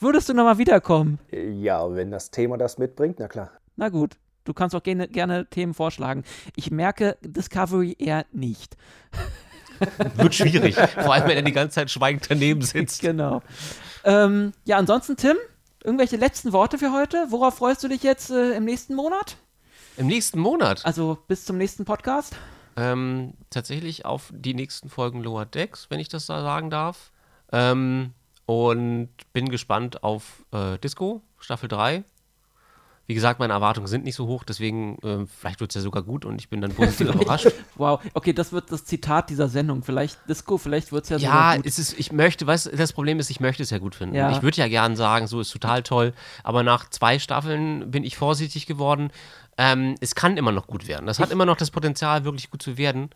[SPEAKER 2] würdest du nochmal wiederkommen?
[SPEAKER 4] ja, wenn das Thema das mitbringt, na klar.
[SPEAKER 2] Na gut, du kannst auch gerne, gerne Themen vorschlagen. Ich merke Discovery eher nicht.
[SPEAKER 3] Wird schwierig. Vor allem, wenn er die ganze Zeit schweigend daneben sitzt.
[SPEAKER 2] Genau. Ähm, ja, ansonsten, Tim, irgendwelche letzten Worte für heute? Worauf freust du dich jetzt äh, im nächsten Monat?
[SPEAKER 3] Im nächsten Monat
[SPEAKER 2] Also bis zum nächsten Podcast?
[SPEAKER 3] ähm, tatsächlich auf die nächsten Folgen Lower Decks, wenn ich das da sagen darf. Ähm, und bin gespannt auf äh, Disco, Staffel 3. Wie gesagt, meine Erwartungen sind nicht so hoch, deswegen äh, vielleicht wird es ja sogar gut und ich bin dann positiv überrascht.
[SPEAKER 2] Wow, okay, das wird das Zitat dieser Sendung. Vielleicht Disco, vielleicht wird es ja
[SPEAKER 3] Ja,
[SPEAKER 2] sogar gut.
[SPEAKER 3] es ist, ich möchte, weißt das Problem ist, ich möchte es ja gut finden.
[SPEAKER 2] Ja.
[SPEAKER 3] Ich würde ja gern sagen, so ist total toll, aber nach zwei Staffeln bin ich vorsichtig geworden. Ähm, es kann immer noch gut werden. Das hat immer noch das Potenzial, wirklich gut zu werden.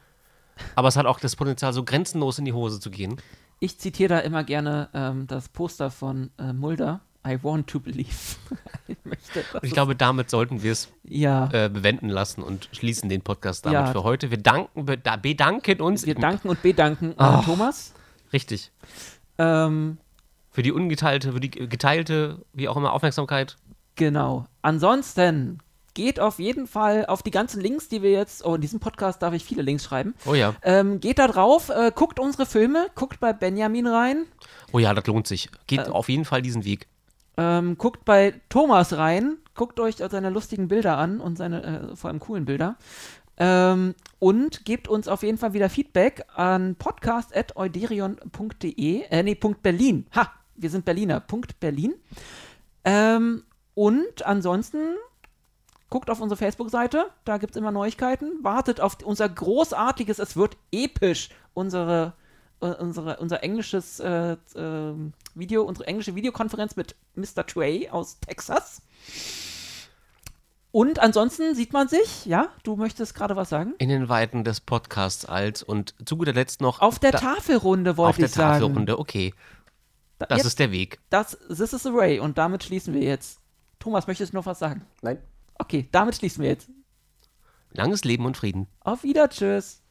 [SPEAKER 3] Aber es hat auch das Potenzial, so grenzenlos in die Hose zu gehen.
[SPEAKER 2] Ich zitiere da immer gerne ähm, das Poster von äh, Mulder I want to believe. ich möchte,
[SPEAKER 3] ich glaube, damit sollten wir es
[SPEAKER 2] ja,
[SPEAKER 3] äh, bewenden lassen und schließen den Podcast damit
[SPEAKER 2] Ja.
[SPEAKER 3] für heute. Wir danken, beda- bedanken uns.
[SPEAKER 2] wir danken und bedanken an Thomas.
[SPEAKER 3] Richtig.
[SPEAKER 2] Ähm,
[SPEAKER 3] Für die ungeteilte, für die geteilte, wie auch immer, Aufmerksamkeit.
[SPEAKER 2] Genau. Ansonsten geht auf jeden Fall auf die ganzen Links, die wir jetzt, oh, in diesem Podcast darf ich viele Links schreiben.
[SPEAKER 3] Oh ja.
[SPEAKER 2] Ähm, geht da drauf, äh, guckt unsere Filme, guckt bei Benjamin rein,
[SPEAKER 3] Oh ja, das lohnt sich. Geht
[SPEAKER 2] Äh.
[SPEAKER 3] auf jeden Fall diesen Weg.
[SPEAKER 2] Ähm, guckt bei Thomas rein, guckt euch seine lustigen Bilder an und seine äh, vor allem coolen Bilder. Ähm, und gebt uns auf jeden Fall wieder Feedback an podcast.euderion.de, äh, nee, Punkt Berlin. Ha, wir sind Berliner, Punkt Berlin. Ähm, und ansonsten guckt auf unsere Facebook-Seite, da gibt es immer Neuigkeiten. Wartet auf unser großartiges, es wird episch, unsere, äh, unsere, unser englisches äh, äh, Video, unsere englische Videokonferenz mit Mr. Trey aus Texas. Und ansonsten sieht man sich, ja, du möchtest gerade was sagen?
[SPEAKER 3] In den Weiten des Podcasts als und zu guter Letzt noch
[SPEAKER 2] Auf der
[SPEAKER 3] da-
[SPEAKER 2] Tafelrunde
[SPEAKER 3] auf
[SPEAKER 2] wollte
[SPEAKER 3] der
[SPEAKER 2] ich sagen.
[SPEAKER 3] Tafelrunde. Okay,
[SPEAKER 2] Da,
[SPEAKER 3] das
[SPEAKER 2] jetzt,
[SPEAKER 3] ist der Weg.
[SPEAKER 2] das, this is the way und damit schließen wir jetzt. Thomas, möchtest du noch was sagen?
[SPEAKER 4] Nein.
[SPEAKER 2] Okay, damit schließen wir jetzt.
[SPEAKER 3] Langes Leben und Frieden.
[SPEAKER 2] Auf Wieder, tschüss.